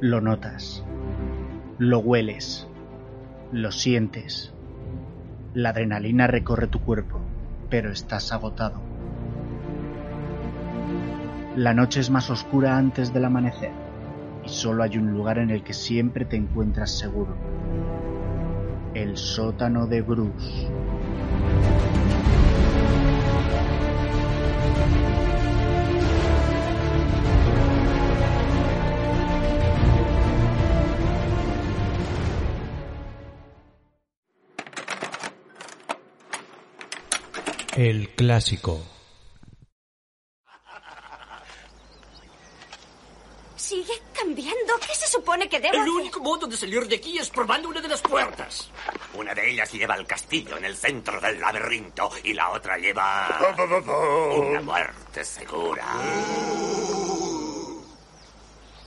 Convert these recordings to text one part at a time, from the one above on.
Lo notas, lo hueles, lo sientes. La adrenalina recorre tu cuerpo, pero estás agotado. La noche es más oscura antes del amanecer y solo hay un lugar en el que siempre te encuentras seguro. El sótano de Bruce. El clásico. Sigue cambiando. ¿Qué se supone que debo El hacer? único modo de salir de aquí es probando una de las puertas. Una de ellas lleva al castillo en el centro del laberinto y la otra lleva una muerte segura.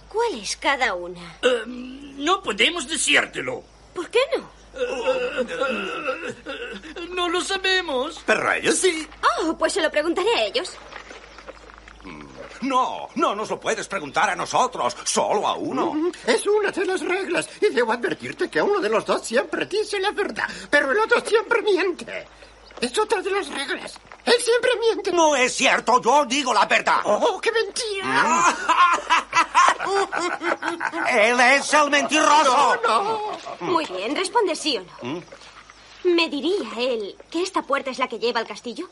¿Cuál es cada una? Eh, no podemos decírtelo. ¿Por qué no? No lo sabemos. Pero ellos sí. Oh, pues se lo preguntaré a ellos. No, no nos lo puedes preguntar a nosotros, solo a uno. Es una de las reglas y debo advertirte que uno de los dos siempre dice la verdad, pero el otro siempre miente. Es otra de las reglas. Él siempre miente. No es cierto, yo digo la verdad. ¡Oh, qué mentira! Él es el mentiroso. Muy bien, responde sí o no. ¿Me diría él que esta puerta es la que lleva al castillo?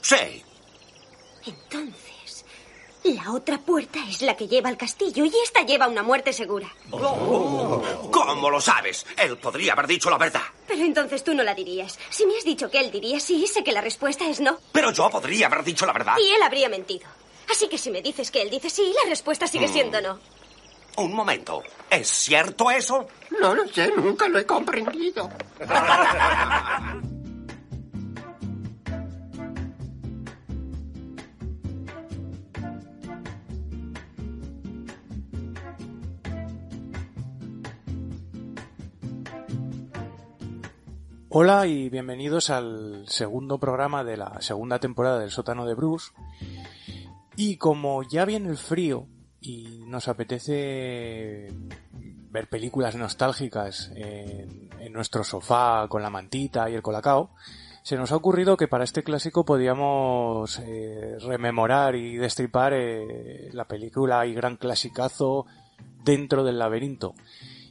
Sí. Entonces, la otra puerta es la que lleva al castillo y esta lleva una muerte segura. ¿Cómo lo sabes? Él podría haber dicho la verdad. Pero entonces tú no la dirías. Si me has dicho que él diría sí, sé que la respuesta es no. Pero yo podría haber dicho la verdad. Y él habría mentido. Así que si me dices que él dice sí, la respuesta sigue siendo no. Un momento. ¿Es cierto eso? No lo sé, nunca lo he comprendido. Hola y bienvenidos al segundo programa de la segunda temporada del sótano de Bruce. Y como ya viene el frío y nos apetece ver películas nostálgicas en, en nuestro sofá con la mantita y el colacao, se nos ha ocurrido que para este clásico podíamos eh, rememorar y destripar eh, la película y gran clasicazo dentro del laberinto.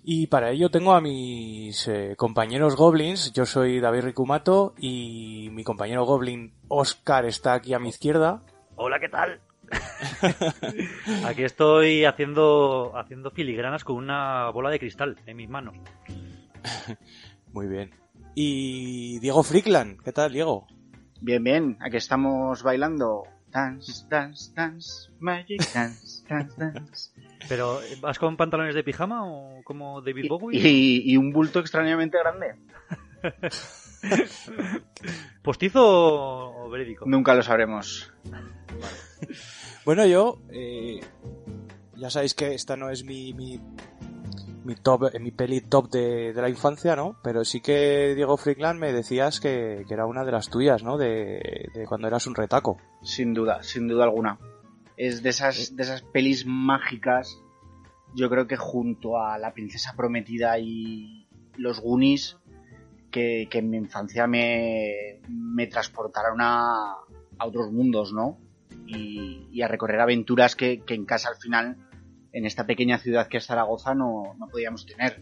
Y para ello tengo a mis eh, compañeros goblins. Yo soy David Ricumato y mi compañero goblin Oscar está aquí a mi izquierda. Hola, ¿qué tal? Aquí estoy haciendo, haciendo filigranas con una bola de cristal en mis manos. Muy bien. Y Diego Frickland, ¿qué tal, Diego? Bien, bien, aquí estamos bailando. Dance, dance, dance, magic dance, dance, dance. Pero, ¿vas con pantalones de pijama o como David Bowie? Y, y un bulto extrañamente grande. ¿Postizo o verídico? Nunca lo sabremos. Bueno, yo, eh, ya sabéis que esta no es mi, mi, mi top, eh, mi peli top de, de la infancia, ¿no? Pero sí que Diego Frickland me decías que, que era una de las tuyas, ¿no? De, de cuando eras un retaco. Sin duda, sin duda alguna. Es de esas, de esas pelis mágicas, yo creo que junto a La Princesa Prometida y Los Goonies, que, que en mi infancia me, me transportaron a, a otros mundos, ¿no? Y, y a recorrer aventuras que, que en casa al final, en esta pequeña ciudad que es Zaragoza, no, no podíamos tener.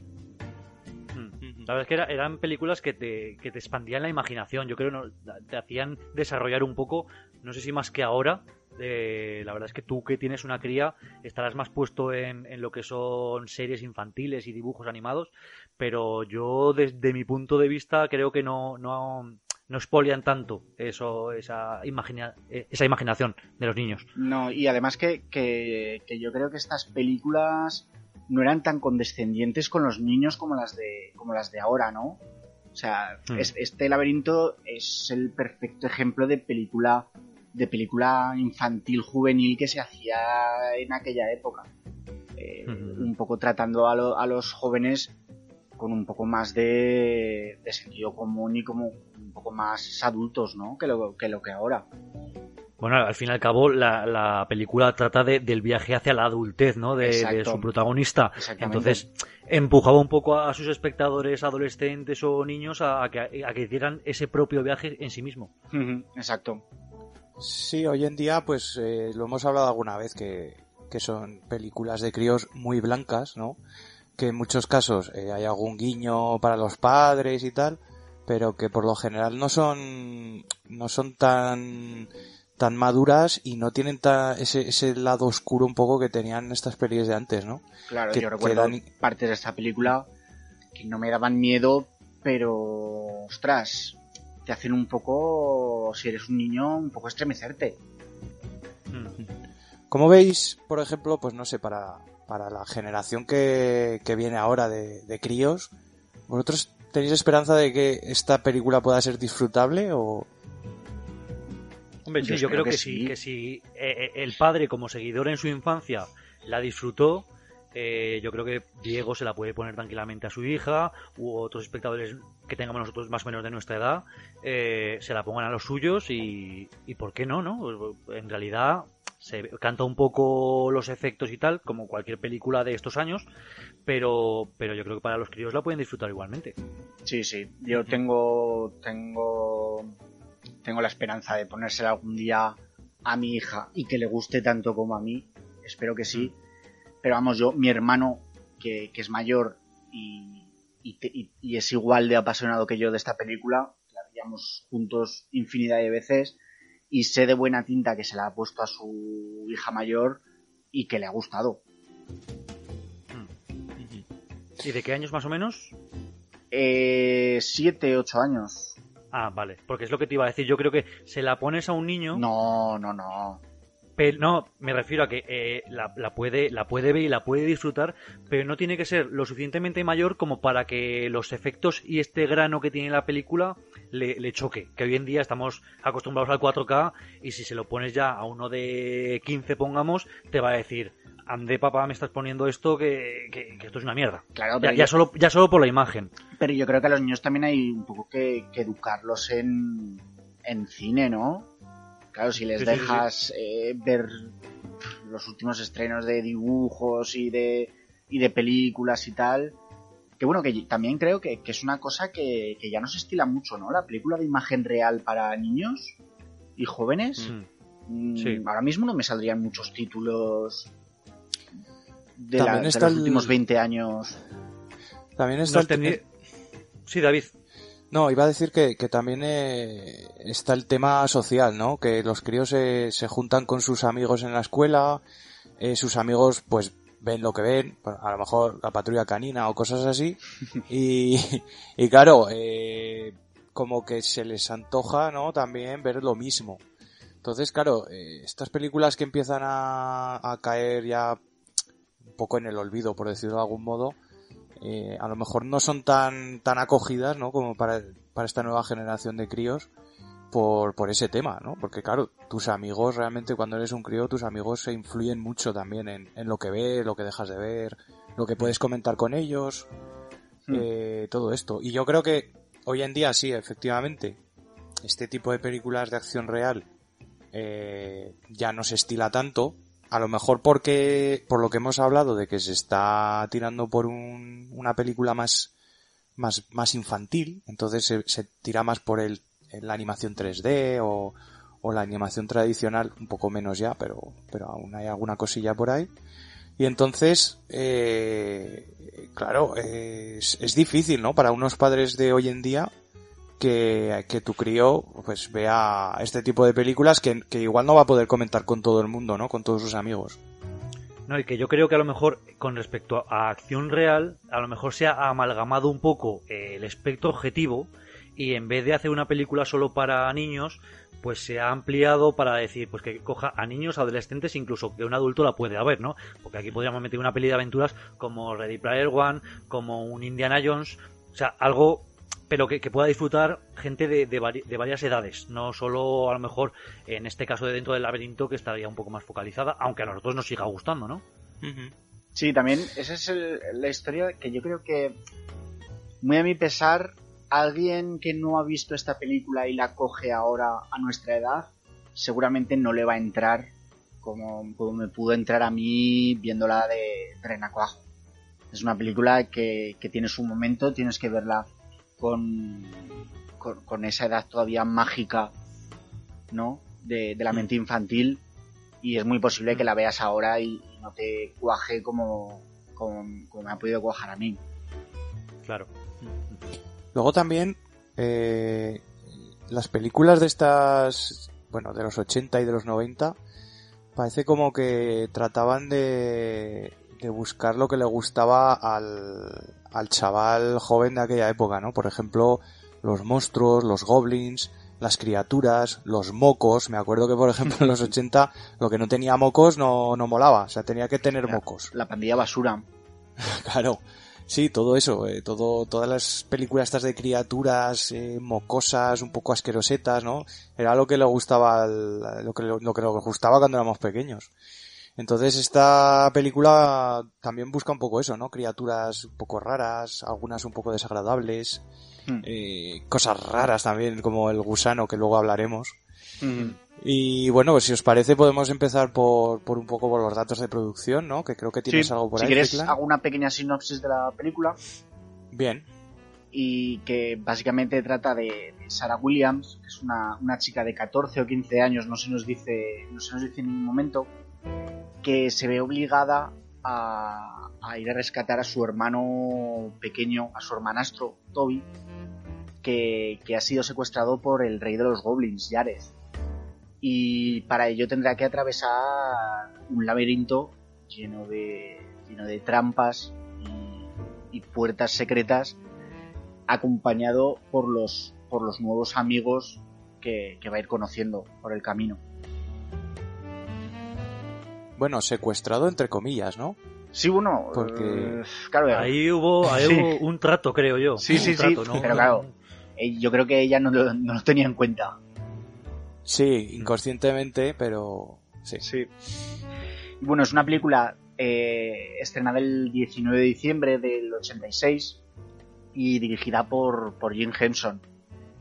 Mm. La verdad es que era- eran películas que te, que te expandían la imaginación. Yo creo que te hacían desarrollar un poco, no sé si más que ahora. la verdad es que tú que tienes una cría estarás más puesto en, en lo que son series infantiles y dibujos animados, pero yo desde mi punto de vista creo que no, no, no expolian tanto eso, esa, imagina- eh, esa imaginación de los niños. No, y además que, que, que yo creo que estas películas no eran tan condescendientes con los niños como las de, como las de ahora, ¿no? O sea, Hmm. es- este laberinto es el perfecto ejemplo de película de película infantil juvenil que se hacía en aquella época. Eh, Ujú. Un poco tratando a, lo- a los jóvenes con un poco más de, de sentido común y como un poco más adultos, ¿no? Que lo que, lo que ahora. Bueno, al fin y al cabo, la, la película trata de, del viaje hacia la adultez, ¿no? De, su protagonista. Exactamente. Entonces, empujaba un poco a sus espectadores adolescentes o niños a, a que, a que hicieran ese propio viaje en sí mismo. Exacto. Sí, hoy en día, pues eh, lo hemos hablado alguna vez que, que son películas de críos muy blancas, ¿no? Que en muchos casos eh, hay algún guiño para los padres y tal, pero que por lo general no son, no son tan, tan maduras y no tienen ta- ese, ese lado oscuro un poco que tenían estas pelis de antes, ¿no? Claro, Que- yo recuerdo dan- partes de esta película que no me daban miedo, pero ostras, te hacen un poco, si eres un niño, un poco estremecerte. Mm. Como veis, por ejemplo, pues no sé, para, para la generación que, que viene ahora de, de críos, ¿vosotros tenéis esperanza de que esta película pueda ser disfrutable o...? Hombre, sí, Yo creo que, que sí, sí. que si eh, eh, el padre como seguidor en su infancia la disfrutó, eh, yo creo que Diego se la puede poner tranquilamente a su hija u otros espectadores que tengamos nosotros más o menos de nuestra edad, eh, se la pongan a los suyos y, y ¿por qué no? no? En realidad se canta un poco los efectos y tal, como cualquier película de estos años, pero, pero yo creo que para los críos la pueden disfrutar igualmente. Sí, sí, yo tengo, tengo, tengo la esperanza de ponérsela algún día a mi hija y que le guste tanto como a mí. Espero que sí. Pero vamos, yo, mi hermano, que, que es mayor y, y, te- y- y es igual de apasionado que yo de esta película, la veíamos juntos infinidad de veces y sé de buena tinta que se la ha puesto a su hija mayor y que le ha gustado. ¿Y de qué años más o menos? Eh, siete, ocho años. Ah, vale, porque es lo que te iba a decir. Yo creo que se la pones a un niño. No, no, no. Pero no, me refiero a que eh, la, la puede, la puede ver y la puede disfrutar, pero no tiene que ser lo suficientemente mayor como para que los efectos y este grano que tiene la película le, le choque. Que hoy en día estamos acostumbrados al 4K y si se lo pones ya a uno de 15, pongamos, te va a decir, ande papá, me estás poniendo esto que, que- que esto es una mierda. Claro, Ya, pero ya yo- solo, ya solo por la imagen. Pero yo creo que a los niños también hay un poco que, que educarlos en, en cine, ¿no? Claro, si les Sí, sí, sí, dejas eh, ver los últimos estrenos de dibujos y de, y de películas y tal, que bueno, que también creo que, que es una cosa que, que ya no se estila mucho, ¿no? La película de imagen real para niños y jóvenes. Mm. Mm, Sí. Ahora mismo no me saldrían muchos títulos de, la- de los el- últimos 20 años. También está Nos el, tendría- Sí, David. No, iba a decir que, que también eh, está el tema social, ¿no? Que los críos se, se juntan con sus amigos en la escuela, eh, sus amigos pues ven lo que ven, a lo mejor la patrulla canina o cosas así, y, y claro, eh, como que se les antoja, ¿no? También ver lo mismo. Entonces, claro, eh, estas películas que empiezan a, a caer ya un poco en el olvido, por decirlo de algún modo, eh, a lo mejor no son tan, tan acogidas, ¿no? Como para, para esta nueva generación de críos por, por ese tema, ¿no? Porque claro, tus amigos realmente cuando eres un crío, tus amigos se influyen mucho también en, en lo que ves, lo que dejas de ver, lo que puedes comentar con ellos, Hmm. eh, todo esto. Y yo creo que hoy en día sí, efectivamente, este tipo de películas de acción real eh, ya no se estila tanto. A lo mejor porque, por lo que hemos hablado de que se está tirando por un- una película más, más, más infantil, entonces se, tira más por el, la animación 3D o, o la animación tradicional, un poco menos ya, pero, pero aún hay alguna cosilla por ahí. Y entonces, eh, claro, es difícil, ¿no? Para unos padres de hoy en día que, que tu crío pues vea este tipo de películas que, que igual no va a poder comentar con todo el mundo, ¿no? Con todos sus amigos. No, y que yo creo que a lo mejor con respecto a acción real, a lo mejor se ha amalgamado un poco eh, el espectro objetivo y en vez de hacer una película solo para niños, pues se ha ampliado para decir pues que coja a niños, adolescentes, incluso que un adulto la puede haber, ¿no? Porque aquí podríamos meter una peli de aventuras como Ready Player One, como un Indiana Jones, o sea, algo pero que, que pueda disfrutar gente de, de, vari- de varias edades, no solo a lo mejor en este caso de dentro del laberinto que estaría un poco más focalizada, aunque a nosotros nos siga gustando, ¿no? Sí, también esa es el- la historia que yo creo que muy a mi pesar, alguien que no ha visto esta película y la coge ahora a nuestra edad, seguramente no le va a entrar como, como me pudo entrar a mí viéndola de tren a cuajo. Es una película que, que tiene su momento, tienes que verla con, con, con esa edad todavía mágica, ¿no? De, de la mente infantil y es muy posible que la veas ahora y no te cuaje como, como, como me ha podido cuajar a mí. Claro. Luego también eh, las películas de estas, bueno, de los 80 y de los 90, parece como que trataban de, de buscar lo que le gustaba al, al chaval joven de aquella época, ¿no? Por ejemplo, los monstruos, los goblins, las criaturas, los mocos. Me acuerdo que, por ejemplo, en los 80 lo que no tenía mocos no, no molaba, o sea, tenía que tener mocos. La pandilla basura. Claro. Sí, todo eso, eh, todo, todas las películas estas de criaturas eh, mocosas, un poco asquerosetas, ¿no? Era lo que le gustaba, al- lo que, lo que nos gustaba cuando éramos pequeños. Entonces esta película también busca un poco eso, ¿no? Criaturas un poco raras, algunas un poco desagradables, Hmm. eh, cosas raras también, como el gusano que luego hablaremos. Y bueno, pues si os parece podemos empezar por, por un poco por los datos de producción, ¿no? Que creo que tienes Sí, algo por si ahí. quieres, Declan. hago una pequeña sinopsis de la película Bien. y que básicamente trata de, de Sarah Williams, que es una, una chica de 14 o 15 años, no se nos dice, no se nos dice en ningún momento, que se ve obligada a, ir a rescatar a su hermano pequeño, a su hermanastro, Toby, que, ha sido secuestrado por el rey de los goblins, Jared. Y para ello tendrá que atravesar un laberinto lleno de, trampas y, puertas secretas, acompañado por los, nuevos amigos que va a ir conociendo por el camino. Bueno, secuestrado entre comillas, ¿no? Sí, bueno, Porque- eh, claro, Ahí hubo, ahí Sí. hubo un trato, creo yo. Sí, sí, sí, trato, ¿no? pero claro, eh, yo creo que ella no lo, no lo tenía en cuenta. Sí, inconscientemente, pero sí. Sí. Bueno, es una película eh, estrenada el 19 de diciembre del 86 y dirigida por, por Jim Henson.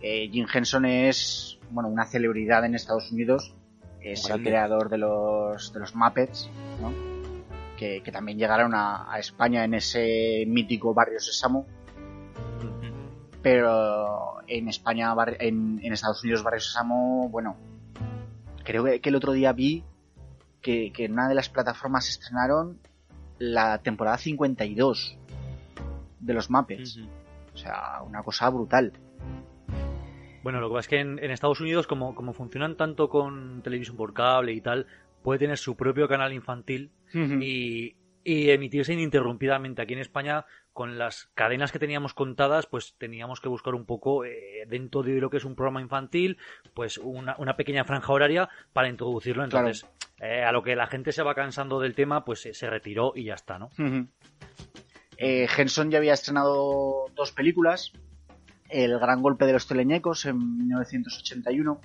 Eh, Jim Henson es bueno, una celebridad en Estados Unidos, es el creador de los, de los Muppets, ¿no? que, que también llegaron a, a España en ese mítico barrio Sésamo, pero en España, en, en Estados Unidos, Barrio Sésamo, bueno, creo que, que el otro día vi que, que en una de las plataformas estrenaron la temporada 52 de los Muppets. O sea, una cosa brutal. Bueno, lo que pasa es que en, en Estados Unidos, como, como funcionan tanto con televisión por cable y tal, puede tener su propio canal infantil y, y emitirse ininterrumpidamente. Aquí en España, con las cadenas que teníamos contadas, pues teníamos que buscar un poco eh, dentro de lo que es un programa infantil, pues una, una pequeña franja horaria para introducirlo. Claro. Entonces, eh, a lo que la gente se va cansando del tema, pues eh, se retiró y ya está, ¿no? Eh, Henson ya había estrenado dos películas, El gran golpe de los teleñecos en 1981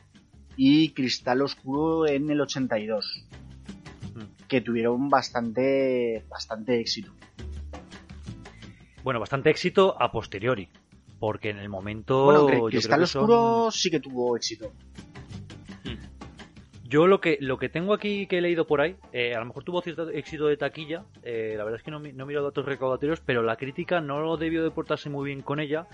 y Cristal Oscuro en el 82, que tuvieron bastante, bastante éxito. Bueno, bastante éxito a posteriori. Porque en el momento. Bueno, yo Cristal son- Oscuro sí que tuvo éxito. Yo lo que lo que tengo aquí que he leído por ahí, eh, a lo mejor tuvo cierto éxito de taquilla, eh, la verdad es que no, no he mirado datos recaudatorios, pero la crítica no debió de portarse muy bien con ella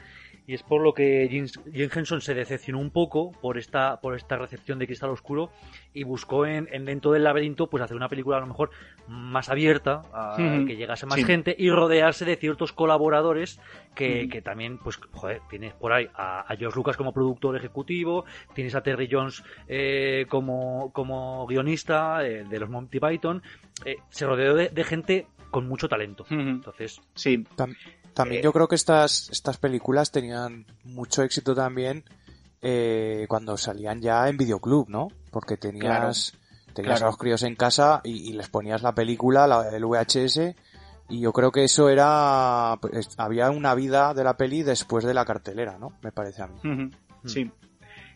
y es por lo que Jim, Henson se decepcionó un poco por esta por esta recepción de Cristal Oscuro y buscó en, en dentro del laberinto pues hacer una película a lo mejor más abierta, a que llegase más Sí. gente y rodearse de ciertos colaboradores que, que también, pues, joder, tienes por ahí a, a George Lucas como productor ejecutivo, tienes a Terry Jones eh, como, como guionista eh, de los Monty Python, eh, se rodeó de, de gente con mucho talento. Entonces, Sí, Tam- también Eh, yo creo que estas, estas películas tenían mucho éxito también eh, cuando salían ya en videoclub, ¿no? Porque tenías, tenías claro. a los críos en casa y, y les ponías la película, la- el VHS, y yo creo que eso era... pues, había una vida de la peli después de la cartelera, ¿no? Me parece a mí. Ujú. sí.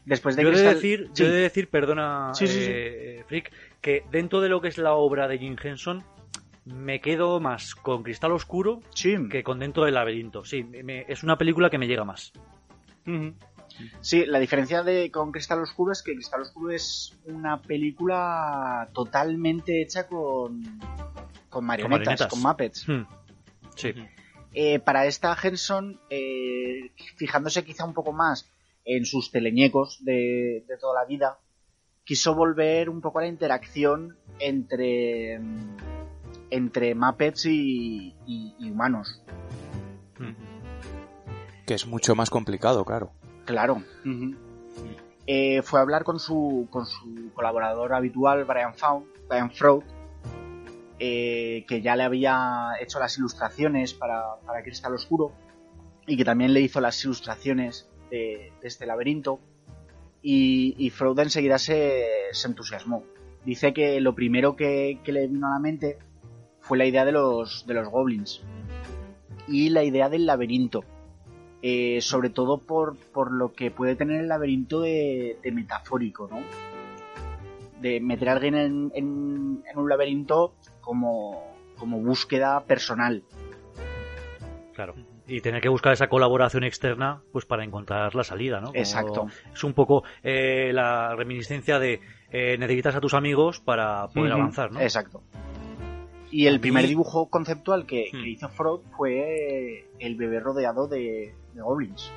Después de yo de Cristal- decir, sí. yo he de decir, perdona, Sí, sí, sí. eh, Frick, que dentro de lo que es la obra de Jim Henson, me quedo más con Cristal Oscuro Sí. que con Dentro del Laberinto. Sí, me- es una película que me llega más. Sí, la diferencia de con Cristal Oscuro es que Cristal Oscuro es una película totalmente hecha con, con marionetas, con, marionetas. Muppets. Hmm. Sí. Eh, para esta Henson, eh, fijándose quizá un poco más en sus teleñecos de, de toda la vida, quiso volver un poco a la interacción entre, mm, entre Muppets y, y- y humanos. Hmm. Que es mucho más complicado, claro. Claro. Eh, fue a hablar con su, con su colaborador habitual, Brian, Faun, Brian Fraud, eh, que ya le había hecho las ilustraciones para, para Cristal Oscuro y que también le hizo las ilustraciones de, de este laberinto. Y, y Fraud enseguida se, se entusiasmó. Dice que lo primero que, que le vino a la mente fue la idea de los, de los goblins y la idea del laberinto eh, sobre todo por, por lo que puede tener el laberinto de, de metafórico, ¿no? De meter a alguien en, en- en un laberinto como, como búsqueda personal. Claro. Y tener que buscar esa colaboración externa pues para encontrar la salida, ¿no? Como- Exacto. Es un poco eh, la reminiscencia de eh, necesitas a tus amigos para poder avanzar, ¿no? Exacto. Y el primer dibujo conceptual que, que Hmm. hizo Freud fue el bebé rodeado de, de goblins.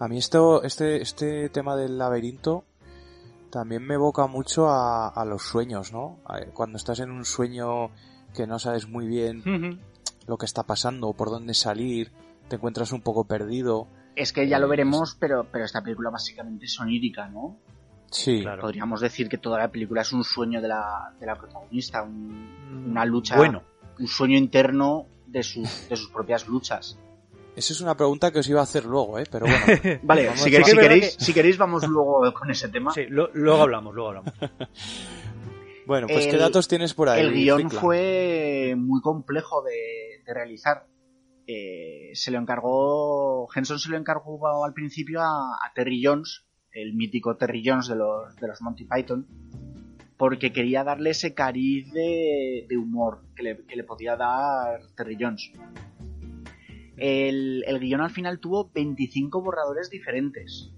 A mí esto, este, este tema del laberinto también me evoca mucho a, a los sueños, ¿no? Cuando estás en un sueño que no sabes muy bien lo que está pasando, por dónde salir, te encuentras un poco perdido. Es que ya lo Eh, veremos, pero, pero esta película básicamente es onírica, ¿no? Sí, Claro. Podríamos decir que toda la película es un sueño de la, de la protagonista, un- una lucha, Bueno, un sueño interno de sus, de sus propias luchas. esa es una pregunta que os iba a hacer luego, ¿eh? Pero bueno, Vale, si, queréis, si, que queréis, si queréis vamos luego con ese tema. sí, lo- luego hablamos, luego hablamos. bueno, pues ¿qué datos tienes por ahí? El guion fue muy complejo de, de realizar. Eh, se lo encargó, Henson se lo encargó al principio a, a Terry Jones, el mítico Terry Jones de los, de los Monty Python, porque quería darle ese cariz de, de humor que le, que le podía dar Terry Jones. El, el guion al final tuvo 25 borradores diferentes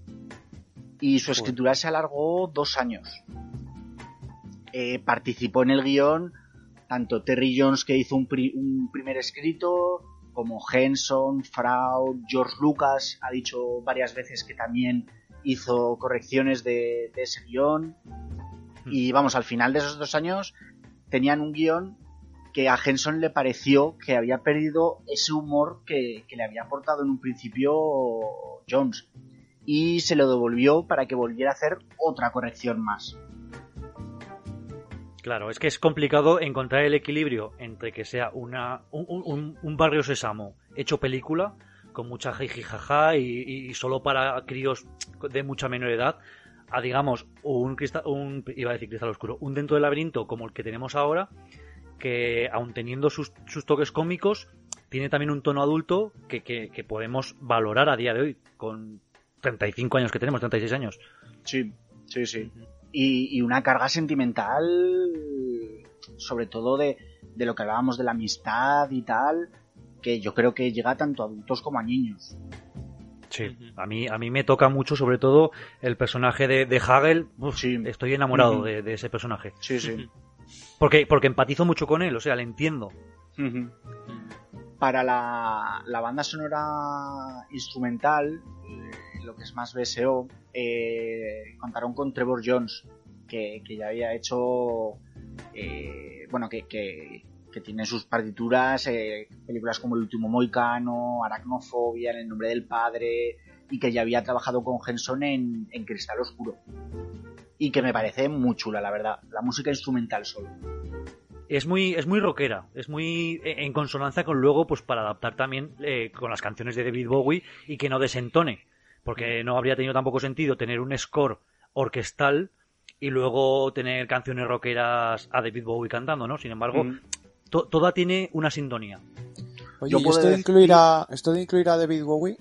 y su escritura se alargó dos años. Eh, participó en el guion tanto Terry Jones que hizo un, pri- un primer escrito como Henson, Fraud, George Lucas ha dicho varias veces que también hizo correcciones de, de ese guion. Y vamos al final de esos dos años tenían un guion que a Henson le pareció que había perdido ese humor que, que le había aportado en un principio Jones. Y se lo devolvió para que volviera a hacer otra corrección más. Claro, es que es complicado encontrar el equilibrio entre que sea una, un, un- un barrio sésamo hecho película, con mucha jijijaja y, y solo para críos de mucha menor edad, a digamos un, cristal, un iba a decir cristal oscuro, un dentro del laberinto como el que tenemos ahora, que aun teniendo sus, sus toques cómicos, tiene también un tono adulto que, que- que podemos valorar a día de hoy, con 35 años que tenemos, 36 años. Sí, sí, sí. Y, y una carga sentimental, sobre todo de, de lo que hablábamos de la amistad y tal, que yo creo que llega tanto a adultos como a niños. Sí, a mí, a mí me toca mucho, sobre todo, el personaje de, de Hagel. Uf, Sí. Estoy enamorado de, de ese personaje. Sí, sí. Porque, porque empatizo mucho con él, o sea, le entiendo. Para la, la banda sonora instrumental, lo que es más BSO, eh, contaron con Trevor Jones, que, que ya había hecho, eh, bueno, que, que, que tiene sus partituras, eh, películas como El último Moicano, Aracnofobia, En el nombre del padre, y que ya había trabajado con Henson en, en Cristal Oscuro. Y que me parece muy chula, la verdad. La música instrumental solo. Es muy, es muy rockera, es muy eh, en consonancia con luego, pues para adaptar también eh, con las canciones de David Bowie y que no desentone. Porque no habría tenido tampoco sentido tener un score orquestal y luego tener canciones rockeras a David Bowie cantando, ¿no? Sin embargo, Mm. To- toda tiene una sintonía. Oye, Yo puedo esto de, decir- incluir a, esto de incluir a David Bowie,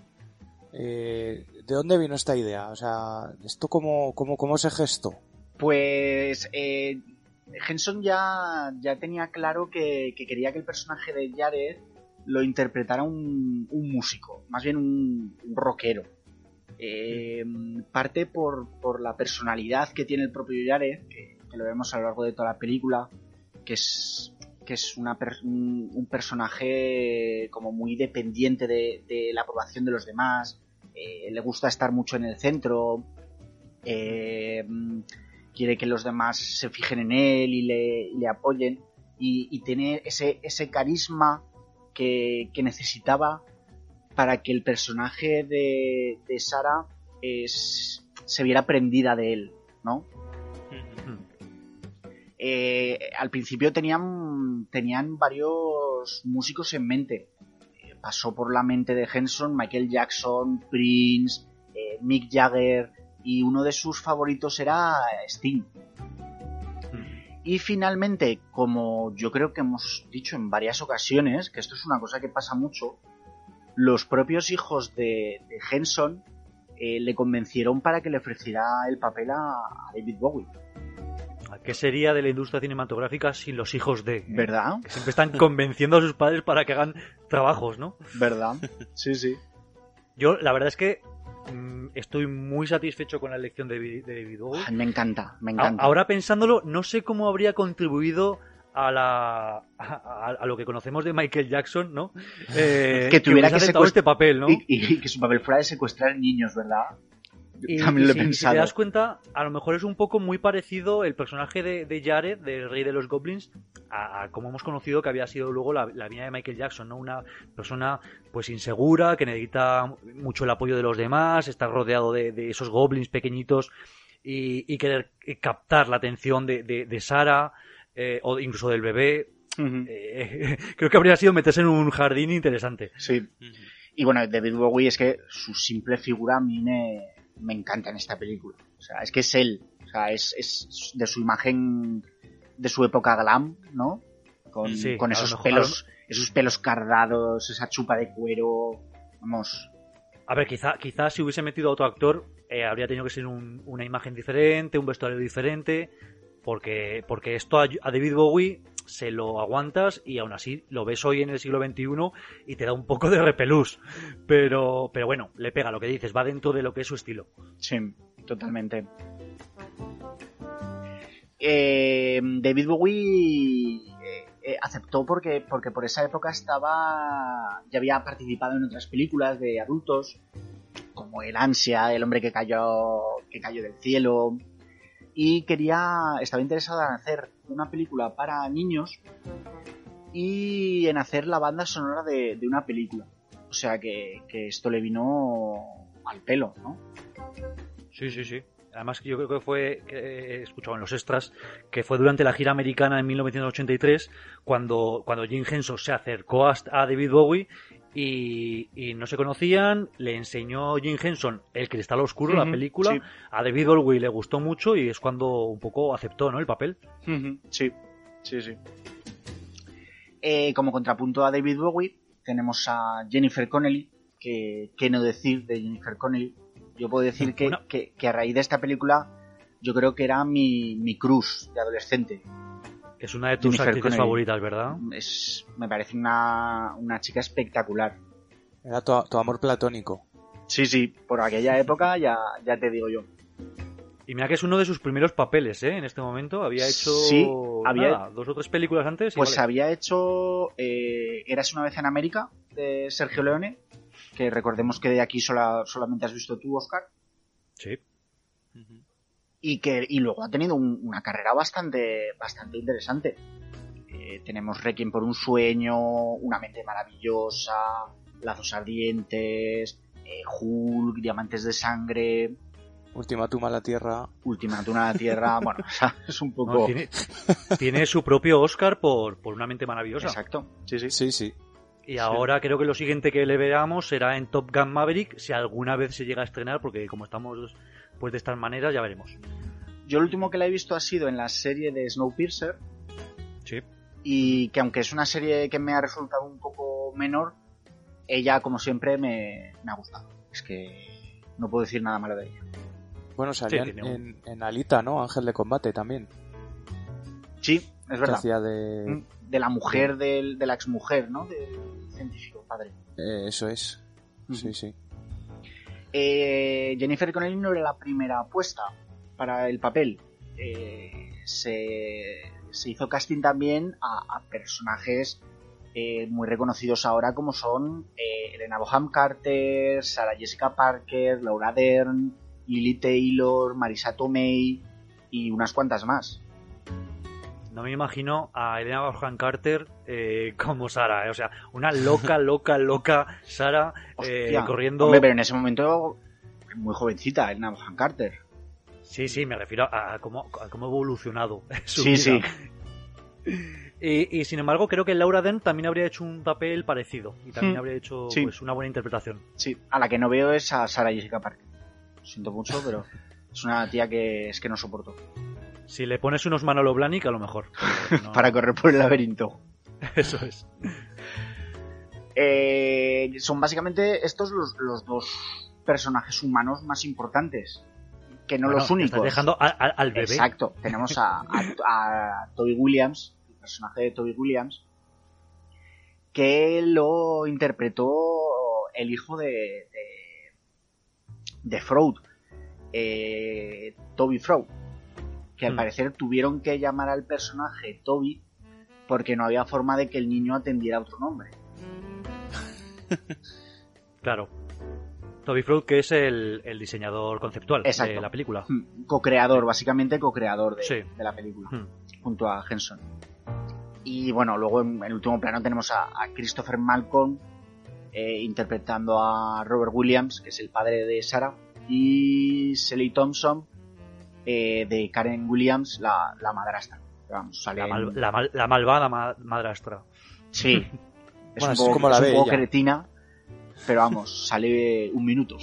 eh, ¿de dónde vino esta idea? O sea, ¿esto cómo, cómo, cómo se gestó? Pues eh, Henson ya, ya tenía claro que, que quería que el personaje de Jared lo interpretara un, un músico, más bien un, un rockero. Eh, parte por, por la personalidad que tiene el propio Jared, que, que lo vemos a lo largo de toda la película, que es, que es un, personaje como muy dependiente de, la aprobación de los demás, eh, le gusta estar mucho en el centro, eh, quiere que los demás se fijen en él y le, apoyen, y, y tiene ese, carisma que, necesitaba para que el personaje de, Sara se viera prendida de él, ¿no? Eh, al principio tenían, tenían varios músicos en mente. Eh, pasó por la mente de Henson Michael Jackson, Prince, eh, Mick Jagger y uno de sus favoritos era Sting. Y finalmente, como yo creo que hemos dicho en varias ocasiones, que esto es una cosa que pasa mucho, los propios hijos de, de Henson eh, le convencieron para que le ofreciera el papel a, a David Bowie. ¿Qué sería de la industria cinematográfica sin los hijos de? ¿Verdad? Que siempre están convenciendo a sus padres para que hagan trabajos, ¿no? ¿Verdad? Sí, sí. Yo, la verdad es que mm, estoy muy satisfecho con la elección de, David- de David Bowie. Me encanta, me A- encanta. Ahora pensándolo, no sé cómo habría contribuido a la a, lo que conocemos de Michael Jackson, ¿no? Eh, que tuviera hubiese que secuest- este papel, ¿no? y, y que su papel fuera de secuestrar niños, ¿verdad? Y, También y lo he si, si pensado. te das cuenta, a lo mejor es un poco muy parecido el personaje de, de Jared, del rey de los goblins, a, a como hemos conocido que había sido luego la, la vida de Michael Jackson, ¿no? Una persona pues insegura, que necesita mucho el apoyo de los demás, está rodeado de, de esos goblins pequeñitos y, y querer eh, captar la atención de, de, de Sara eh, o incluso del bebé. Eh, creo que habría sido meterse en un jardín interesante. Sí. Y bueno, David Bowie es que su simple figura a mí me, me encanta en esta película. O sea, es que es él. O sea, es, es de su imagen, de su época glam, ¿no? Con, Sí, con esos mejor- pelos, esos pelos cardados, esa chupa de cuero. Vamos. A ver, quizá, quizá si hubiese metido a otro actor, eh, habría tenido que ser un- una imagen diferente, un vestuario diferente, porque, porque esto a, a David Bowie se lo aguantas y aún así lo ves hoy en el siglo XXI y te da un poco de repelús. Pero, pero bueno, le pega lo que dices, va dentro de lo que es su estilo. Sí, totalmente. Eh, David Bowie eh, eh, aceptó porque, porque por esa época estaba. ya había participado en otras películas de adultos, como El Ansia, El hombre que cayó, que cayó del cielo. Y quería. estaba interesado en hacer una película para niños y en hacer la banda sonora de, una película. O sea que, que esto le vino al pelo, ¿no? Sí, sí, sí. Además, yo creo que fue, que he escuchado en los extras, que fue durante la gira americana en 1983 cuando, cuando Jim Henson se acercó a David Bowie y, y no se conocían. Le enseñó Jim Henson El Cristal Oscuro, la Ujú, película. sí. A David Bowie le gustó mucho y es cuando un poco aceptó ¿no? el papel. Sí, sí, sí. Eh, como contrapunto a David Bowie, tenemos a Jennifer Connelly, que, que no decir de Jennifer Connelly. Yo puedo decir que, que a raíz de esta película, yo creo que era mi, mi cruz de adolescente. Es una de tus Jennifer actrices Connelly. favoritas, ¿verdad? Es, me parece una, una chica espectacular. Era tu, tu amor platónico. Sí, sí, por aquella época ya, ya te digo yo. Y mira que es uno de sus primeros papeles, ¿eh? En este momento había hecho Sí, había- nada, dos o tres películas antes. y Pues vale. había hecho eh, Eras una vez en América, de Sergio Leone, que recordemos que de aquí sola- solamente has visto tú, Oscar. Sí. Y que y luego ha tenido un- una carrera bastante bastante interesante Eh, tenemos Requiem por un sueño una mente maravillosa lazos ardientes eh, Hulk diamantes de sangre Ultimátum a la Tierra. Ultimátum a la Tierra bueno o sea, es un No, poco tiene, tiene su propio Oscar por, por una mente maravillosa. exacto sí sí Sí, sí. Y ahora creo que lo siguiente que le veamos será en Top Gun Maverick, si alguna vez se llega a estrenar, porque como estamos pues de estas maneras, ya veremos. yo el último que la he visto ha sido en la serie de Snowpiercer Sí. y que aunque es una serie que me ha resultado un poco menor ella como siempre me, me ha gustado es que no puedo decir nada malo de ella Bueno, un- en, en Alita, ¿no? Ángel de combate también. Sí, es verdad. hacía de... Mm, De la mujer del, de la exmujer, ¿no? Del científico padre. eh, eso es. Sí, sí. Eh, Jennifer Connelly no era la primera apuesta para el papel. Eh, se, se hizo casting también a, personajes eh, muy reconocidos ahora como son eh, Elena Boham Carter, Sarah Jessica Parker, Laura Dern, Lily Taylor, Marisa Tomei y unas cuantas más. No me imagino a Elena Bonham Carter eh, como Sara, eh, o sea, una loca, loca, loca Sara eh, corriendo. Hombre, pero en ese momento muy jovencita, Elena Boham Carter. Sí, sí, me refiero a, a cómo, a cómo ha evolucionado su Sí, vida. sí. Y, y, sin embargo, creo que Laura Dern también habría hecho un papel parecido y también Hmm. habría hecho Sí. pues, una buena interpretación. Sí, a la que no veo es a Sarah Jessica Parker. Lo siento mucho, pero es una tía que es que no soporto. Si le pones unos Manolo Blahnik, a lo mejor. no- Para correr por el laberinto. Eso es. Eh, son básicamente estos los, los dos personajes humanos más importantes. Que no Bueno, los únicos. Estás dejando a- a- al bebé. Exacto. Tenemos a Toby Williams, el personaje de Toby Williams, que lo interpretó el hijo de, de, de Freud, eh, Toby Freud, que al Hmm. parecer tuvieron que llamar al personaje Toby porque no había forma de que el niño atendiera otro nombre. Claro. Toby Freud, que es el, el diseñador conceptual Exacto. de la película. Hmm, Co-creador, básicamente co-creador de, Sí. de la película. Hmm. junto a Henson. Y bueno, luego en el último plano tenemos a, a Christopher Malcolm eh, interpretando a Robert Williams, que es el padre de Sarah, y Sally Thompson eh, de Karen Williams, la, la madrastra. Vamos, sale La, en- mal- la mal- la malvada ma- madrastra. Sí. Es Bueno, un es poco, como la es un poco cretina, pero vamos, sale un minuto.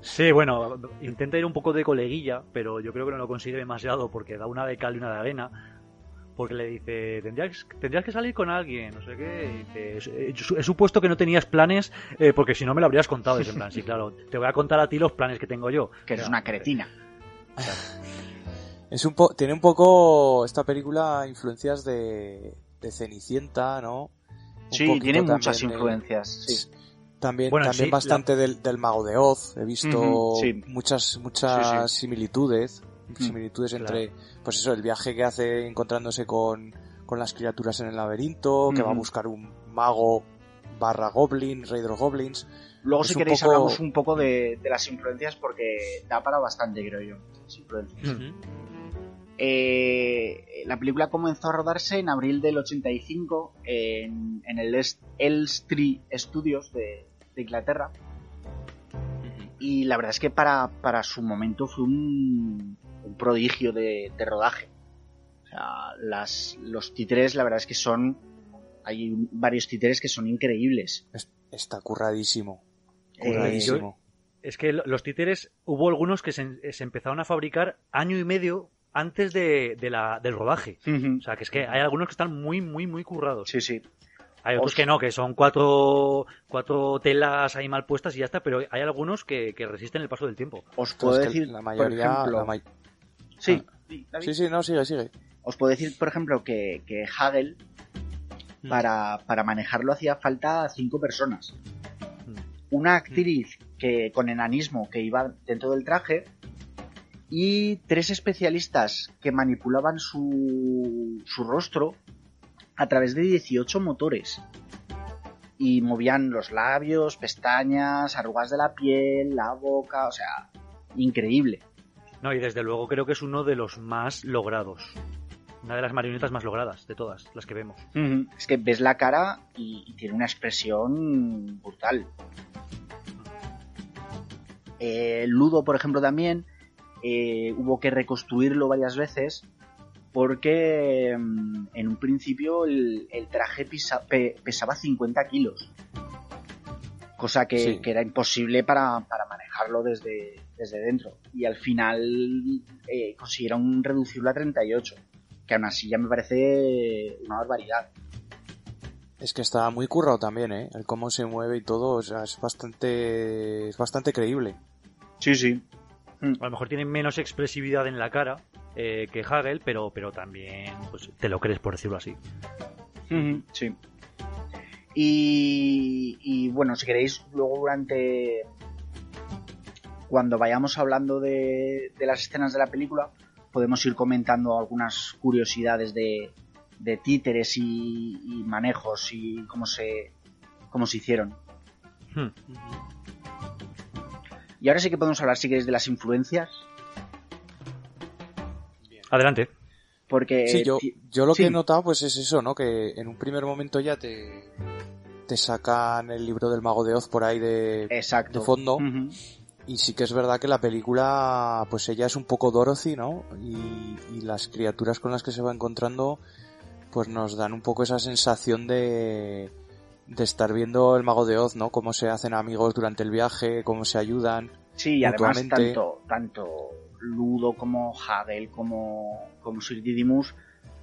Sí, bueno, intenta ir un poco de coleguilla, pero yo creo que no lo consigue demasiado porque da una de cal y una de arena. Porque le dice, tendrías, tendrías que salir con alguien, no sé qué. y dice, "He su- he supuesto que no tenías planes eh, porque si no me lo habrías contado. Y es en plan, sí, claro, te voy a contar a ti los planes que tengo yo. Que eres una cretina. Es un po tiene un poco esta película influencias de, de Cenicienta, ¿no? Un Sí, tiene muchas de- influencias. Sí. También, Bueno, también sí, bastante del, del Mago de Oz. He visto sí. muchas muchas Sí, similitudes. Mm. Similitudes Claro. entre, pues eso, el viaje que hace encontrándose con, con las criaturas en el laberinto, que va a buscar un mago barra goblin, rey de los goblins. Luego, Es si un queréis, poco- hablamos un poco de, de las influencias porque da para bastante, creo yo. Las influencias. Eh, la película comenzó a rodarse en abril del 85 en, en el Est- Elstree Studios de, de Inglaterra. Y la verdad es que para, para su momento fue un, un prodigio de, de rodaje. O sea, las, los títeres, la verdad es que son. Hay varios títeres que son increíbles. Es- Está curradísimo. Eh. Es que lo- los títeres, hubo algunos que se, se empezaron a fabricar año y medio antes de, de la, del rodaje. O sea, que es que hay algunos que están muy, muy, muy currados. Sí, sí. Hay otros Os- que no, que son cuatro, cuatro telas ahí mal puestas y ya está, pero hay algunos que, que resisten el paso del tiempo. Os puedo Entonces, que decir, la mayoría, por ejemplo, la may- sí, Ah. sí. Sí, sí, no, sigue, sigue. Os puedo decir, por ejemplo, que, que Hagel, Mm. para, para manejarlo hacía falta cinco personas. Una actriz que con enanismo que iba dentro del traje y tres especialistas que manipulaban su, su rostro a través de 18 motores. Y movían los labios, pestañas, arrugas de la piel, la boca, o sea, increíble. No, y desde luego creo que es uno de los más logrados. Una de las marionetas más logradas de todas las que vemos. Es que ves la cara y, y tiene una expresión brutal. Eh, Ludo, por ejemplo, también eh, hubo que reconstruirlo varias veces porque mm, en un principio el, el traje pisa- pe- pesaba 50 kilos. Cosa que, Sí. que era imposible para, para manejarlo desde, desde dentro. Y al final eh, consiguieron reducirlo a 38. Que aún así ya me parece una barbaridad. Es que está muy currado también, ¿eh? El cómo se mueve y todo, o sea, es bastante, es bastante creíble. Sí, sí. A lo mejor tiene menos expresividad en la cara, eh, que Hagel, pero, pero también pues, te lo crees, por decirlo así. Sí. Y, y, bueno, si queréis, luego durante. Cuando vayamos hablando de, de las escenas de la película, podemos ir comentando algunas curiosidades de, de títeres y, y manejos y cómo se, cómo se hicieron. Hmm. Y ahora sí que podemos hablar, si queréis, de las influencias. Adelante. Porque. Sí, yo, ti- yo lo sí. que he notado pues es eso, ¿no? Que en un primer momento ya te, te sacan el libro del mago de Oz por ahí de, Exacto. de fondo. Y sí que es verdad que la película, pues ella es un poco Dorothy, ¿no? Y, y las criaturas con las que se va encontrando, pues nos dan un poco esa sensación de, de estar viendo el mago de Oz, ¿no? Cómo se hacen amigos durante el viaje, cómo se ayudan. Sí, y además tanto, tanto Ludo como Hagel como, como Sir Didymus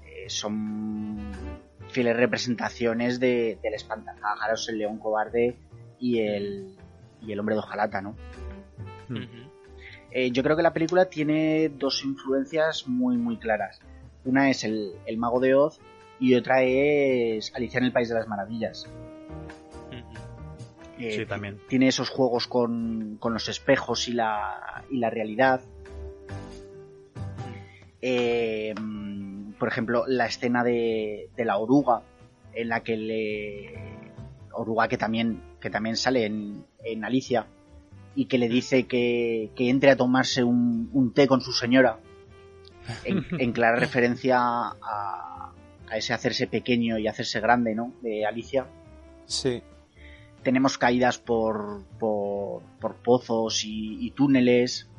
eh, son fieles representaciones de, del espantapájaros, el león cobarde y el, y el hombre de hojalata, ¿no? Hmm. Eh, yo creo que la película tiene dos influencias muy, muy claras. Una es el, el mago de Oz y otra es Alicia en el País de las Maravillas. Eh, Sí, también. Tiene esos juegos con, con los espejos y la, y la realidad. Eh, por ejemplo, la escena de, de la oruga, en la que le. Oruga que también, que también sale en, en Alicia, y que le dice que, que entre a tomarse un, un té con su señora, en, en clara referencia a, a ese hacerse pequeño y hacerse grande, ¿no? De Alicia Sí. Tenemos caídas por, por, por pozos y, y túneles.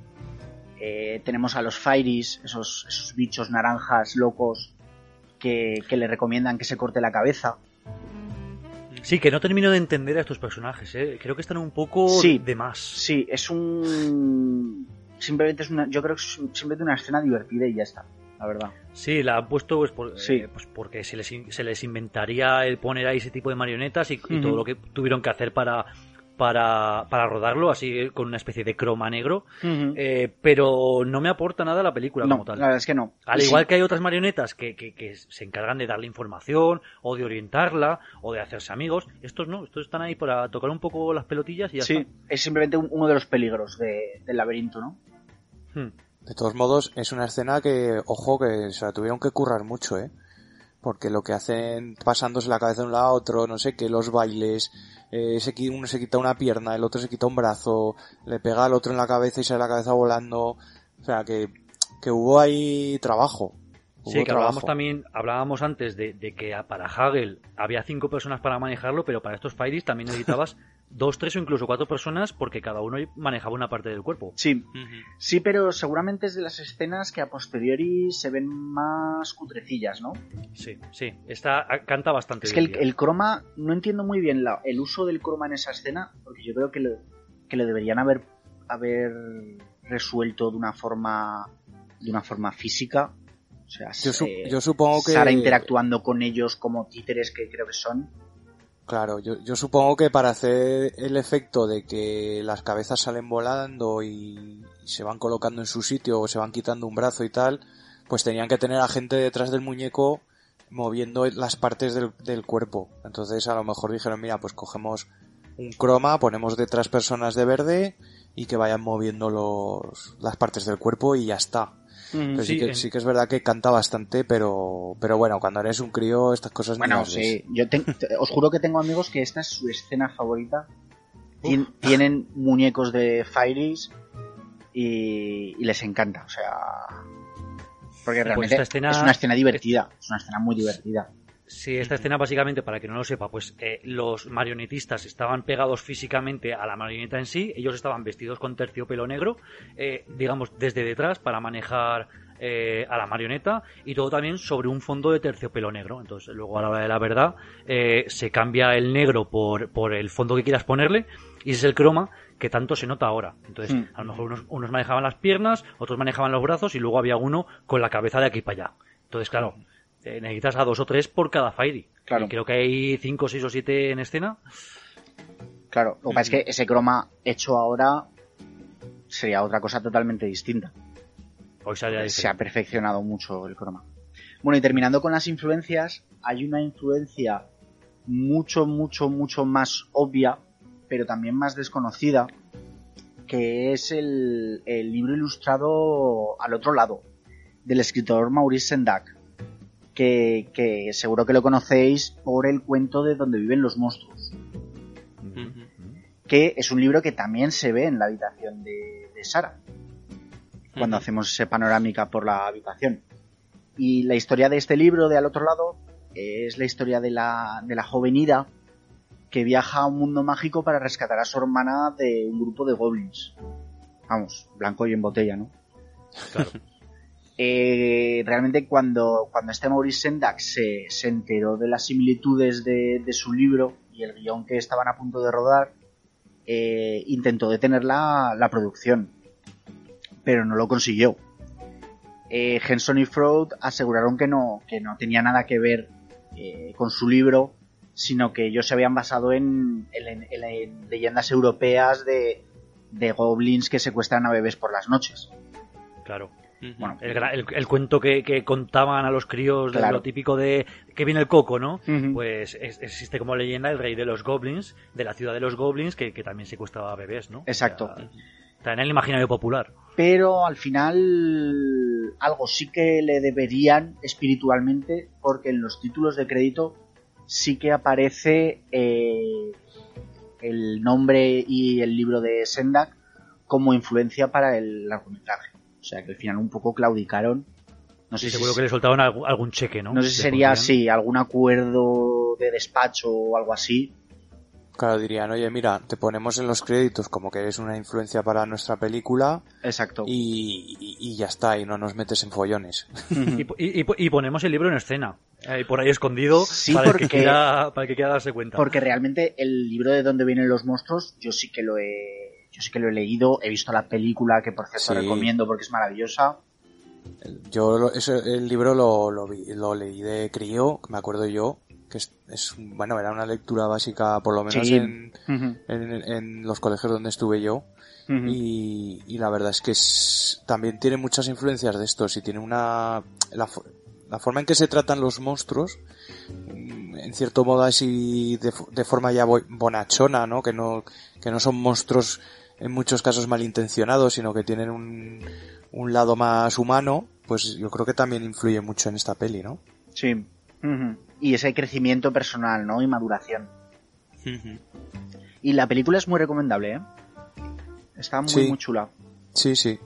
Eh, tenemos a los Fairies, esos, esos bichos naranjas locos que, que le recomiendan que se corte la cabeza. Sí, que no termino de entender a estos personajes, ¿eh? Creo que están un poco Sí. de más. Sí, es un. Simplemente es una. Yo creo que es simplemente una escena divertida y ya está, la verdad. Sí, la han puesto pues, por- Sí. eh, pues porque se les, se les inventaría el poner ahí ese tipo de marionetas y, todo lo que tuvieron que hacer para, para, para rodarlo, así eh, con una especie de croma negro. Eh, pero no me aporta nada a la película no, como tal. la verdad es que no. Al igual sí, que hay otras marionetas que, que- que se encargan de darle información, o de orientarla, o de hacerse amigos, estos no, estos están ahí para tocar un poco las pelotillas y ya Sí, está. es simplemente un- uno de los peligros de- del laberinto, ¿no? Hmm. De todos modos, es una escena que, ojo, que se la tuvieron que currar mucho, ¿eh? Porque lo que hacen pasándose la cabeza de un lado a otro, no sé qué, los bailes, eh, se uno se quita una pierna, el otro se quita un brazo, le pega al otro en la cabeza y sale la cabeza volando. O sea, que, que hubo ahí trabajo. Hubo Sí, que hablábamos también, hablábamos antes de, de que para Hagel había cinco personas para manejarlo, pero para estos Fairies también necesitabas dos, tres o incluso cuatro personas porque cada uno manejaba una parte del cuerpo. Sí, sí, pero seguramente es de las escenas que a posteriori se ven más cutrecillas, ¿no? Sí, sí, está, canta bastante Es que el, croma, no entiendo muy bien la- el uso del croma en esa escena, porque yo creo que lo, que lo deberían haber, haber resuelto de una forma de una forma física. O sea, Yo, su- yo supongo que... Sara interactuando con ellos como títeres que creo que son. Claro, yo, yo supongo que para hacer el efecto de que las cabezas salen volando y, se van colocando en su sitio o se van quitando un brazo y tal, pues tenían que tener a gente detrás del muñeco moviendo las partes del, del cuerpo. Entonces a lo mejor dijeron, mira, pues cogemos un croma, ponemos detrás personas de verde y que vayan moviendo los, las partes del cuerpo y ya está. Pero sí, Sí, que, sí que es verdad que canta bastante, pero, pero bueno, cuando eres un crío estas cosas Bueno, las ves. sí, yo te- te- os juro que tengo amigos que esta es su escena favorita. Tien- tienen muñecos de Fairies y, y les encanta, o sea... Porque Pues realmente esta escena- es una escena divertida, es una escena muy divertida. Sí, esta escena básicamente, para que no lo sepa, pues eh, los marionetistas estaban pegados físicamente a la marioneta en sí, ellos estaban vestidos con terciopelo negro, eh, digamos desde detrás para manejar eh, a la marioneta y todo también sobre un fondo de terciopelo negro. Entonces luego a la hora de la verdad eh, se cambia el negro por, por el fondo que quieras ponerle y ese es el croma que tanto se nota ahora. Entonces Hmm. a lo mejor unos, unos manejaban las piernas, otros manejaban los brazos y luego había uno con la cabeza de aquí para allá. Entonces claro, eh, necesitas a dos o tres por cada Fairy. Claro. Y creo que hay cinco, seis o siete en escena. Claro, lo que pasa es que ese croma hecho ahora sería otra cosa totalmente distinta. Hoy se ha perfeccionado mucho el croma. Bueno, y terminando con las influencias, hay una influencia mucho, mucho, mucho más obvia, pero también más desconocida, que es el, el libro ilustrado al otro lado, del escritor Maurice Sendak, que, que, seguro que lo conocéis por el cuento de donde viven los monstruos. Que es un libro que también se ve en la habitación de, de Sara, cuando hacemos ese panorámica por la habitación. Y la historia de este libro de al otro lado es la historia de la, de la joven Ida que viaja a un mundo mágico para rescatar a su hermana de un grupo de goblins. Vamos, blanco y en botella, ¿no? Claro. Eh, realmente cuando, cuando este Maurice Sendak se, se enteró de las similitudes de, de, su libro y el guion que estaban a punto de rodar, eh, intentó detener la, la, producción, pero no lo consiguió. Eh, Henson y Freud aseguraron que no, que no tenía nada que ver con su libro, sino que ellos se habían basado en, en leyendas europeas de, de goblins que secuestran a bebés por las noches. Claro. Bueno, el, el, el, cuento que, que, contaban a los críos claro. de lo típico de que viene el coco, ¿no? Uh -huh. Pues es, existe como leyenda el rey de los goblins, de la ciudad de los goblins, que, que también secuestraba bebés, ¿no? Exacto. O sea, está en el imaginario popular. Pero al final algo sí que le deberían espiritualmente, porque en los títulos de crédito sí que aparece eh, el nombre y el libro de Sendak como influencia para el largometraje. O sea que al final un poco claudicaron. No sé sí, si seguro que le soltaban algún cheque, ¿no? No sé si sería así, algún acuerdo de despacho o algo así. Claro, dirían, oye, mira, te ponemos en los créditos como que eres una influencia para nuestra película. Exacto. Y, y, y ya está, y no nos metes en follones. y, y, ponemos el libro en escena. Eh, por ahí escondido sí, para, porque, el que quiera, para el que quiera darse cuenta. Porque realmente el libro de donde vienen los monstruos, yo sí que lo he yo sí que lo he leído, he visto la película que por cierto sí. recomiendo porque es maravillosa. Yo ese, el libro lo, lo, vi, lo, leí de crío, me acuerdo yo, que es, es, bueno, era una lectura básica por lo menos sí. en, uh -huh. en, en, los colegios donde estuve yo. Uh -huh. y, y, la verdad es que es, también tiene muchas influencias de estos y tiene una... La, la forma en que se tratan los monstruos en cierto modo así de, de, forma ya bonachona, ¿no? Que no que no son monstruos en muchos casos malintencionados, sino que tienen un, un lado más humano, pues yo creo que también influye mucho en esta peli, ¿no? Sí. Uh -huh. Y ese crecimiento personal, ¿no? Y maduración. Uh -huh. Y la película es muy recomendable, ¿eh? Está muy, sí. muy chula. Sí, sí.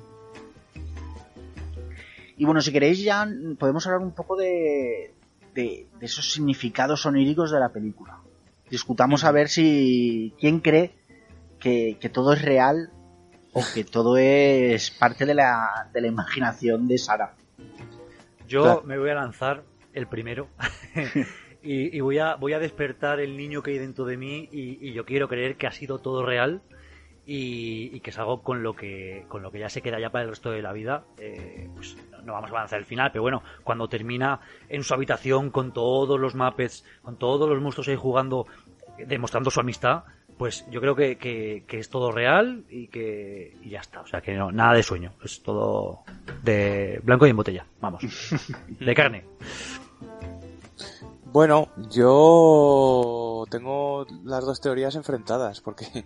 Y bueno, si queréis ya podemos hablar un poco de, de, de esos significados oníricos de la película. Discutamos a ver si quién cree que, que, todo es real o que todo es parte de la, de la imaginación de Sara. Yo claro. me voy a lanzar el primero y, y, voy, a, voy a despertar el niño que hay dentro de mí y, y yo quiero creer que ha sido todo real y, y, que es algo con lo que con lo que ya se queda ya para el resto de la vida eh, pues no vamos a avanzar el final pero bueno cuando termina en su habitación con todos los mapes con todos los monstruos ahí jugando demostrando su amistad pues yo creo que, que, que es todo real y que y ya está. O sea que no nada de sueño. Es todo de blanco y en botella. Vamos. De carne. Bueno yo tengo las dos teorías enfrentadas porque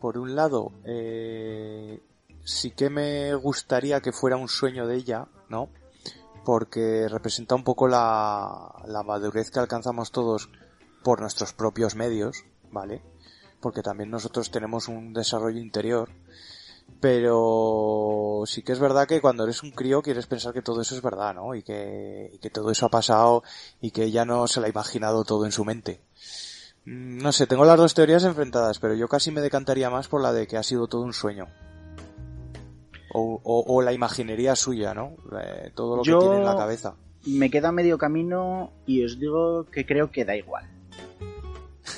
por un lado, eh, sí que me gustaría que fuera un sueño de ella, ¿no? Porque representa un poco la, la madurez que alcanzamos todos por nuestros propios medios, ¿vale? Porque también nosotros tenemos un desarrollo interior. Pero sí que es verdad que cuando eres un crío quieres pensar que todo eso es verdad, ¿no? Y que, y que todo eso ha pasado y que ella no se lo ha imaginado todo en su mente. No sé, tengo las dos teorías enfrentadas, pero yo casi me decantaría más por la de que ha sido todo un sueño. O, o, o la imaginería suya, ¿no? Eh, todo lo yo que tiene en la cabeza. Me queda medio camino y os digo que creo que da igual.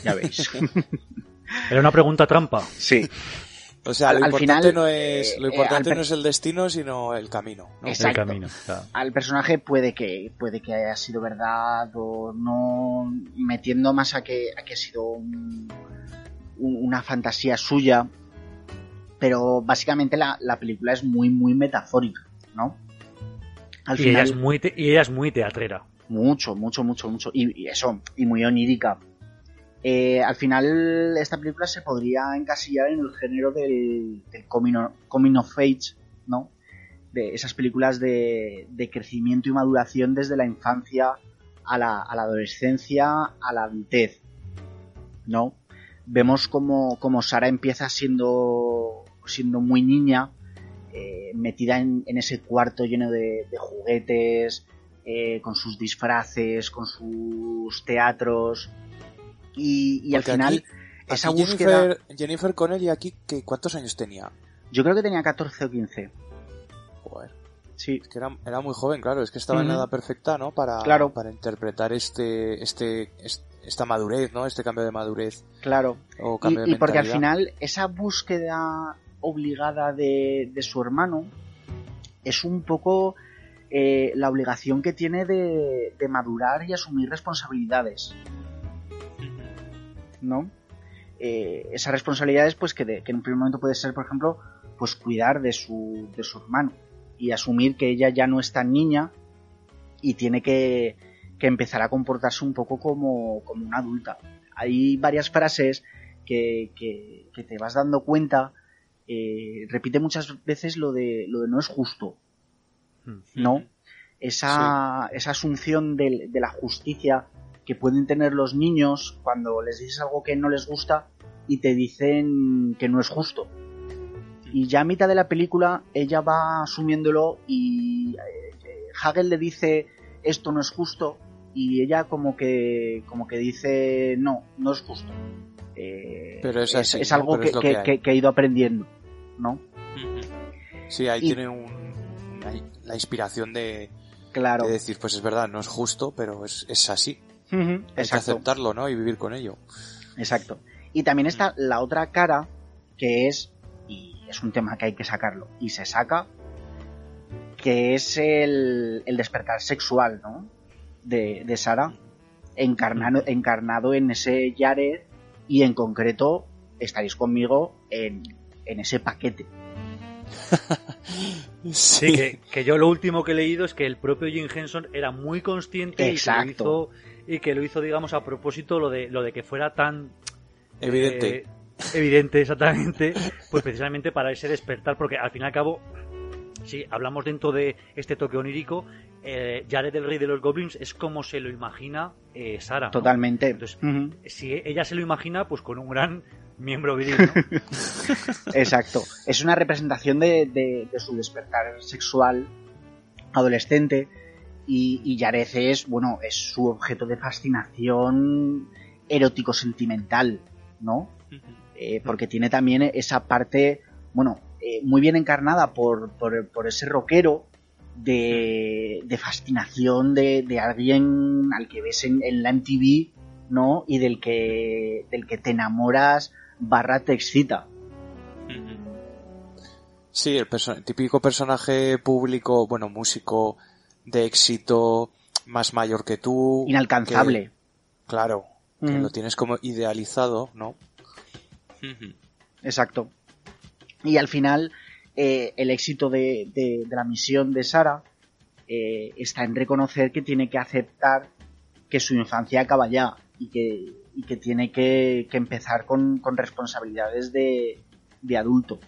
Ya veis. Era una pregunta trampa. Sí. O sea, lo al, importante, al final, no, es, lo importante eh, no es el destino, sino el camino. ¿no? Exacto. El camino, claro. Al personaje puede que, puede que haya sido verdad o no, metiendo más a que, a que ha sido un, un, una fantasía suya. Pero básicamente la, la, película es muy, muy metafórica, ¿no? Al y, final, ella es muy te- y ella es muy teatrera. mucho, mucho, mucho, mucho. Y, y eso, y muy onírica. Eh, al final, esta película se podría encasillar en el género del, del coming, of age, ¿no? De esas películas de, de crecimiento y maduración desde la infancia a la, a la adolescencia, a la adultez, ¿no? Vemos como, como Sara empieza siendo, siendo muy niña, eh, metida en, en ese cuarto lleno de, de juguetes, eh, con sus disfraces, con sus teatros. Y, y al final, aquí- esa Aquí búsqueda. Jennifer, Jennifer Connelly aquí, ¿qué, ¿cuántos años tenía? Yo creo que tenía 14 o 15. Joder, Sí, es que era, era muy joven, claro, es que estaba en la Ujú. edad perfecta, ¿no? Para, Claro. para interpretar este, este, es- esta madurez, ¿no? Este cambio de madurez claro. o Y, cambio de y porque al final, esa búsqueda obligada de, de su hermano es un poco eh, la obligación que tiene de, de madurar y asumir responsabilidades. ¿No? Eh, esas responsabilidades, pues que, de- que en un primer momento puede ser, por ejemplo, pues cuidar de su, de su hermano y asumir que ella ya no es tan niña y tiene que, que empezar a comportarse un poco como, como una adulta. Hay varias frases que, que, que te vas dando cuenta, eh, repite muchas veces lo de, lo de no es justo, ¿no? Esa, esa asunción de la justicia que pueden tener los niños cuando les dices algo que no les gusta y te dicen que no es justo. Y ya a mitad de la película ella va asumiéndolo y eh, Hagel le dice esto no es justo y ella como que como que dice no, no es justo. Eh, Pero es así, ¿no? algo Pero que, es que- he ido aprendiendo, ¿no? Sí, ahí Y- tiene un, la inspiración de, Claro. de decir, pues es verdad, no es justo, pero es, es así. Hay que Exacto. aceptarlo, ¿no? Y vivir con ello. Exacto. Y también está la otra cara, que es, y es un tema que hay que sacarlo, y se saca, que es el, el despertar sexual, ¿no? De, de Sara, encarnado, encarnado en ese Jared, y en concreto estaréis conmigo en, en ese paquete. Sí, que, que yo lo último que he leído es que el propio Jim Henson era muy consciente y que, lo Exacto. hizo, y que lo hizo, digamos, a propósito lo de, lo de que fuera tan Evidente. eh, evidente, exactamente, pues precisamente para ese despertar, porque al fin y al cabo, si hablamos dentro de este toque onírico, eh, Jared el rey de los goblins es como se lo imagina eh, Sara. ¿no? Totalmente. Entonces, si ella se lo imagina, pues con un gran miembro viril, ¿no? Exacto. Es una representación de, de- de su despertar sexual adolescente y, y Jared es, bueno, es su objeto de fascinación erótico-sentimental, ¿no? Eh, porque tiene también esa parte, bueno, eh, muy bien encarnada por, por, por ese rockero de, de fascinación de, de alguien al que ves en, en la MTV, ¿no? Y del que, del que te enamoras barra te excita. Sí, el perso- típico personaje público, bueno, músico de éxito, más mayor que tú. Inalcanzable. que- claro, que lo tienes como idealizado, ¿no? Exacto. Y al final, eh, el éxito de, de- de la misión de Sara eh, está en reconocer que tiene que aceptar que su infancia acaba ya y que, y que tiene que, que empezar con, con responsabilidades de, de adulto.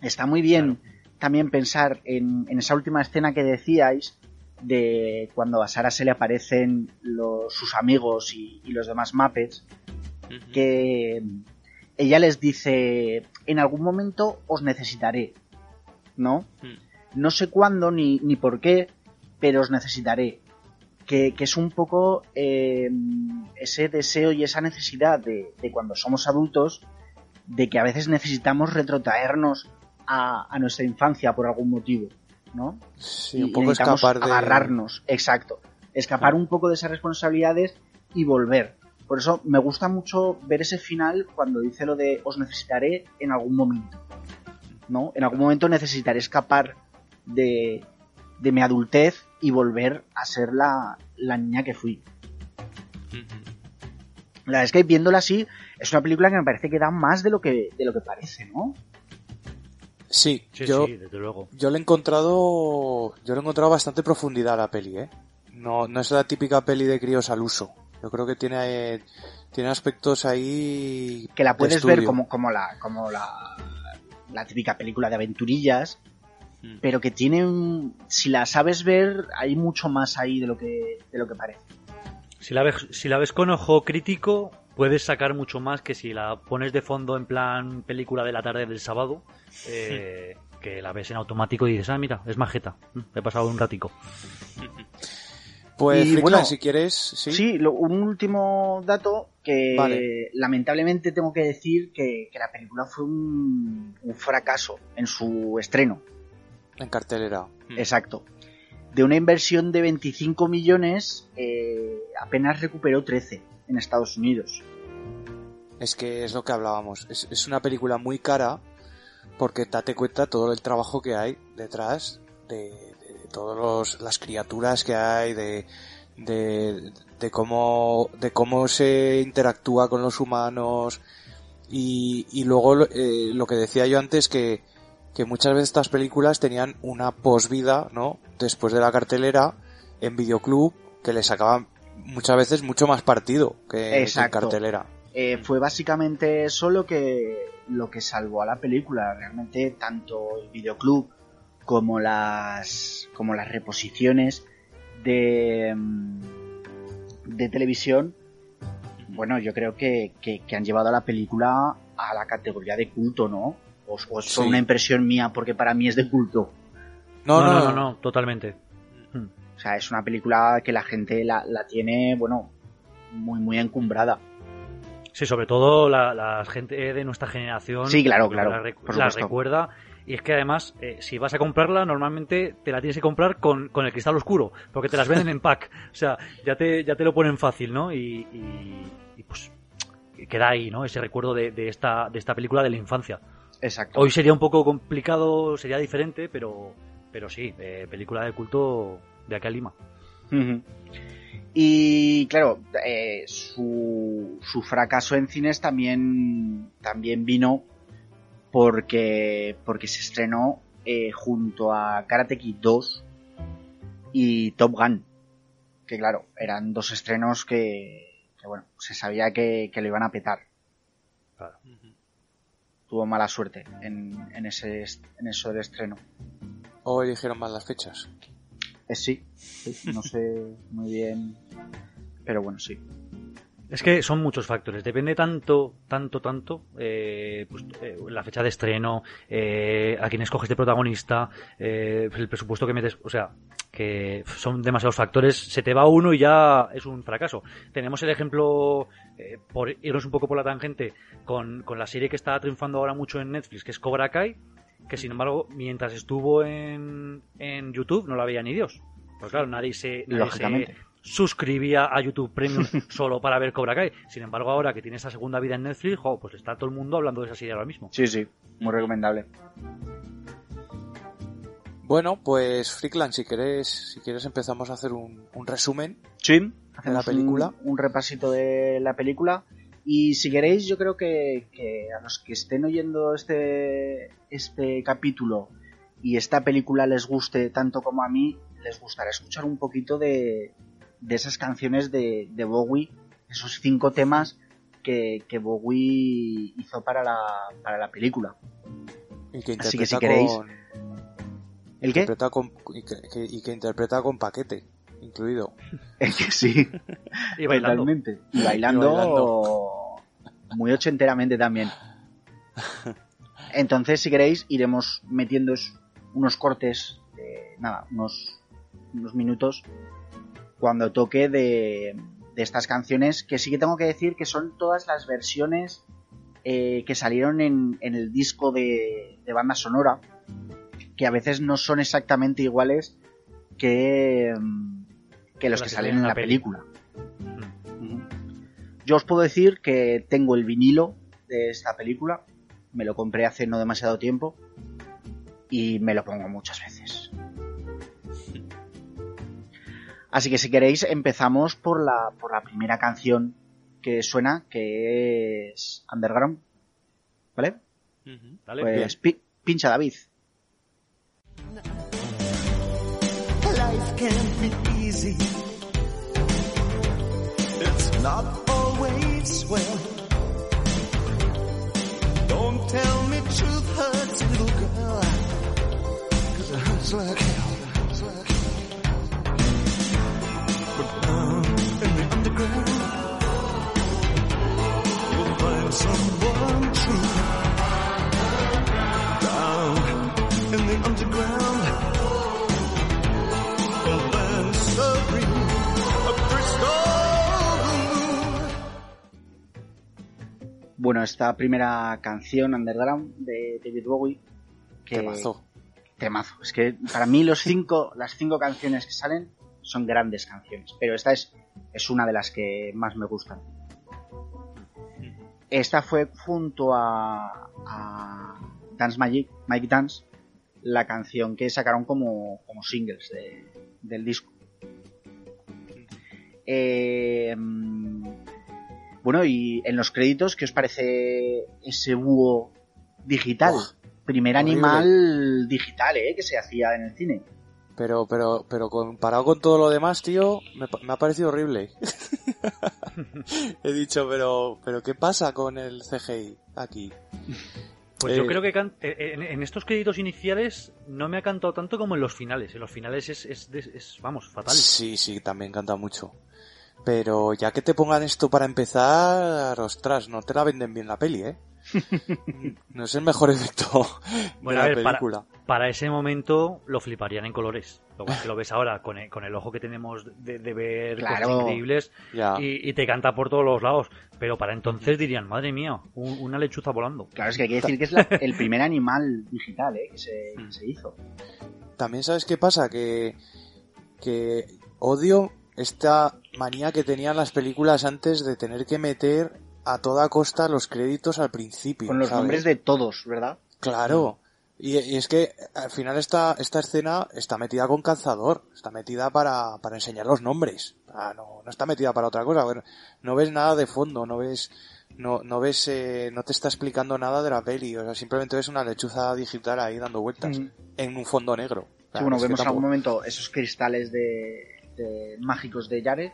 Está muy bien también pensar en, en esa última escena que decíais de cuando a Sara se le aparecen los- sus amigos y, y los demás Muppets, que ella les dice, en algún momento os necesitaré, ¿no? No sé cuándo ni, ni por qué, pero os necesitaré. Que, que es un poco eh, ese deseo y esa necesidad de, de cuando somos adultos, de que a veces necesitamos retrotraernos a, a nuestra infancia por algún motivo, ¿no? Sí, Y un poco necesitamos escapar de... agarrarnos, exacto. Escapar un poco de esas responsabilidades y volver. Por eso me gusta mucho ver ese final cuando dice lo de os necesitaré en algún momento. ¿No? En algún momento necesitaré escapar de, de mi adultez y volver a ser la, la niña que fui. La verdad es que viéndola así, es una película que me parece que da más de lo que, de lo que parece, ¿no? Sí, Sí, yo, sí, desde luego. yo le he encontrado, yo le he encontrado bastante profundidad a la peli, ¿eh? No, no es la típica peli de críos al uso. Yo creo que tiene, eh, tiene aspectos ahí Que la de puedes ver como, como la, como la, la típica película de aventurillas, Mm. pero que tiene un, si la sabes ver, hay mucho más ahí de lo que, de lo que parece. Si la, ves, si la ves con ojo crítico, puedes sacar mucho más que si la pones de fondo en plan película de la tarde del sábado, eh, que la ves en automático y dices, ah, mira, es majeta. Mm, He pasado un ratico. Pues, Y bueno, si quieres, sí. Sí, lo- un último dato que Vale. lamentablemente tengo que decir que, que la película fue un, un fracaso en su estreno. En cartelera. Mm. Exacto. De una inversión de 25 millones, eh, apenas recuperó 13 en Estados Unidos. Es que es lo que hablábamos. Es, es una película muy cara porque date cuenta todo el trabajo que hay detrás de, de- de todas las criaturas que hay, de, de, cómo, de cómo se interactúa con los humanos y, y luego eh, lo que decía yo antes que, que muchas veces estas películas tenían una posvida, ¿no? Después de la cartelera en videoclub que le sacaban muchas veces mucho más partido que, en cartelera. Eh, fue básicamente eso lo que, lo que salvó a la película. Realmente tanto el videoclub como las, como las reposiciones de, mm, de televisión, bueno, yo creo que, que- que han llevado a la película a la categoría de culto, ¿no? O, o es Sí. una impresión mía porque para mí es de culto. No, no, no, no, no, totalmente. O sea, es una película que la gente la, la tiene, bueno, muy, muy encumbrada. Sí, sobre todo la, la gente de nuestra generación. Sí, claro, claro, La, por recuerda. Y es que además, eh, si vas a comprarla, normalmente te la tienes que comprar con, con el cristal oscuro, porque te las venden en pack. O sea, ya te, ya te lo ponen fácil, ¿no? Y, y- y, pues queda ahí, ¿no? Ese recuerdo de, de esta, de esta película de la infancia. Exacto. Hoy sería un poco complicado, sería diferente, pero, pero sí, eh, película de culto de aquí a Lima. Y claro, eh, su, su fracaso en cines también, también vino porque, porque se estrenó eh, junto a Karate Kid 2 y Top Gun. Que claro, eran dos estrenos que, que, bueno, se sabía que, que lo iban a petar. Claro. Tuvo mala suerte en, en, ese, en eso del estreno. O eligieron mal las fechas. Eh, sí, no sé muy bien, pero bueno, sí. Es que son muchos factores. Depende tanto, tanto, tanto. eh, pues, eh, la fecha de estreno, eh, a quién escoges de protagonista, eh, el presupuesto que metes. O sea, que son demasiados factores. Se te va uno y ya es un fracaso. Tenemos el ejemplo, por irnos un poco por la tangente, con, con la serie que está triunfando ahora mucho en Netflix, que es Cobra Kai. Que sin embargo, mientras estuvo en, en YouTube, no la veía ni Dios. Pues claro, nadie se, nadie se, Lógicamente. suscribía a YouTube Premium solo para ver Cobra Kai. Sin embargo, ahora que tiene esa segunda vida en Netflix, jo, pues está todo el mundo hablando de esa serie ahora mismo. Sí, sí, muy recomendable. Bueno, pues Freakland, si quieres, si quieres empezamos a hacer un, un resumen. Sí, hacemos la película. Un, un repasito de la película. Y si queréis, yo creo que, que a los que estén oyendo este, este capítulo y esta película les guste tanto como a mí, les gustará escuchar un poquito de, de esas canciones de, de Bowie, esos cinco temas que, que Bowie hizo para la, para la película. Y que Así que si queréis- con, ¿El qué? interpreta con- y, que, que- y que interpreta con paquete incluido. El que sí. Y bailando. Totalmente. Y bailando, Y bailando. Muy ochenteramente también. Entonces, si queréis, iremos metiendo unos cortes, de, nada, unos, unos minutos, cuando toque de, de estas canciones, que sí que tengo que decir que son todas las versiones eh, que salieron en, en el disco de, de banda sonora, que a veces no son exactamente iguales que, mm, que los que que salen salen en la película. Yo os puedo decir que tengo el vinilo de esta película. Me lo compré hace no demasiado tiempo. Y me lo pongo muchas veces. Así que si queréis empezamos por la, por la primera canción que suena, que es Underground. ¿Vale? Dale, Pues pi- Pincha, David. Life can't be easy. It's not always well. Don't tell me truth hurts, little girl. Cause. It hurts like hell. But down in the underground, you'll find someone true. Bueno, esta primera canción, Underground, de David Bowie. Que, Temazo. Temazo. Es que para mí los cinco, las cinco canciones que salen son grandes canciones. Pero esta es, es una de las que más me gustan. Esta fue junto a, a Dance Magic, Mike Dance, la canción que sacaron como, como singles de- del disco. Eh, bueno, y en los créditos, ¿qué os parece ese búho digital? Primer horrible. animal digital, ¿eh? Que se hacía en el cine. Pero, pero, pero comparado con todo lo demás, tío, me, ha parecido horrible. He dicho, pero, pero ¿qué pasa con el CGI aquí? Pues yo Eh, creo que can- eh, en, en estos créditos iniciales no me ha cantado tanto como en los finales. En los finales es, es, es- es, vamos, fatal. Sí, sí, también canta mucho. Pero ya que te pongan esto para empezar, ostras, no te la venden bien la peli, ¿eh? No es el mejor efecto Bueno, de a la ver, para, película. para ese momento lo fliparían en colores. Lo que lo ves ahora con el, con el ojo que tenemos de, de ver Claro. cosas increíbles y, y te canta por todos los lados. Pero para entonces dirían, madre mía, un- una lechuza volando. Claro, es que hay que decir que es la- el primer animal digital, ¿eh? Que se, que se hizo. También sabes qué pasa, que, que odio esta manía que tenían las películas antes de tener que meter a toda costa los créditos al principio. Con los ¿sabes? nombres de todos, ¿verdad? Claro. Y, y es que al final esta, esta escena está metida con calzador, está metida para, para enseñar los nombres. Ah, no, no está metida para otra cosa. Bueno, no ves nada de fondo, no ves, no, no ves, eh, no te está explicando nada de la peli. O sea, simplemente ves una lechuza digital ahí dando vueltas Ujú. en un fondo negro. O sea, Sí, bueno, vemos en algún momento esos cristales de, de- mágicos de Jared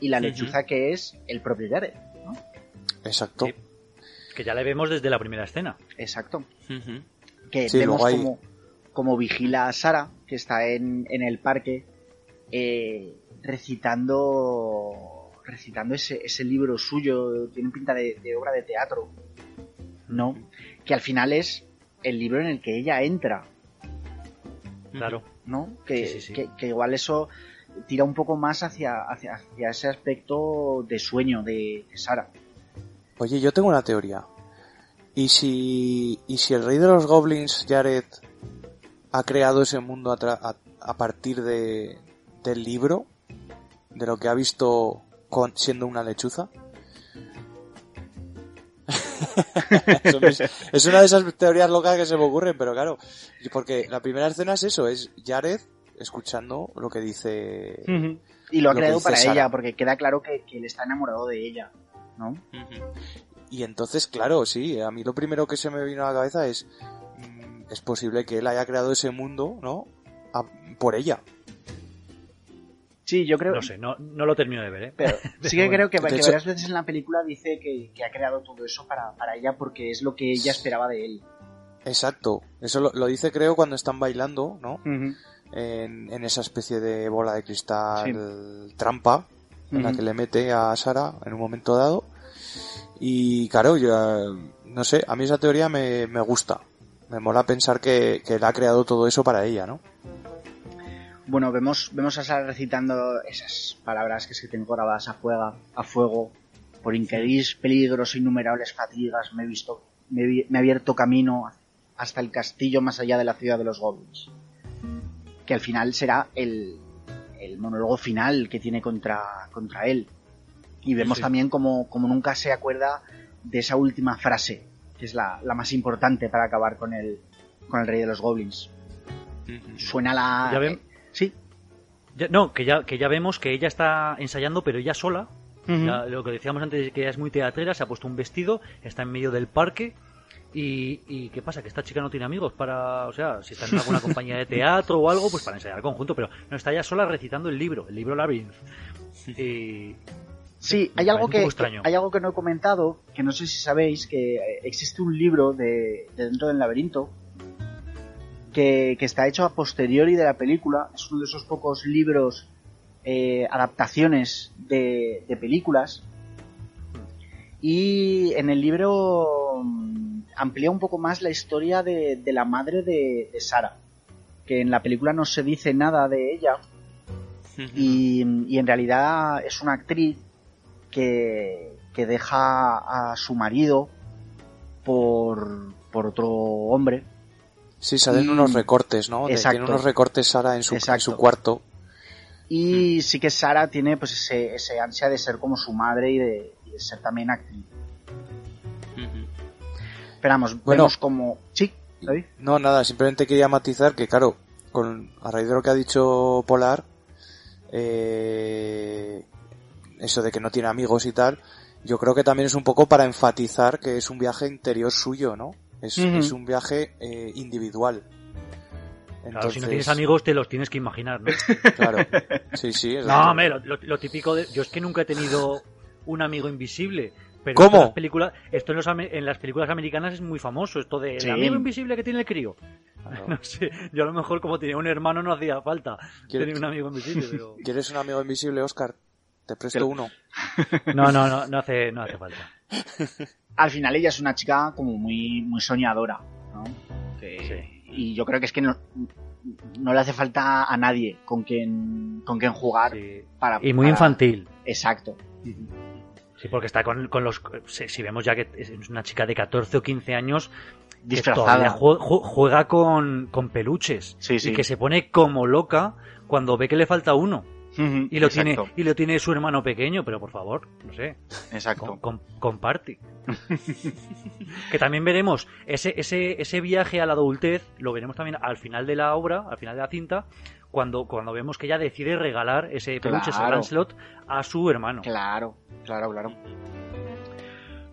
y la lechuza que es el propio Jared, ¿no? Exacto. Sí. Que ya le vemos desde la primera escena. Exacto. Que Sí, vemos hay- como, como vigila a Sara, que está en, en el parque, eh, recitando recitando ese, ese libro suyo, tiene pinta de, de obra de teatro, ¿no? Que al final es el libro en el que ella entra, Claro. ¿no? Que, Sí, sí, sí. que- que igual eso tira un poco más hacia, hacia, hacia ese aspecto de sueño de, de Sara. Oye, yo tengo una teoría. ¿Y si, y si el rey de los goblins, Jared, ha creado ese mundo a, a, partir de, del libro? ¿De lo que ha visto siendo una lechuza? Es una de esas teorías locas que se me ocurren, pero claro, porque la primera escena es eso, es Jared escuchando lo que dice... Y lo ha Lo creado para Sara. ella, porque queda claro que, que él está enamorado de ella, ¿no? Y entonces, claro, sí, a mí lo primero que se me vino a la cabeza es, mm, es posible que él haya creado ese mundo, ¿no? A- por ella. Sí, yo creo... No sé, no, no lo termino de ver, ¿eh? Pero sí que Bueno, creo que, de que hecho- varias veces en la película dice que, que ha creado todo eso para, para ella porque es lo que ella esperaba de él. Exacto. Eso lo, lo dice, creo, cuando están bailando, ¿no? En, en esa especie de bola de cristal trampa en la que le mete a Sara en un momento dado. Y claro, yo, no sé, a mí esa teoría me, me gusta. Me mola pensar que, que él ha creado todo eso para ella, ¿no? Bueno, vemos, vemos a Sara recitando esas palabras que se tengo grabadas a fuego, a fuego. Por increíbles peligros e innumerables fatigas me he visto, me, me he abierto camino hasta el castillo más allá de la ciudad de los goblins. Que al final será el, el monólogo final que tiene contra, contra él. Y vemos Sí. también como, como nunca se acuerda de esa última frase, que es la, la más importante para acabar con el, con el rey de los goblins. Suena la... Ya ven- Sí. Ya- no, que ya, que ya vemos que ella está ensayando, pero ella sola. Ya lo que decíamos antes, que ella es muy teatrera, se ha puesto un vestido, está en medio del parque Y, y ¿qué pasa? Que esta chica no tiene amigos para, o sea, si está en alguna compañía de teatro o algo, pues para ensayar conjunto, pero no está ella sola recitando el libro, el libro Labyrinth. Y Sí, hay algo, que, hay algo que no he comentado, que no sé si sabéis, que existe un libro de, de Dentro del Laberinto que, que está hecho a posteriori de la película. Es uno de esos pocos libros, eh, adaptaciones de, de películas. Y en el libro amplía un poco más la historia de, de la madre de, de Sara. Que en la película no se dice nada de ella. Y, y en realidad es una actriz que, que deja a su marido por, por otro hombre. Sí, salen Y- unos recortes, ¿no? De- Exacto. tiene unos recortes Sara en su, en Exacto. su cuarto. Y sí que Sara tiene pues ese, ese ansia de ser como su madre y de, y de ser también actriz. Esperamos, Bueno. vemos como... Sí, David. No, nada, simplemente quería matizar que, claro, con, a raíz de lo que ha dicho Polar, eh, eso de que no tiene amigos y tal, yo creo que también es un poco para enfatizar que es un viaje interior suyo, ¿no? Es, un viaje eh, individual. Claro, si no Entonces, tienes amigos te los tienes que imaginar, ¿no? Claro, sí, sí. es No, hombre, lo, lo- lo típico de... Yo es que nunca he tenido un amigo invisible. Pero ¿Cómo? Esto en, las películas, esto en, los ame- en las películas americanas es muy famoso, esto de Sí. el amigo invisible que tiene el crío. No sé, yo a lo mejor como tenía un hermano no hacía falta ¿Quieres- tener un amigo invisible, pero... ¿Quieres un amigo invisible, Oscar? Te presto uno. No, no, no, no hace, no hace falta. Al final ella es una chica como muy, muy soñadora, ¿no? Que- Y yo creo que es que no, no le hace falta a nadie con quien, con quien jugar para... Y muy para- infantil. Exacto. Sí, porque está con, con los... Si, si vemos ya que es una chica de 14 o 15 años Disfrazada. juega con, con peluches Sí, sí. y que se pone como loca cuando ve que le falta uno. Y lo, exacto. tiene, y lo tiene su hermano pequeño, pero por favor, no sé. Exacto. Com- com- comparte. que también veremos ese, ese, ese viaje a la adultez, lo veremos también al final de la obra, al final de la cinta, cuando, cuando vemos que ella decide regalar ese peluche, ese. Lancelot, a su hermano. Claro, claro, claro.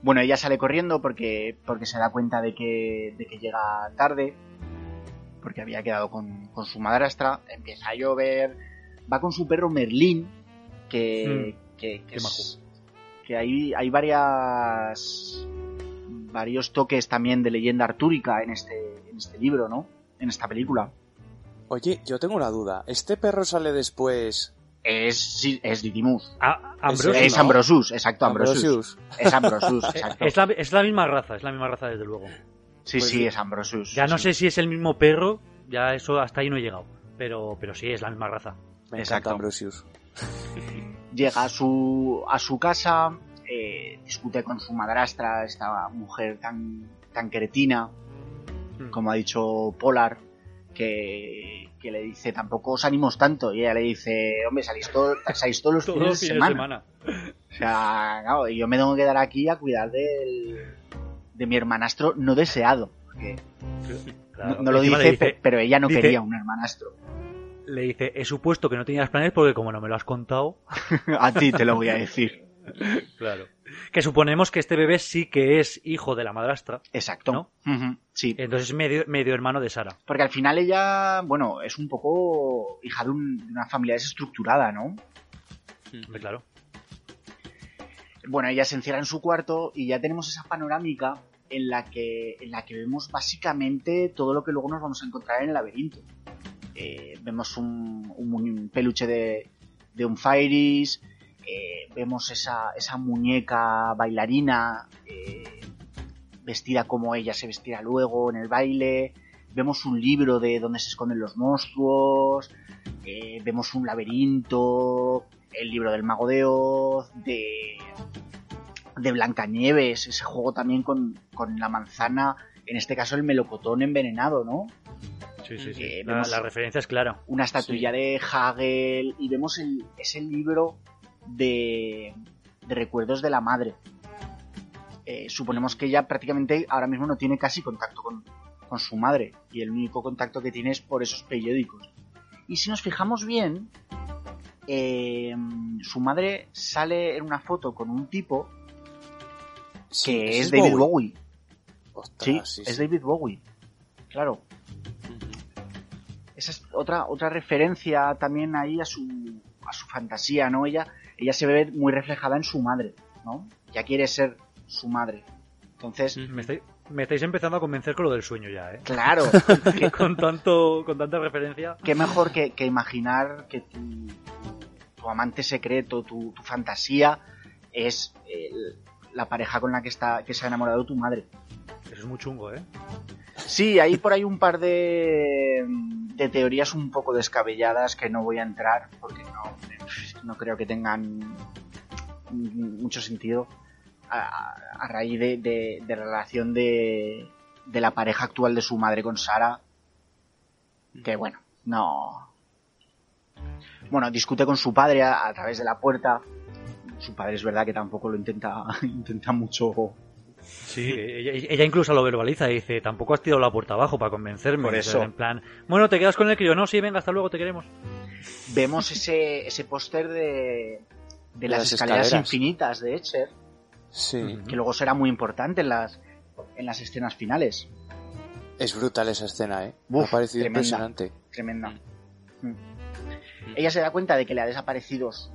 Bueno, ella sale corriendo porque, porque se da cuenta de que, de que llega tarde, porque había quedado con, con su madrastra, empieza a llover, va con su perro Merlín, que, que, que, es- que hay, hay varias varios toques también de leyenda artúrica en este, en este libro, ¿no? En esta película. Oye, yo tengo una duda. ¿Este perro sale después? Es, sí, es Didymus. Ambrosius, es ¿no? Ambrosus, exacto, Ambrosus. Ambrosius. Es Ambrosus, exacto. Es la, es la misma raza, es la misma raza desde luego. Sí, Pues sí, es Ambrosus. Ya no sé si es el mismo perro, ya eso hasta ahí no he llegado. Pero, pero sí, es la misma raza. Me Exacto. Ambrosius. llega a su, a su casa, eh, discute con su madrastra, esta mujer tan, tan cretina, como ha dicho Polar, que, que le dice, tampoco os animos tanto. Y ella le dice, hombre, salís, todo- salís todos los Todos fines de de semana. semana. O sea, claro, y yo me tengo que quedar aquí a cuidar del, de mi hermanastro no deseado. porque Claro. no, no lo dice, le dice- pe- pero ella no dice- quería un hermanastro. Le dice, he supuesto que no tenías planes porque como no me lo has contado... a ti te lo voy a decir. Claro. Que suponemos que este bebé sí que es hijo de la madrastra. Exacto. sí. Entonces es medio, medio hermano de Sara. Porque al final ella, bueno, es un poco hija de, un- de una familia desestructurada, ¿no? Claro. Bueno, ella se encierra en su cuarto y ya tenemos esa panorámica en la que, en la que vemos básicamente todo lo que luego nos vamos a encontrar en el laberinto. Eh, vemos un, un peluche de, de un Fairies, eh, vemos esa, esa muñeca bailarina eh, vestida como ella se vestirá luego en el baile, vemos un libro de donde se esconden los monstruos, eh, vemos un laberinto, el libro del mago de Oz, de, de Blancanieves, ese juego también con, con la manzana, en este caso el melocotón envenenado, ¿no? Sí, sí, sí. Eh, La, vemos- la referencia es clara. Una estatuilla de Hagel y vemos el, ese libro de, de recuerdos de la madre. Eh, suponemos que ella prácticamente ahora mismo no tiene casi contacto con, con su madre y el único contacto que tiene es por esos periódicos. Y si nos fijamos bien, eh, su madre sale en una foto con un tipo Sí, que es David Bowie. Bowie. Sí, sí, es sí. David Bowie. Claro. Esa es otra, otra referencia también ahí a su, a su fantasía, ¿no? Ella, ella se ve muy reflejada en su madre, ¿no? Ya quiere ser su madre. Entonces, Me estáis, me estáis empezando a convencer con lo del sueño ya, ¿eh? claro, Que con, tanto, con tanta referencia. qué mejor que, que imaginar que tu, tu amante secreto, tu, tu fantasía, es el- la pareja con la que está que se ha enamorado tu madre. Eso es muy chungo, ¿eh? Sí, hay por ahí un par de, de teorías un poco descabelladas que no voy a entrar porque no, no creo que tengan mucho sentido a, a raíz de, de- de la relación de, de la pareja actual de su madre con Sara. Que bueno, no. Bueno, discute con su padre a, a través de la puerta. Su padre es verdad que tampoco lo intenta, intenta mucho Sí, ella, ella incluso lo verbaliza y dice, tampoco has tirado la puerta abajo para convencerme. Por O sea, eso. En plan, bueno, te quedas con el crío, no, sí, venga, hasta luego, te queremos. Vemos ese, ese póster de, de las, Las escaleras, escaleras. infinitas de Etcher, Sí, que luego será muy importante en las, en las escenas finales. es brutal esa escena, ¿eh? Me ha parecido tremenda. impresionante. Tremenda. Mm. Ella se da cuenta de que le ha desaparecido su,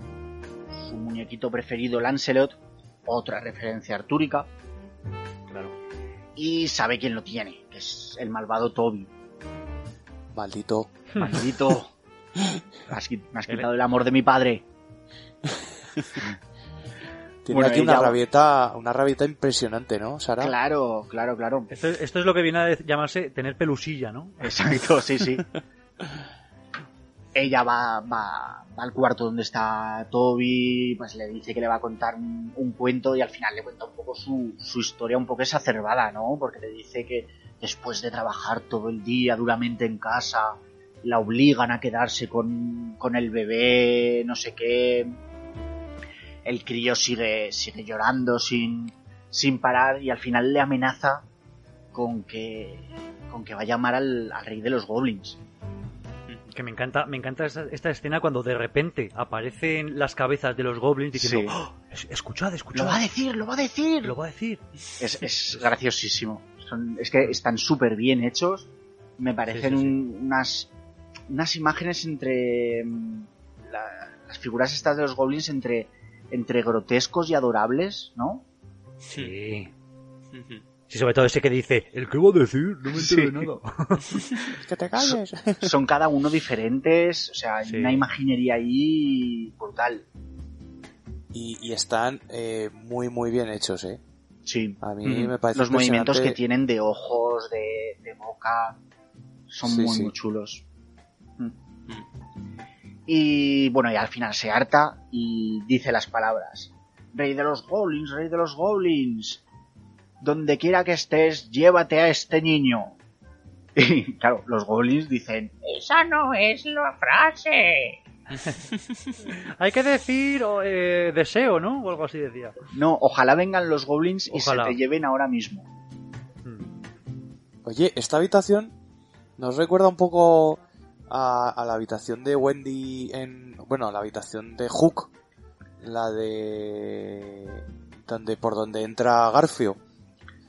su muñequito preferido, Lancelot, otra referencia artúrica, Claro. y sabe quién lo tiene, que es el malvado Toby. Maldito. Maldito. Me has, me has quitado el amor de mi padre. Tiene Bueno, aquí una ella- rabieta, una rabieta impresionante, ¿no, Sara? Claro, claro, claro. Esto, esto es lo que viene a llamarse tener pelusilla, ¿no? Exacto, sí, sí. Ella va, va, va al cuarto donde está Toby, pues le dice que le va a contar un, un cuento y al final le cuenta un poco su, su historia un poco exacerbada, ¿no? Porque le dice que después de trabajar todo el día duramente en casa, la obligan a quedarse con, con el bebé, no sé qué. El crío sigue, sigue llorando sin, sin parar y al final le amenaza con que, con que va a llamar al, al rey de los goblins. Que me encanta, me encanta esta, esta escena cuando de repente aparecen las cabezas de los goblins diciendo, Sí. "Oh, es- escuchad, escuchad. Lo va a decir, lo va a decir. Lo va a decir. Es, es graciosísimo. Son, es que están súper bien hechos. Me parecen Sí, sí, sí. un- unas, unas imágenes entre mm, la- las figuras estas de los goblins entre, entre grotescos y adorables, ¿no? Sí. Sí, sobre todo ese que dice, ¿el qué va a decir? No me entero de Sí. nada. Que te calles. Son cada uno diferentes, o sea, hay Sí. una imaginería ahí brutal. y, y están eh, muy, muy bien hechos, ¿eh? Sí. A mí me parece Los movimientos que tienen de ojos, de, de boca, son Sí, muy, sí. muy chulos. Mm. Y bueno, y al final se harta y dice las palabras. Rey de los goblins, rey de los goblins. Donde quiera que estés, llévate a este niño. Y claro, los goblins dicen, Esa no es la frase. Hay que decir eh, deseo, ¿no? O algo así decía. no, ojalá vengan los goblins y se te lleven ahora mismo. Oye, esta habitación nos recuerda un poco a, a la habitación de Wendy en... Bueno, a la habitación de Hook. La de... Donde, por donde entra Garfio.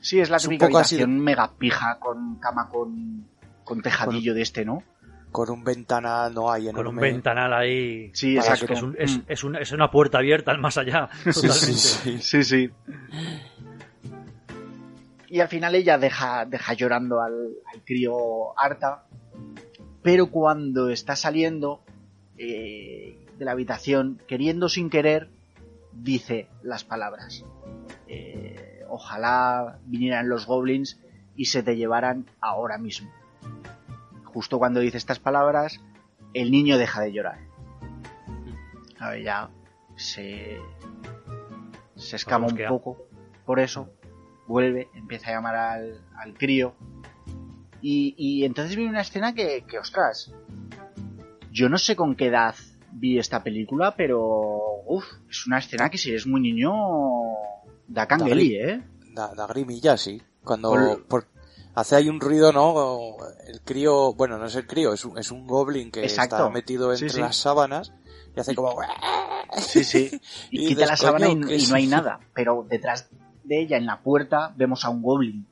Sí, es la Es típica habitación mega pija con cama con, con tejadillo de este, ¿no? Con un ventanal, no hay Con un enorme. ventanal ahí. Sí, exacto. Que es, un- es- Mm. es una, es una puerta abierta al más allá. Sí, sí. Sí, sí. Y al final ella deja, deja llorando al, al crío harta. Pero cuando está saliendo eh, de la habitación, queriendo sin querer, dice las palabras. Eh, ojalá vinieran los goblins y se te llevaran ahora mismo. Justo cuando dice estas palabras, el niño deja de llorar. A ver, ya se, se escama un poco. Por eso vuelve, empieza a llamar al, al crío. Y, y entonces viene una escena que, que, ostras, yo no sé con qué edad vi esta película, pero uf, es una escena que si eres muy niño da cangueli, ¿eh? Da, da grimilla, sí. Cuando Por- por- hace ahí un ruido, ¿no? El crío, bueno, no es el crío, es un, es un goblin que Exacto. está metido entre sí. las sábanas y hace como... Sí, sí. Y, Y quita la sábana y, coño, ¿qué y es no hay nada. Pero detrás de ella, en la puerta, vemos a un goblin.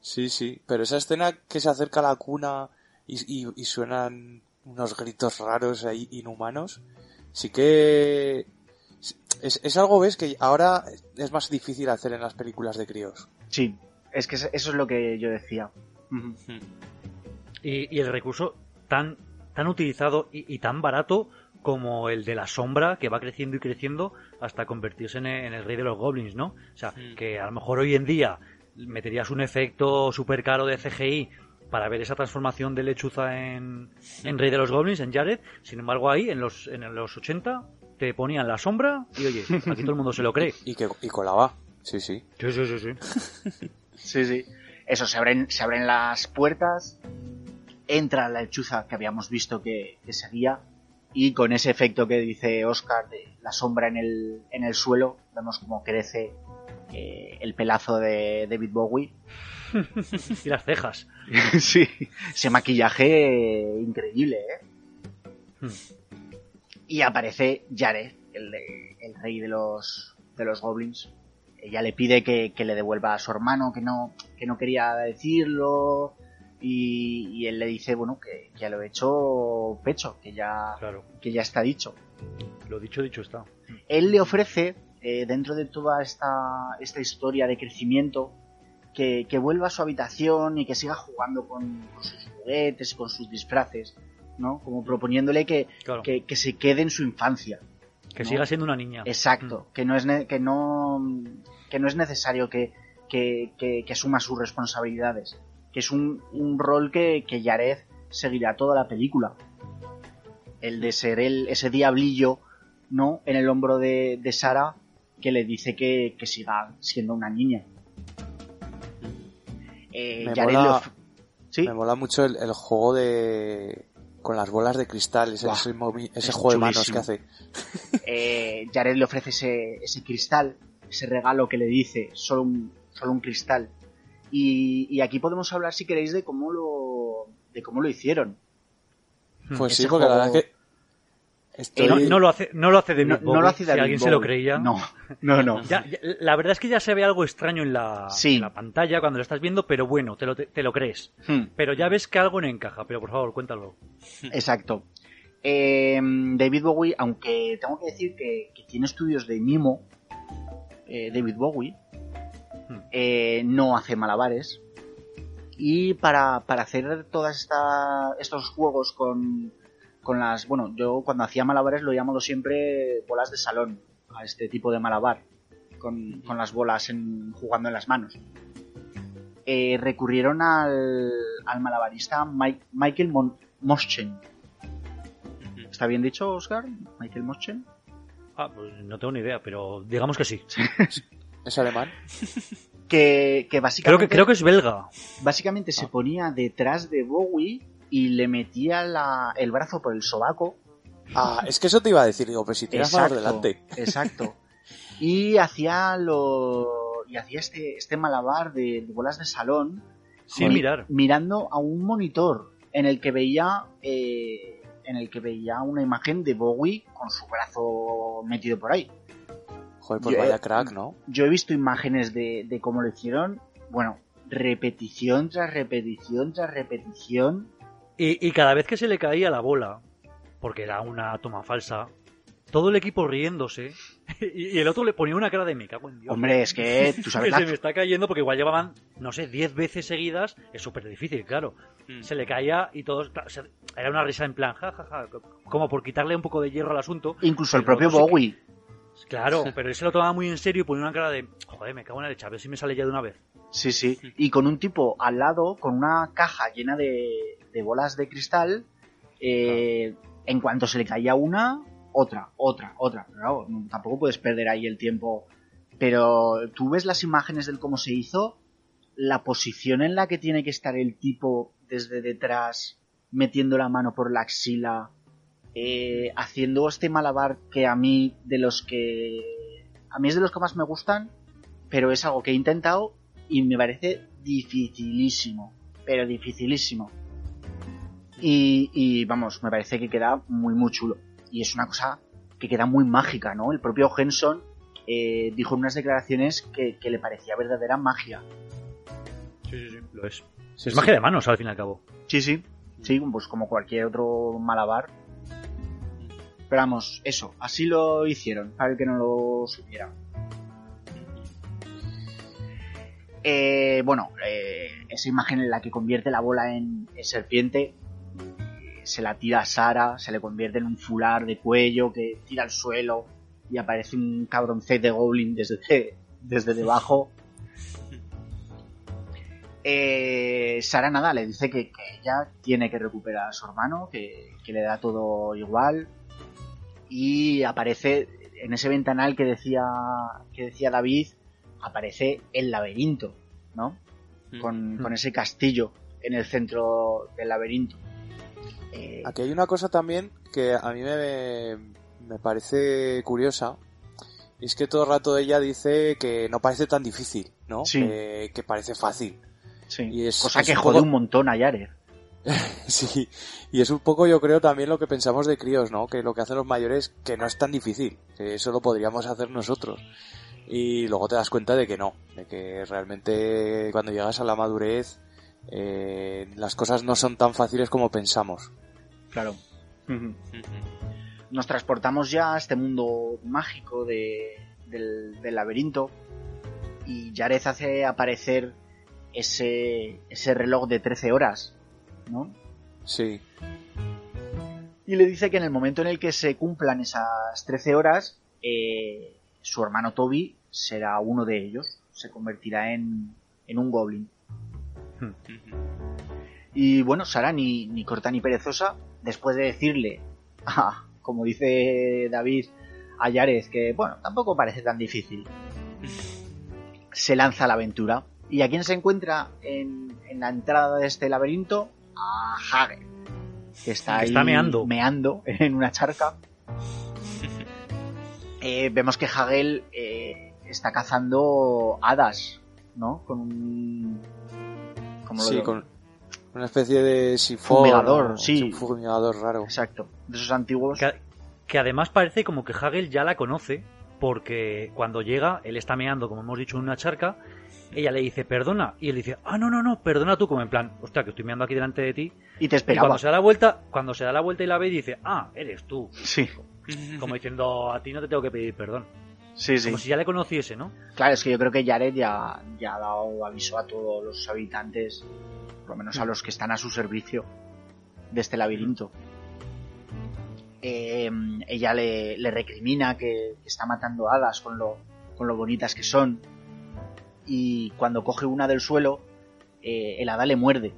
Sí, sí, pero esa escena que se acerca a la cuna y, y- y suenan unos gritos raros ahí inhumanos, sí que es, es algo, ves, que ahora es más difícil hacer en las películas de críos. Sí, es que eso es lo que yo decía. Y, y el recurso tan, tan utilizado y, y tan barato como el de la sombra que va creciendo y creciendo hasta convertirse en el, en el rey de los goblins, ¿no? O sea, que a lo mejor hoy en día meterías un efecto súper caro de CGI para ver esa transformación de lechuza en, en rey de los goblins, en Jared. Sin embargo, ahí, en los, en los 80, te ponían la sombra y oye, aquí todo el mundo se lo cree. Y que y colaba. Sí, sí. Sí, sí, sí, sí. Sí, sí. Eso, se abren, se abren las puertas, entra la lechuza que habíamos visto que, que seguía, y con ese efecto que dice Oscar de la sombra en el, en el suelo, vemos como crece eh, el pelazo de David Bowie. y las cejas. sí, ese maquillaje increíble, ¿eh? Y aparece Jared, el, de- el rey de los, de los goblins. Ella le pide que, que le devuelva a su hermano, que no, que no quería decirlo. Y, y él le dice, bueno, que ya lo he hecho pecho, que ya, Claro, que ya está dicho. lo dicho, dicho está. Él le ofrece, eh, dentro de toda esta, esta historia de crecimiento, que, que vuelva a su habitación y que siga jugando con, con sus juguetes, con sus disfraces, ¿no? Como proponiéndole que, Claro. que, que se quede en su infancia. Que ¿no? siga siendo una niña. Exacto, que no es que no que no es necesario que, que, sus responsabilidades, que es un, un rol que, que Jared seguirá toda la película. El de ser el, ese diablillo, ¿no? En el hombro de, de Sara que le dice que, que siga siendo una niña. Eh, Me Jared mola- le of- ¿Sí? Me mola mucho el, el juego de... con las bolas de cristal, ese, Buah, ese, movi- ese es juego de manos que hace. eh, Jared le ofrece ese, ese cristal, ese regalo que le dice, solo un, solo un cristal. Y, y aquí podemos hablar, si queréis, de cómo lo, de cómo lo hicieron. Pues Ese sí, porque la verdad es que... Estoy... No, no lo hace, no lo hace David No, lo hace si alguien se lo creía. No, no, no. Ya- ya- la verdad es que ya se ve algo extraño en la, Sí. en la pantalla cuando lo estás viendo, pero bueno, te lo, te, te lo crees. Hmm, Pero ya ves que algo no encaja, pero por favor, cuéntalo. exacto. Eh, David Bowie, aunque tengo que decir que, que tiene estudios de mimo, eh, David Bowie, Hmm. eh, no hace malabares. Y para, para hacer todos estos juegos con, con las... Bueno, yo cuando hacía malabares lo he llamado siempre bolas de salón, a este tipo de malabar, con, con las bolas en, jugando en las manos. Eh, recurrieron al, al malabarista Mike- Michael Mon- Moschen. ¿Está bien dicho, Oscar? Michael Moschen. Ah, pues no tengo ni idea, pero digamos que sí. ¿Es alemán? Que, que Creo básicamente... que, creo que es belga. básicamente se ponía detrás de Bowie y le metía la- el brazo por el sobaco. Ah, es que eso te iba a decir, digo, pues si tienes manos delante. exacto. Y hacía lo y hacía este, este malabar de, de bolas de salón Sin mi- mirar. mirando a un monitor en el que veía eh, en el que veía una imagen de Bowie con su brazo metido por ahí. Joder, pues Yo- vaya crack, ¿no? Yo he visto imágenes de, de cómo lo hicieron. Bueno, repetición tras repetición tras repetición. Y, y cada vez que se le caía la bola, porque era una toma falsa, todo el equipo riéndose y, y el otro le ponía una cara de me cago en Dios. Hombre, es que tú sabes que la- se me está cayendo porque igual llevaban, no sé, 10 veces seguidas. Es súper difícil, claro. Mm. Se le caía y todos. o sea, Era una risa en plan, jajaja, como por quitarle un poco de hierro al asunto. Incluso el propio otro sí que- Bowie. Claro, pero él se lo tomaba muy en serio y ponía una cara de, joder, me cago en la leche, a ver si me sale ya de una vez. Sí, sí. Y con un tipo al lado, con una caja llena de, de bolas de cristal, eh, en cuanto se le caía una, otra, otra, otra. Pero claro, tampoco puedes perder ahí el tiempo. Pero tú ves las imágenes del cómo se hizo, la posición en la que tiene que estar el tipo desde detrás, metiendo la mano por la axila, eh, haciendo este malabar que a mí de los que a mí es de los que más me gustan pero es algo que he intentado y me parece dificilísimo pero dificilísimo y, y, vamos me parece que queda muy muy chulo y es una cosa que queda muy mágica no el propio Henson eh, dijo en unas declaraciones que, que le parecía verdadera magia Sí, sí, sí, lo es. Sí, es sí. magia de manos, al fin y al cabo. Sí, sí. Sí, pues como cualquier otro malabar. Pero vamos, eso, así lo hicieron, para el que no lo supiera. Eh, bueno, eh, esa imagen en la que convierte la bola en, en serpiente, se la tira a Sara, se le convierte en un fular de cuello que tira al suelo y aparece un cabroncete goblin desde, desde debajo. Eh, Sara nada, le dice que, ella tiene que recuperar a su hermano, que le da todo igual. Y aparece en ese ventanal que decía, que decía David, aparece el laberinto, ¿no? Con, con ese castillo en el centro del laberinto. Eh, Aquí hay una cosa también que a mí me, me parece curiosa. Y es que todo el rato ella dice que no parece tan difícil, ¿no? Sí. Que, que parece fácil. sí, y es- cosa es que un jode poco- un montón a Yared. Sí, y es un poco yo creo también lo que pensamos de críos, ¿no? Que lo que hacen los mayores que no es tan difícil, que eso lo podríamos hacer nosotros. Y luego te das cuenta de que no, de que realmente cuando llegas a la madurez eh, las cosas no son tan fáciles como pensamos. Claro. Nos transportamos ya a este mundo mágico de, del, del laberinto y Jared hace aparecer ese, ese reloj de 13 horas, ¿no? Sí, Y le dice que en el momento en el que se cumplan esas 13 horas, eh, su hermano Toby será uno de ellos, se convertirá en, en un goblin. Y bueno, Sara, ni, ni corta ni perezosa, después de decirle, ah, como dice David, a Yared, que bueno, tampoco parece tan difícil, se lanza a la aventura. ¿Y a quién se encuentra en, en la entrada de este laberinto? A Hagel, que está Que ahí está meando. meando en una charca. Eh, vemos que Hagel eh, está cazando hadas, ¿no? Con un... ¿cómo lo sí, digo? con una especie de sifón. Fumigador, ¿no? sí. Un fumigador raro. Exacto, de esos antiguos. Que, que además parece como que Hagel ya la conoce, porque cuando llega, él está meando, como hemos dicho, en una charca, ella le dice, perdona, y él dice, ah, no, no, no, perdona tú, como en plan, hostia, que estoy meando aquí delante de ti. Y te Y esperaba. cuando se da la vuelta, cuando se da la vuelta y la ve, dice, ah, eres tú. Sí, Como diciendo, a ti no te tengo que pedir perdón. sí, sí. Como si ya le conociese, ¿no? Claro, es que yo creo que Jared ya, ya ha dado aviso a todos los habitantes, por lo menos a los que están a su servicio de este laberinto. Eh, ella le, le recrimina que, que está matando hadas con lo, con lo bonitas que son. Y cuando coge una del suelo, eh, el hada le muerde.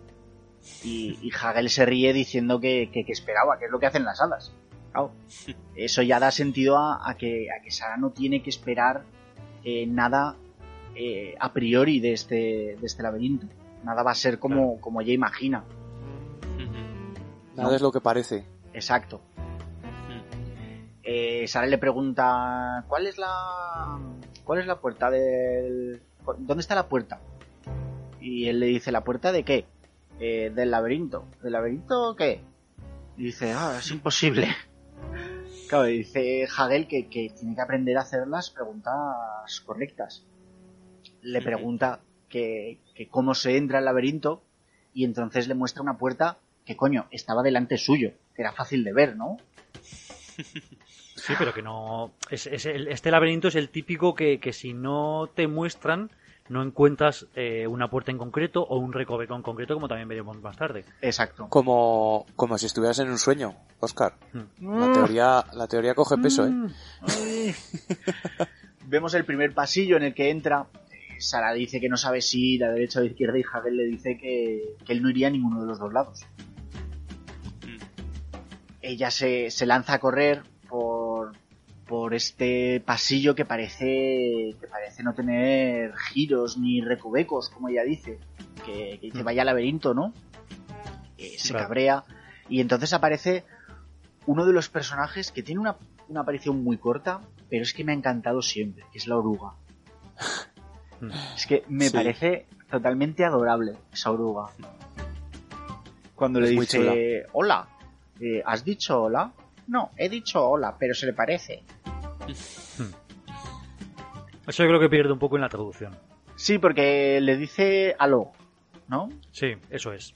Y, y Hagel se ríe diciendo que, que- que esperaba, que es lo que hacen las hadas. Claro. Eso ya da sentido a, a que, a que Sara no tiene que esperar eh, nada eh, a priori de este, de este laberinto. Nada va a ser como, como ella imagina. Nada No. es lo que parece. Exacto. Eh, Sara le pregunta ¿cuál es la cuál es la puerta del dónde está la puerta? Y él le dice ¿la puerta de qué? "Eh, del laberinto. ¿Del laberinto qué? Y dice ah es imposible. Claro, dice Hagel que, que tiene que aprender a hacer las preguntas correctas. Le pregunta que, que cómo se entra al laberinto y entonces le muestra una puerta que coño estaba delante suyo, que era fácil de ver, ¿no? Sí, pero que no. es- es el- este laberinto es el típico que, que si no te muestran, no encuentras eh, una puerta en concreto o un recoveco en concreto, como también veremos más tarde. Exacto. Como, como si estuvieras en un sueño, Oscar. Hmm. La teoría, la teoría coge peso, ¿eh? Ay. Vemos el primer pasillo en el que entra. Sara dice que no sabe si ir a derecha o a izquierda y Hagel le dice que, que él no iría a ninguno de los dos lados. Ella se, se lanza a correr por, por este pasillo que parece que parece no tener giros ni recovecos, como ella dice. Que, que dice vaya laberinto, ¿no? Eh, se Claro. cabrea y entonces aparece uno de los personajes que tiene una, una aparición muy corta, pero es que me ha encantado siempre, que es la oruga. Mm. Es que me Sí. parece totalmente adorable esa oruga. Cuando Es le dice, hola, eh, ¿has dicho hola? No, he dicho hola, pero se le parece. Eso yo creo que pierde un poco en la traducción. Sí, porque le dice aló. ¿no? Sí, eso es.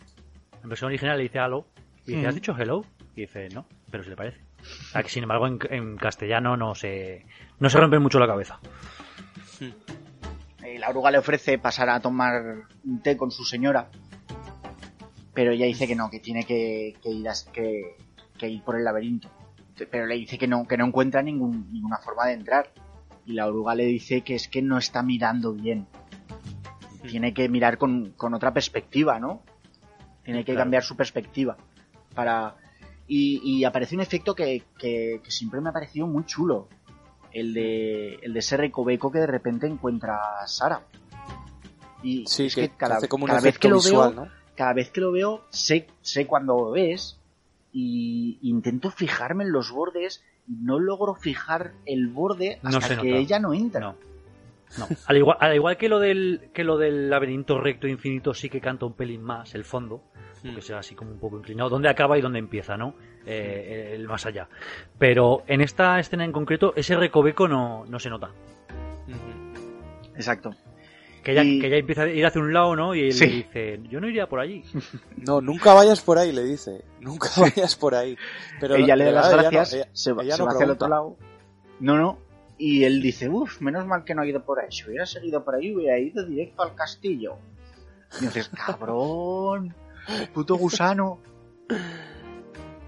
En versión original le dice halo y dice, Mm. ¿has dicho hello? Y dice, no, pero se le parece. Que, sin embargo, en, en castellano no se, no se rompe mucho la cabeza. Eh, la oruga le ofrece pasar a tomar un té con su señora, pero ella dice que no, que tiene que, que ir, a- que, que ir por el laberinto. Pero le dice que no, que no encuentra ningún- ninguna forma de entrar. Y la oruga le dice que es que no está mirando bien. Tiene que mirar con, con otra perspectiva, ¿no? Tiene que Claro. cambiar su perspectiva. Para. Y, y aparece un efecto que, que- que siempre me ha parecido muy chulo. El de, el de ese recoveco que de repente encuentra a Sara. Y Sí, es que, que cada, hace como un cada vez que lo visual, veo, ¿no? Cada vez que lo veo, sé, sé cuando lo ves y intento fijarme en los bordes y no logro fijar el borde No hasta se que ella no entra. No. No. Al igual, al igual que lo del que lo del laberinto recto infinito sí que canta un pelín más el fondo, porque sea así como un poco inclinado, dónde acaba y dónde empieza, ¿no? Eh, el más allá. Pero en esta escena en concreto ese recoveco no, no se nota. Exacto. Que ella, Y- que ella empieza a ir hacia un lado, ¿no? Y él Sí. le dice, yo no iría por allí. No, nunca vayas por ahí, le dice. Nunca vayas por ahí. Pero ella le da las ella no, gracias, ella- se va, ella se no va hacia el otro lado. No, no. Y él dice, uff, menos mal que no ha ido por ahí. Si hubiera seguido por ahí, hubiera ido directo al castillo. Y dices, cabrón, puto gusano.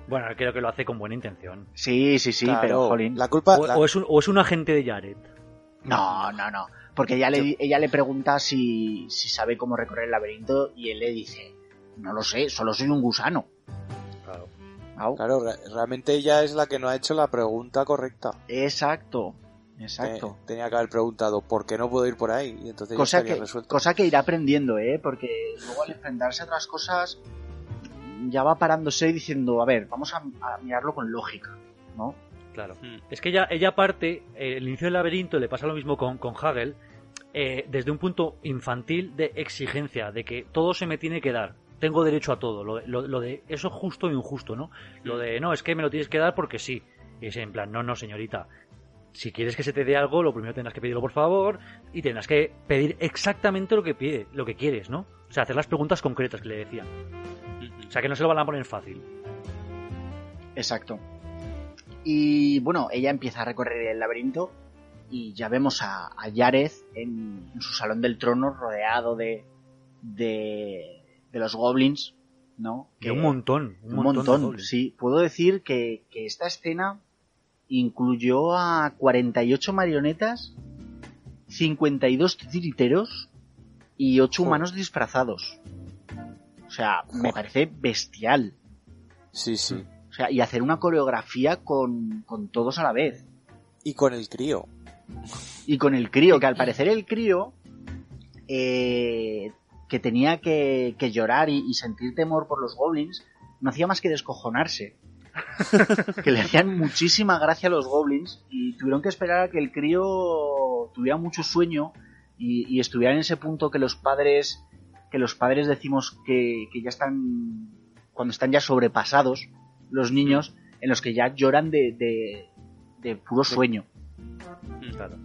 Bueno, creo que lo hace con buena intención. Sí, sí, sí, Claro, pero jolín. La culpa... O, la- o es un, o es un agente de Jared. No, no, no. Porque ella le, ella le pregunta si, si sabe cómo recorrer el laberinto y él le dice, no lo sé, solo soy un gusano. Claro. Au. Claro, re- realmente ella es la que no ha hecho la pregunta correcta. Exacto, exacto. Te- tenía que haber preguntado por qué no puedo ir por ahí y entonces cosa que, resuelto. cosa que irá aprendiendo, ¿eh? Porque luego al enfrentarse a otras cosas ya va parándose y diciendo, a ver, vamos a, a mirarlo con lógica, ¿no? Claro. Hmm. Es que ella, ella parte, eh, el inicio del laberinto le pasa lo mismo con, con Hagel, eh, desde un punto infantil de exigencia, de que todo se me tiene que dar. Tengo derecho a todo. Lo, lo- lo de eso justo e injusto, ¿no? Lo de no, es que me lo tienes que dar porque sí. Y es en plan, no, no, señorita. Si quieres que se te dé algo, lo primero tendrás que pedirlo por favor y tendrás que pedir exactamente lo que pide, lo que quieres, ¿no? O sea, hacer las preguntas concretas que le decían. O sea, que no se lo van a poner fácil. Exacto. Y bueno, ella empieza a recorrer el laberinto y ya vemos a, a Yareth en, en su salón del trono rodeado de, de, de los goblins, ¿no? Que un montón, un, Un montón. sí. Puedo decir que, que esta escena incluyó a 48 marionetas, 52 titiriteros y 8 Joder. humanos disfrazados. O sea, me Joder. parece bestial. Sí, sí. Sea, y hacer una coreografía con, con todos a la vez. Y con el crío. Y con el crío, que al parecer el crío eh, que tenía que, que llorar y, y sentir temor por los goblins, no hacía más que descojonarse. que le hacían muchísima gracia a los goblins y tuvieron que esperar a que el crío tuviera mucho sueño y, y estuviera en ese punto que los padres que los padres decimos que, que ya están cuando están ya sobrepasados los niños en los que ya lloran de, de, de puro sueño Claro.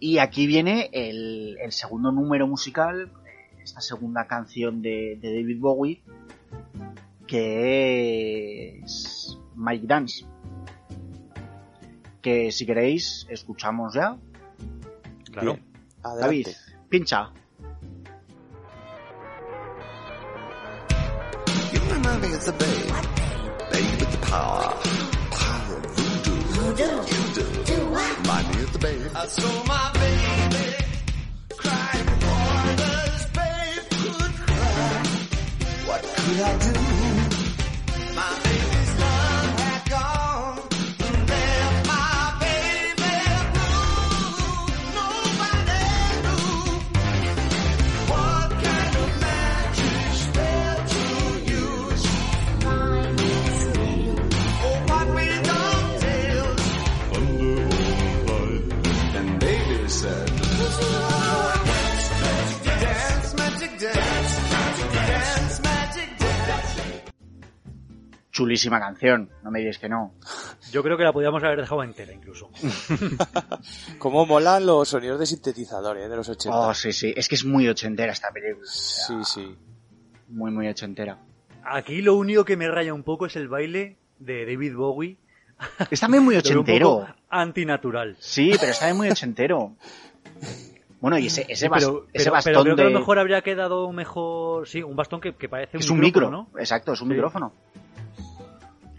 y aquí viene el, el segundo número musical, esta segunda canción de, de David Bowie, que es Mike Dance. Que si queréis, escuchamos ya. Claro. Bien. David, pincha. You power. Power of voodoo. You do. Remind me of the babe. I saw my baby crying for this babe could cry. What could I do? Chulísima canción, no me digáis que no. Yo creo que la podíamos haber dejado entera incluso. Cómo molan los sonidos de sintetizador, ¿eh? De los 80. Oh, sí, sí. Es que es muy ochentera esta película. Sí, sí. Muy, muy ochentera. Aquí lo único que me raya un poco es el baile de David Bowie. Es también muy veo un ochentero. poco antinatural. Sí, pero está muy ochentero. Bueno, y ese, ese, Sí, pero, ese pero- bastón pero creo que a de... lo mejor habría quedado mejor. Sí, un bastón que, que parece un Es un micrófono, micro, ¿no? exacto, es un Sí. micrófono.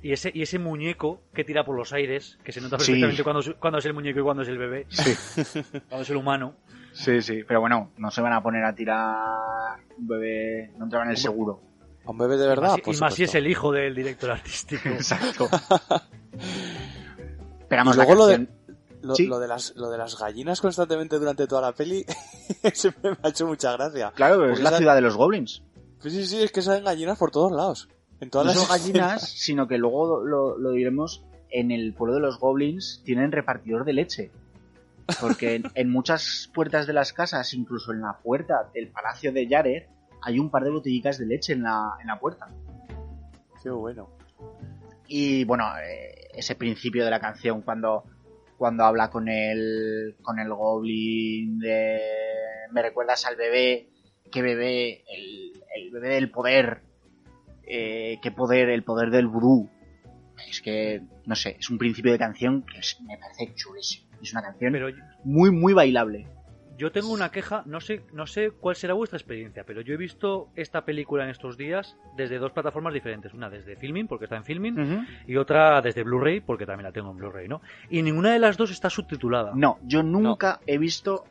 Y ese, y ese muñeco que tira por los aires, que se nota Sí. perfectamente cuando, es- cuando es el muñeco y cuando es el bebé. Cuando es el humano. Sí, sí, pero bueno, no se van a poner a tirar un bebé, no entraba en el seguro. ¿A un bebé de Y verdad? más, si- Por y más si es el hijo del director artístico. Exacto. Esperamos Y la luego lo de, lo, Sí. lo de las, lo de las gallinas constantemente durante toda la peli, siempre me ha hecho mucha gracia. Claro, es la esa- ciudad de los goblins. Sí, sí, sí, es que salen gallinas por todos lados. En todas No las gallinas, sino que luego lo, lo diremos, en el pueblo de los goblins tienen repartidor de leche. Porque en, en muchas puertas de las casas, incluso en la puerta del palacio de Jared, hay un par de botellicas de leche en la, en la puerta. Qué bueno. Y bueno, eh, ese principio de la canción cuando, cuando habla con el, con el goblin de me recuerdas al bebé, qué bebé, el, el bebé del poder, eh, qué poder, el poder del vudú. Es que, no sé, es un principio de canción que es- me parece chulísimo. Es una canción Pero muy, muy bailable. yo tengo una queja, no sé, no sé cuál será vuestra experiencia, pero yo he visto esta película en estos días desde dos plataformas diferentes. Una desde Filming, porque está en Filming, y otra desde Blu-ray, porque también la tengo en Blu-ray, ¿no? Y ninguna de las dos está subtitulada. No, yo nunca he visto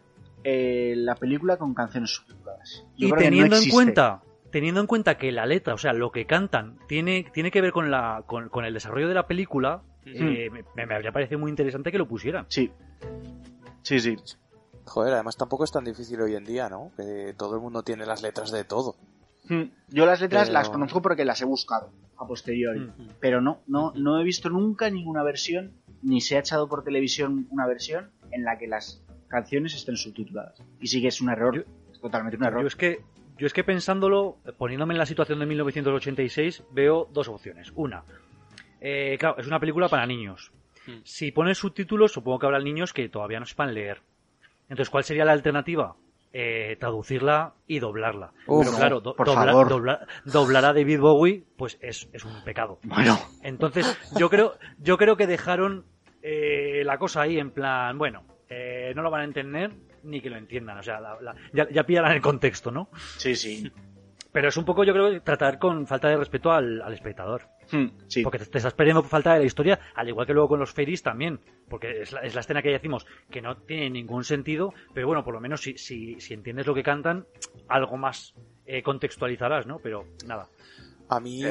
eh, la película con canciones subtituladas. Yo y que no teniendo en cuenta teniendo en cuenta que la letra o sea lo que cantan tiene tiene que ver con la con, con el desarrollo de la película eh, me, me habría parecido muy interesante que lo pusieran Sí. Sí, sí. Joder, además tampoco es tan difícil hoy en día, ¿no? Que todo el mundo tiene las letras de todo. Hmm. Yo las letras Pero- las conozco porque las he buscado a posteriori. Mm. Pero no, no, no he visto nunca ninguna versión, ni se ha echado por televisión una versión en la que las canciones estén subtituladas. Y sí que es un error, es totalmente un error. yo es que yo es que pensándolo poniéndome en la situación de 1986 veo dos opciones. Una eh, claro es una película para niños. Hmm. si pones subtítulos supongo que habrá niños que todavía no sepan leer. Entonces cuál sería la alternativa Eh, traducirla y doblarla. Uf, pero claro do- por dobla- favor. dobla- doblar a David Bowie pues es, es un pecado. Bueno, Entonces, yo creo, yo creo que dejaron eh, la cosa ahí en plan, bueno, eh, no lo van a entender ni que lo entiendan, o sea, la- la- ya, ya pillarán el contexto, ¿no? sí, sí. Pero es un poco, yo creo, tratar con falta de respeto al, al espectador. Hmm, sí. Porque te, te estás perdiendo falta de la historia, al igual que luego con los fairies también. Porque es la, es la escena que ya decimos que no tiene ningún sentido, pero bueno, por lo menos si, si, si entiendes lo que cantan, algo más eh, contextualizarás, ¿no? Pero nada. A mí,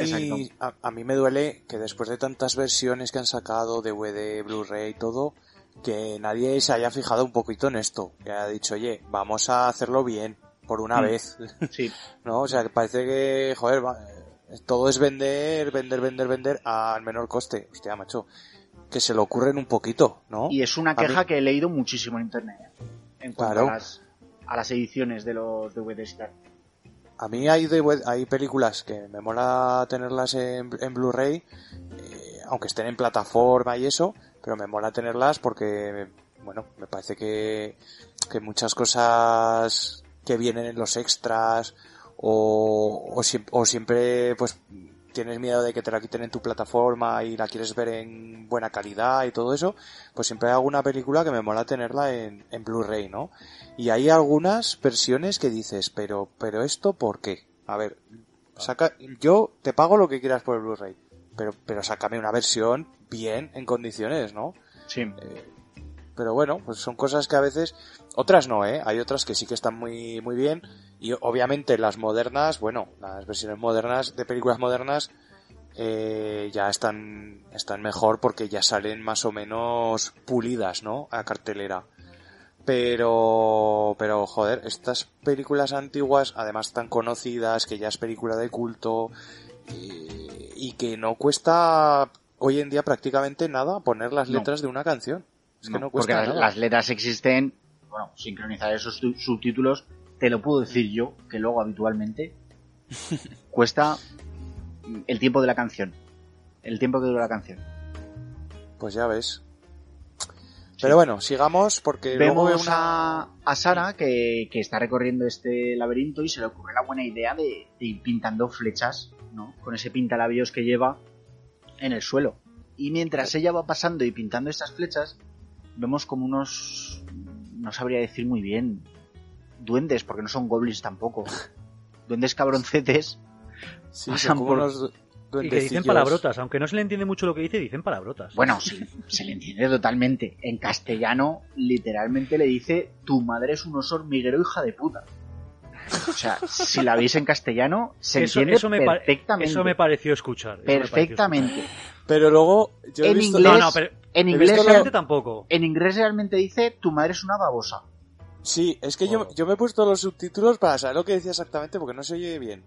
a, a mí me duele que después de tantas versiones que han sacado, DVD, Blu-ray y todo, que nadie se haya fijado un poquito en esto. Que haya dicho, oye, vamos a hacerlo bien, por una Mm. vez. Sí. ¿No? O sea, que parece que, joder, va- eh, todo es vender, vender, vender, vender al menor coste. Hostia, macho. Que se lo ocurren un poquito, ¿no? Y es una queja que he leído muchísimo en internet. En cuanto Claro. a, las, a las ediciones de los DVDs. A mí hay, de- hay películas que me mola tenerlas en, en Blu-ray, eh, aunque estén en plataforma y eso, pero me mola tenerlas porque, bueno, me parece que, que muchas cosas que vienen en los extras o, o, o siempre pues tienes miedo de que te la quiten en tu plataforma y la quieres ver en buena calidad y todo eso, pues siempre hay alguna película que me mola tenerla en, en Blu-ray, ¿no? Y hay algunas versiones que dices, pero, pero esto ¿por qué? A ver, saca, yo te pago lo que quieras por el Blu-ray, pero, pero sácame una versión bien, en condiciones, ¿no? Sí. Pero bueno, pues son cosas que a veces, otras no, ¿eh? Hay otras que sí que están muy, muy bien. Y obviamente las modernas, bueno, las versiones modernas de películas modernas eh, ya están, están mejor porque ya salen más o menos pulidas, ¿no? A cartelera. Pero, pero joder, estas películas antiguas, además tan conocidas, que ya es película de culto, y, y que no cuesta hoy en día prácticamente nada poner las No. letras de una canción. Es que no, porque cuesta las, nada. las letras existen, bueno, sincronizar esos tu- subtítulos, te lo puedo decir yo, que luego habitualmente cuesta el tiempo de la canción. El tiempo que dura la canción. Pues ya ves. Pero bueno, sigamos porque luego Vemos una... a, a Sara que, que está recorriendo este laberinto y se le ocurre la buena idea de, de ir pintando flechas, ¿no? Con ese pintalabios que lleva en el suelo. Y mientras ella va pasando y pintando estas flechas, vemos como unos... no sabría decir muy bien. Duendes, porque no son goblins tampoco. Duendes cabroncetes. Sí, pasan por- unos Y que dicen palabrotas, aunque no se le entiende mucho lo que dice, dicen palabrotas. Bueno, sí, se le entiende totalmente. En castellano, literalmente le dice: Tu madre es un oso hormiguero, hija de puta. O sea, si la veis en castellano, se eso, entiende eso me perfectamente. eso me pareció escuchar. pareció perfectamente. Pero luego yo he En visto... inglés- escuchar. No, no, pero En He inglés, visto realmente tampoco. en inglés realmente dice: Tu madre es una babosa. Sí, es que yo, yo me he puesto los subtítulos para saber lo que decía exactamente porque no se oye bien.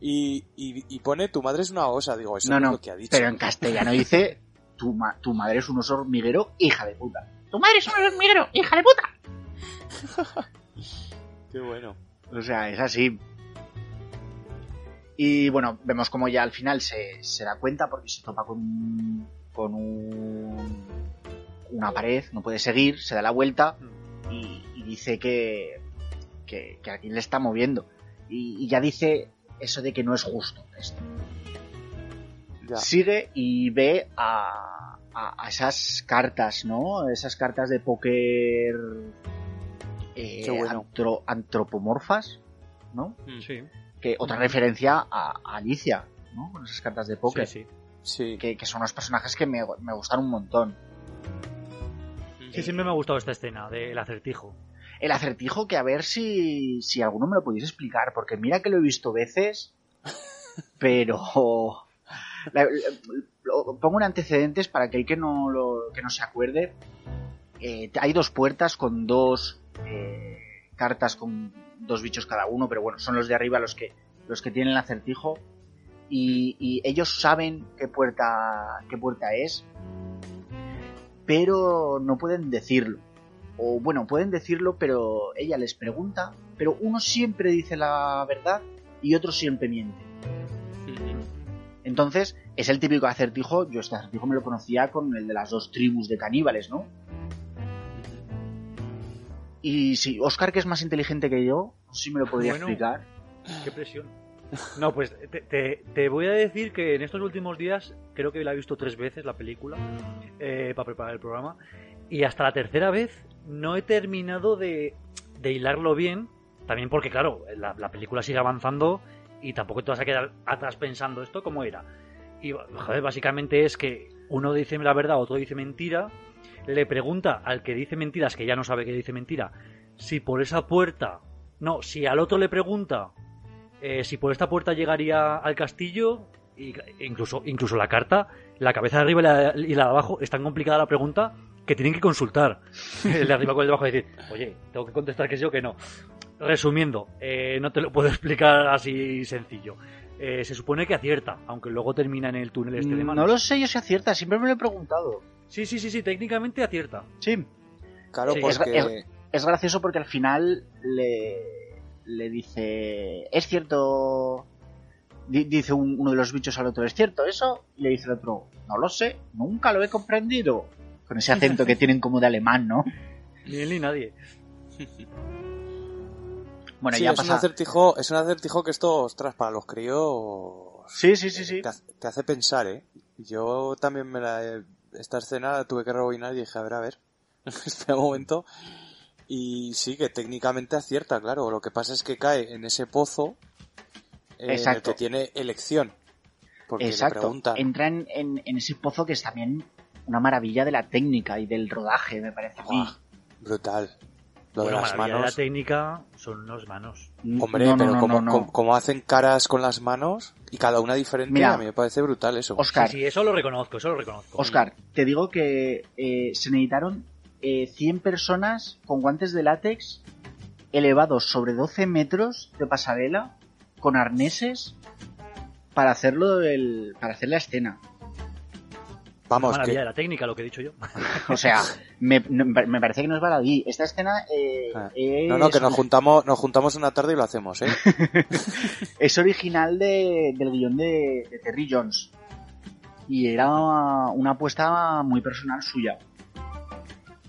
Y, y, y pone tu madre es una osa, digo, eso No, no, es lo que ha dicho. pero en castellano dice: tu, ma- tu madre es un oso hormiguero, hija de puta. Tu madre es un hormiguero, hija de puta. Qué bueno. O sea, es así. Y bueno, vemos como ya al final se, se da cuenta porque se topa con, con un- una pared, no puede seguir, se da la vuelta y, y dice que, que, que alguien le está moviendo. Y, y ya dice eso de que no es justo esto. Ya. Sigue y ve a, a- a esas cartas, ¿no? Esas cartas de póker eh, Qué bueno. antro- antropomorfas, ¿no? Sí, Que otra referencia a, a Alicia, ¿no? Con esas cartas de póker. sí, sí. Sí. Que, que son unos personajes que me, me gustan un montón. Sí, siempre me ha gustado esta escena del acertijo. El acertijo que a ver si, si alguno me lo podéis explicar, porque mira que lo he visto veces, pero... la- la- lo- pongo un antecedentes para aquel que no, lo, que no se acuerde. Eh, hay dos puertas con dos eh, cartas con dos bichos cada uno, pero bueno, son los de arriba los que, los que tienen el acertijo. Y, y ellos saben qué puerta, qué puerta es, pero no pueden decirlo o bueno, pueden decirlo, pero ella les pregunta, pero uno siempre dice la verdad y otro siempre miente. Entonces, es el típico acertijo, yo este acertijo me lo conocía con el de las dos tribus de caníbales, ¿no? Y sí, Oscar, que es más inteligente que yo, no sé si me lo podría Bueno. explicar. Qué presión. No, pues te, te- te voy a decir que en estos últimos días creo que la he visto tres veces la película eh, para preparar el programa y hasta la tercera vez no he terminado de, de hilarlo bien. También porque, claro, la, la película sigue avanzando y tampoco te vas a quedar atrás pensando esto cómo era. Y, joder, básicamente es que uno dice la verdad, otro dice mentira, le pregunta al que dice mentiras, que ya no sabe que dice mentira, si por esa puerta... No, si al otro le pregunta eh, si por esta puerta llegaría al castillo, y, incluso, incluso la carta, la cabeza de arriba y la, y la de abajo, es tan complicada la pregunta que tienen que consultar. El de arriba con el de abajo y decir, oye, tengo que contestar que sí o que no. Resumiendo, eh, no te lo puedo explicar así sencillo. Eh, se supone que acierta, aunque luego termina en el túnel este de No manos. lo sé yo si acierta, siempre me lo he preguntado. Sí, sí, sí, sí, técnicamente acierta. Sí. Claro, Sí, porque... es- Es gracioso porque al final le, le dice, es cierto, di- dice un- uno de los bichos al otro, ¿es cierto eso? Y le dice el otro, no lo sé, nunca lo he comprendido. Con ese acento que tienen como de alemán, ¿no? Ni él ni nadie. Bueno, sí, ya es un pasa. acertijo, es un acertijo que esto, ostras, para los críos Sí, sí, sí, sí. te, hace, te hace pensar, ¿eh? Yo también me la he- esta escena la tuve que rebobinar y dije, a ver, a ver, este momento. Y sí, que técnicamente acierta, claro. Lo que pasa es que cae en ese pozo eh, en el que tiene elección. Porque le Exacto. preguntan. Entra en, en- en ese pozo que es también una maravilla de la técnica y del rodaje, me parece. Buah, brutal. Lo Bueno, de las de manos. la técnica son unas manos. Hombre, No, no, pero no, como, no, no. como- como hacen caras con las manos y cada una diferente, Mira, a mí me parece brutal eso. Oscar, Sí, sí, eso lo reconozco, eso lo reconozco. Oscar, te digo que eh, se necesitaron eh, 100 personas con guantes de látex elevados sobre 12 metros de pasarela con arneses para hacerlo para hacer la escena. Vamos, maravilla que de la técnica, lo que he dicho yo. O sea, me, me parece que no es baladí. Esta escena eh, Ah. es, no, no, que nos juntamos, nos juntamos una tarde y lo hacemos, ¿eh? es original de- del guion de, de Terry Jones. Y era una apuesta muy personal suya.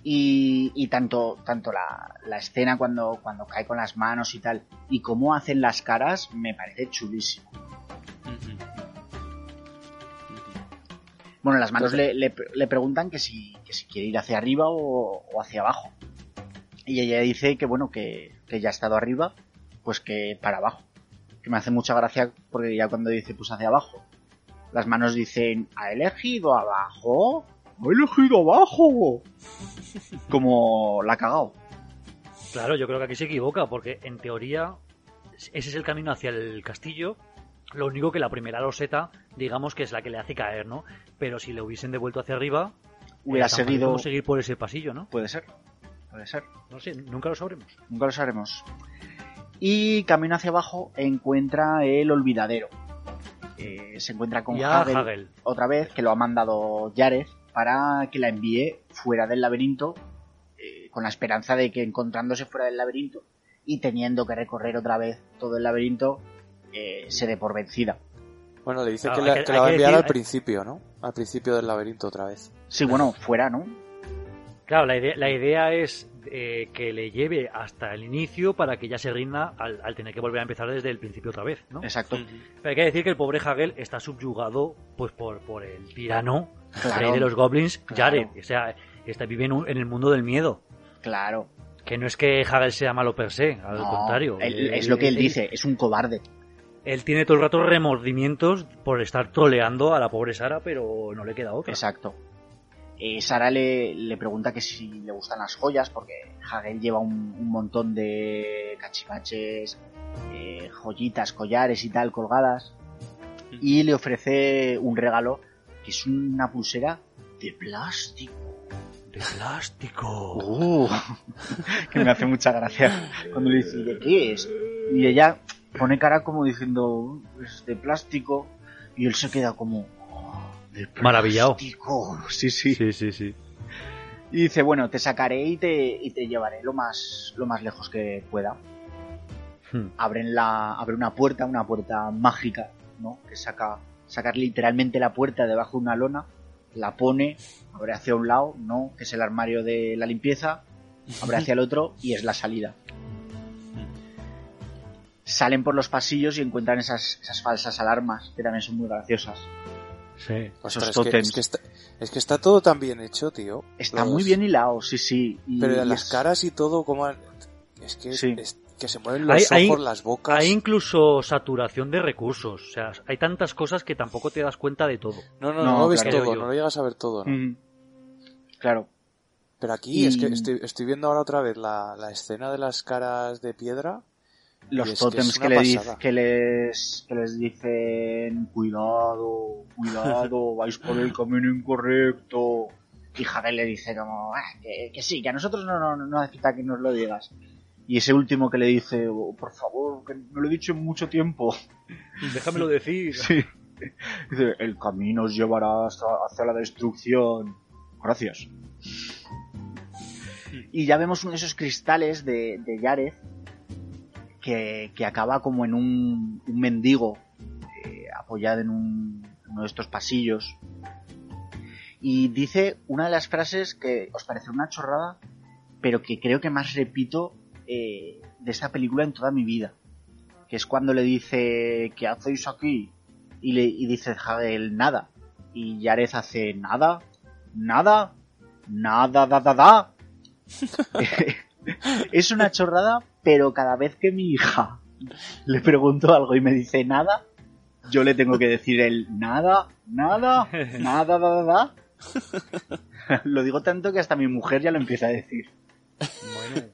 Y, y tanto, tanto la, la escena cuando, cuando cae con las manos y tal, y cómo hacen las caras, me parece chulísimo. Bueno, las manos le, le- le preguntan que si, que si quiere ir hacia arriba o, o hacia abajo. Y ella dice que bueno, que, que ya ha estado arriba, pues que para abajo. Que me hace mucha gracia porque ya cuando dice pues hacia abajo, las manos dicen, ha elegido abajo, ha elegido abajo. Como la ha cagado. Claro, yo creo que aquí se equivoca, porque en teoría ese es el camino hacia el castillo. Lo único que la primera loseta, digamos que es la que le hace caer, ¿no? Pero si le hubiesen devuelto hacia arriba, Hubiera seguido- seguir por ese pasillo, ¿no? Puede ser, puede ser. No sé, nunca lo sabremos. Nunca lo sabremos. Y camino hacia abajo encuentra el olvidadero. Eh, se encuentra con Hagel, Hagel. otra vez, que lo ha mandado Jared para que la envíe fuera del laberinto, eh, con la esperanza de que encontrándose fuera del laberinto y teniendo que recorrer otra vez todo el laberinto, eh, se dé por vencida. Bueno, le dice Claro, que, le- que- la va a enviar decir- al principio, ¿no? Al principio del laberinto otra vez. Sí, bueno, fuera, ¿no? Claro, la idea, la idea es eh, que le lleve hasta el inicio para que ya se rinda al, al tener que volver a empezar desde el principio otra vez, ¿no? Exacto. Pero hay que decir que el pobre Hagel está subyugado pues por, por el tirano Claro. rey de los goblins, Claro. Jared. O sea, está, vive en, un- en el mundo del miedo. Claro. Que no es que Hagel sea malo per se, al No, contrario. él- es lo que él dice, es un cobarde. Él tiene todo el rato remordimientos por estar troleando a la pobre Sara, pero no le queda otra. Exacto. Eh, Sara le, le pregunta que si le gustan las joyas, porque Hagel lleva un, un montón de cachivaches, eh, joyitas, collares y tal colgadas. Y le ofrece un regalo que es una pulsera de plástico. De plástico. Uh, que me hace mucha gracia cuando le dice, ¿de qué es? Y ella pone cara como diciendo, es de plástico. Y él se queda como, "Oh, de Maravillado. Sí, sí. Sí, sí, sí. Y dice, bueno, te sacaré y te, y te llevaré lo más, lo más lejos que pueda. Hmm. Abren la, abre una puerta, una puerta mágica, ¿no? Que saca, sacar literalmente la puerta debajo de una lona, la pone, abre hacia un lado, ¿no? Que es el armario de la limpieza, abre hacia el otro y es la salida. Salen por los pasillos y encuentran esas, esas falsas alarmas, que también son muy graciosas. Sí. Ostras, Esos es, que, es, que está, es que está todo tan bien hecho, tío. Está Los- muy bien hilado, sí, sí. y- Pero y las es- caras y todo, como... Es que, Sí. es- que se mueven los Hay- hay- ojos, las bocas... Hay incluso saturación de recursos. O sea, hay tantas cosas que tampoco te das cuenta de todo. No, no, No, no, ves claro. todo, Yo- no lo llegas a ver todo. ¿no? Claro. Pero aquí Y- es que estoy, estoy viendo ahora otra vez la, la escena de las caras de piedra. Los que tótems que, le que les que les dicen cuidado, cuidado, vais por el camino incorrecto. Y Hagel le dice como "Ah, que, que sí, que a nosotros no, no, no hace falta que nos lo digas. Y ese último que le dice, "Oh, por favor, que me lo he dicho en mucho tiempo. Déjamelo decir. Sí. Dice, el camino os llevará hasta- hacia la destrucción. Gracias. Y ya vemos uno de esos cristales de, de Yareth que, que acaba como en un, un mendigo eh, apoyado en un- uno de estos pasillos. Y dice una de las frases que os parece una chorrada, pero que creo que más repito eh, de esta película en toda mi vida. Que es cuando le dice, ¿qué hacéis aquí? Y, le, y dice Hagel, nada. Y Yareth hace, nada, nada, nada, da, da, da. es una chorrada, pero cada vez que mi hija le pregunto algo y me dice nada, yo le tengo que decir el nada, nada, nada, da, da, da. Lo digo tanto que hasta mi mujer ya lo empieza a decir. Bueno.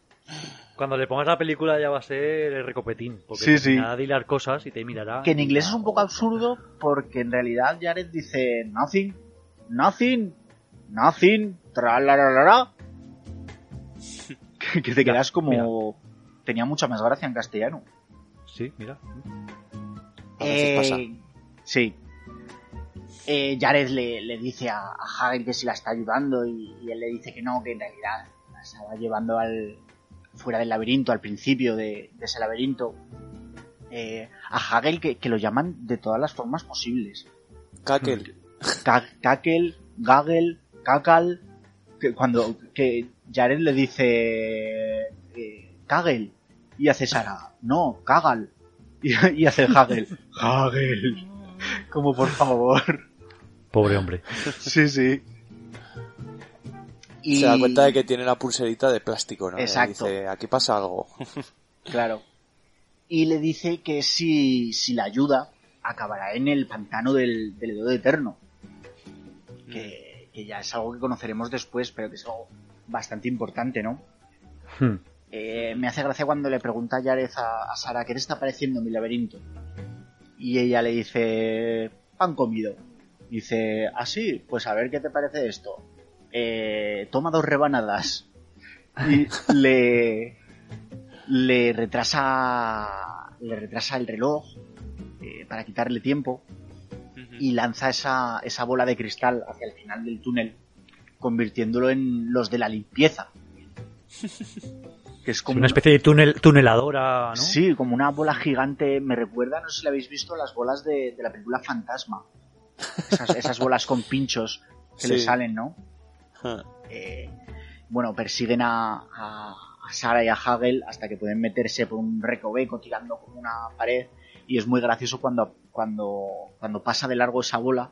Cuando le pongas la película ya va a ser el recopetín. Porque Sí, te sí. a hilar cosas y te mirará. Que en inglés es un poco absurdo porque en realidad Jared dice nothing, nothing, nothing, tralararara. Que, que te quedas como... Tenía mucha más gracia en castellano. Sí, mira. A veces pasa. Eh, Sí. Eh, Jared le, le dice a, a Hagel que si la está ayudando y, y él le dice que no, que en realidad la estaba llevando al fuera del laberinto, al principio de, de ese laberinto. Eh, a Hagel que, que lo llaman de todas las formas posibles. Kakel. Cakel, Gagel, Cacal, que cuando que Jared le dice eh, Kagel y hace Sara, no, Cagal y, y hace Hagel, Hagel, como por favor. Pobre hombre. Sí, sí. Y- Se da cuenta de que tiene la pulserita de plástico, ¿no? Y Exacto. Dice, aquí pasa algo. Claro. Y le dice que si, si la ayuda, acabará en el pantano del, del Edo Eterno. Que, que ya es algo que conoceremos después, pero que es algo bastante importante, ¿no? Hmm. Eh, me hace gracia cuando le pregunta a Yarez a, a Sara qué te está pareciendo mi laberinto. Y ella le dice, pan comido. Dice, ah, sí, pues a ver qué te parece esto. Eh, toma dos rebanadas. Y le, le retrasa, le retrasa el reloj eh, para quitarle tiempo y lanza esa, esa bola de cristal hacia el final del túnel, convirtiéndolo en los de la limpieza. Que es como una especie de túnel, tuneladora, ¿no? Sí, como una bola gigante. Me recuerda, no sé si la habéis visto, las bolas de, de la película Fantasma. Esas, esas bolas con pinchos que le salen, ¿no? Eh, bueno, persiguen a, a, a Sara y a Hagel hasta que pueden meterse por un recoveco tirando como una pared. Y es muy gracioso cuando, cuando, cuando pasa de largo esa bola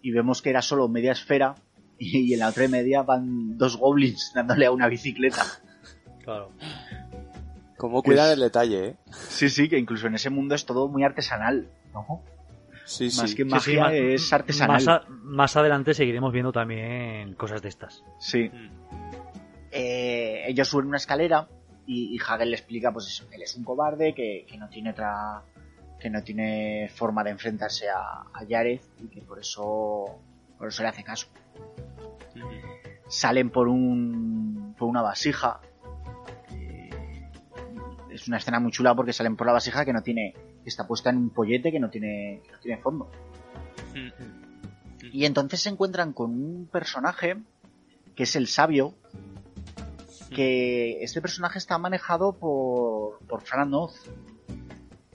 y vemos que era solo media esfera y, y en la otra media van dos goblins dándole a una bicicleta. Claro. Como Pues- cuidan el detalle, ¿eh? Sí, sí, que incluso en ese mundo es todo muy artesanal, ¿no? Sí, sí. Más que Sí, magia sí, ma- es artesanal. Más, a- más adelante seguiremos viendo también cosas de estas. Sí. Eh, ellos suben una escalera y, y Hagel le explica, pues eso, que él es un cobarde, que, que no tiene otra, que no tiene forma de enfrentarse a, a Yareth y que por eso, por eso le hace caso. Salen por un, por una vasija. Es una escena muy chula porque salen por la vasija que no tiene, que está puesta en un pollete que no tiene, que no tiene fondo. Y entonces se encuentran con un personaje que es el sabio, que este personaje está manejado por, por Fran Oz,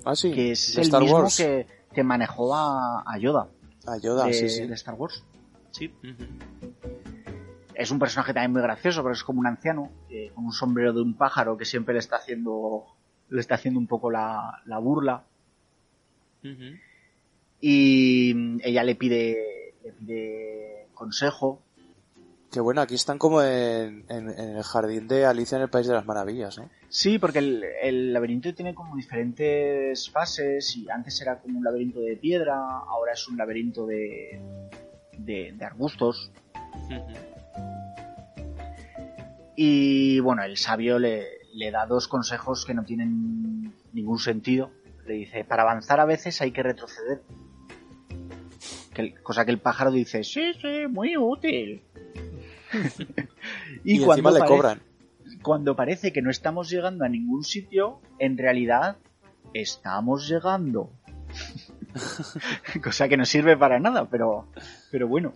Ah, sí. que es de el Star mismo Wars. que, que manejó a, a Yoda, A Yoda, de, sí, sí. de Star Wars. Sí. Es un personaje también muy gracioso, pero es como un anciano, eh, con un sombrero de un pájaro que siempre le está haciendo, le está haciendo un poco la, la burla. Y mm, ella le pide, le pide consejo Que bueno, aquí están como en, en- en el jardín de Alicia en el País de las Maravillas, ¿no? Sí, porque el, el laberinto tiene como diferentes fases y antes era como un laberinto de piedra, ahora es un laberinto de, de, de arbustos. Y bueno, el sabio le, le da dos consejos que no tienen ningún sentido. Le dice, para avanzar a veces hay que retroceder. Que cosa que el pájaro dice, sí, sí, muy útil. Y, encima le pare- cobran. cuando parece que no estamos llegando a ningún sitio, en realidad estamos llegando. Cosa que no sirve para nada, pero, pero bueno.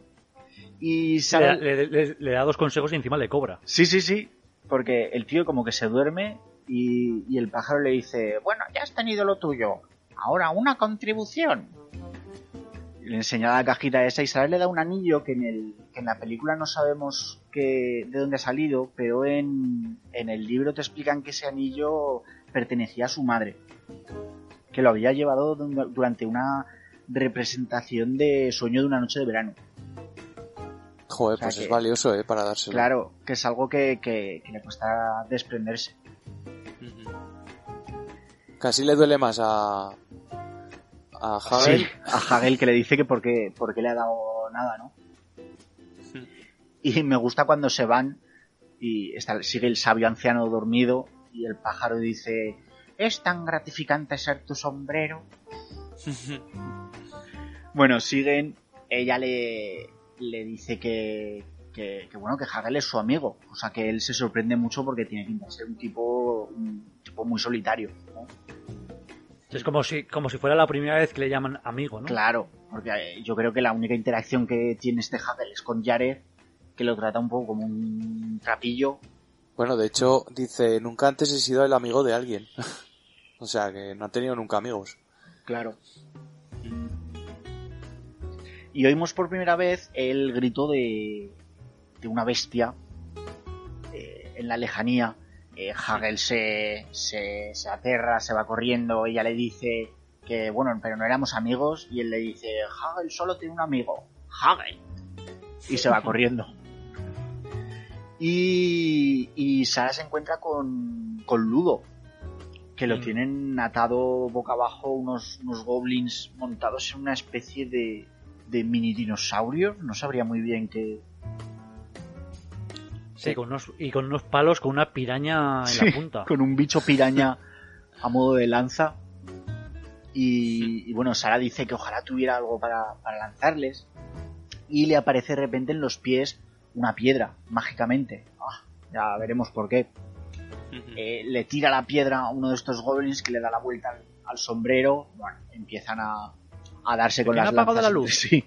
Y Le, sale... le- le- le da dos consejos y encima le cobra. Sí, sí, sí. Porque el tío como que se duerme y, y el pájaro le dice, bueno, ya has tenido lo tuyo. Ahora una contribución. Le enseña la cajita esa y le da un anillo que en, el, que en la película no sabemos que, de dónde ha salido, pero en, en el libro te explican que ese anillo pertenecía a su madre. Que lo había llevado du- durante una representación de Sueño de una noche de verano. Joder, O sea pues es valioso, ¿eh? Para dárselo. Claro, que es algo que, que- que le cuesta desprenderse. Casi le duele más a... A Hagel. Sí, a Hagel que le dice que por qué, por qué le ha dado nada, ¿no? Y me gusta cuando se van y está, sigue el sabio anciano dormido y el pájaro dice, es tan gratificante ser tu sombrero. Bueno, siguen, ella le, le dice que, que, que, bueno, que Hagel es su amigo, o sea que él se sorprende mucho porque tiene de ser un tipo, un tipo muy solitario, ¿no? Es como si, como si fuera la primera vez que le llaman amigo, ¿no? Claro, porque eh, yo creo que la única interacción que tiene este Hagel es con Jared, que lo trata un poco como un trapillo. Bueno, de hecho, dice, nunca antes he sido el amigo de alguien. o sea, que no ha tenido nunca amigos. Claro. Y oímos por primera vez el grito de, de una bestia eh, en la lejanía. Eh, Hagel se, se, se aterra, se va corriendo, ella le dice que, bueno, pero no éramos amigos, y él le dice, Hagel solo tiene un amigo, Hagel. Y se va corriendo. Y, y Sara se encuentra con, con Ludo, que lo Mm. tienen atado boca abajo unos, unos goblins montados en una especie de, de mini dinosaurios. No sabría muy bien qué. Sí, con unos, y con unos palos con una piraña en Sí, la punta. Con un bicho piraña a modo de lanza. Y, y bueno, Sara dice que ojalá tuviera algo para, para lanzarles. Y le aparece de repente en los pies una piedra, mágicamente. Ah, ya veremos por qué. Eh, le tira la piedra a uno de estos goblins que le da la vuelta al, al sombrero. Bueno, empiezan a, a darse con ¿Quién las ha apagado lanzas. la luz? Sí.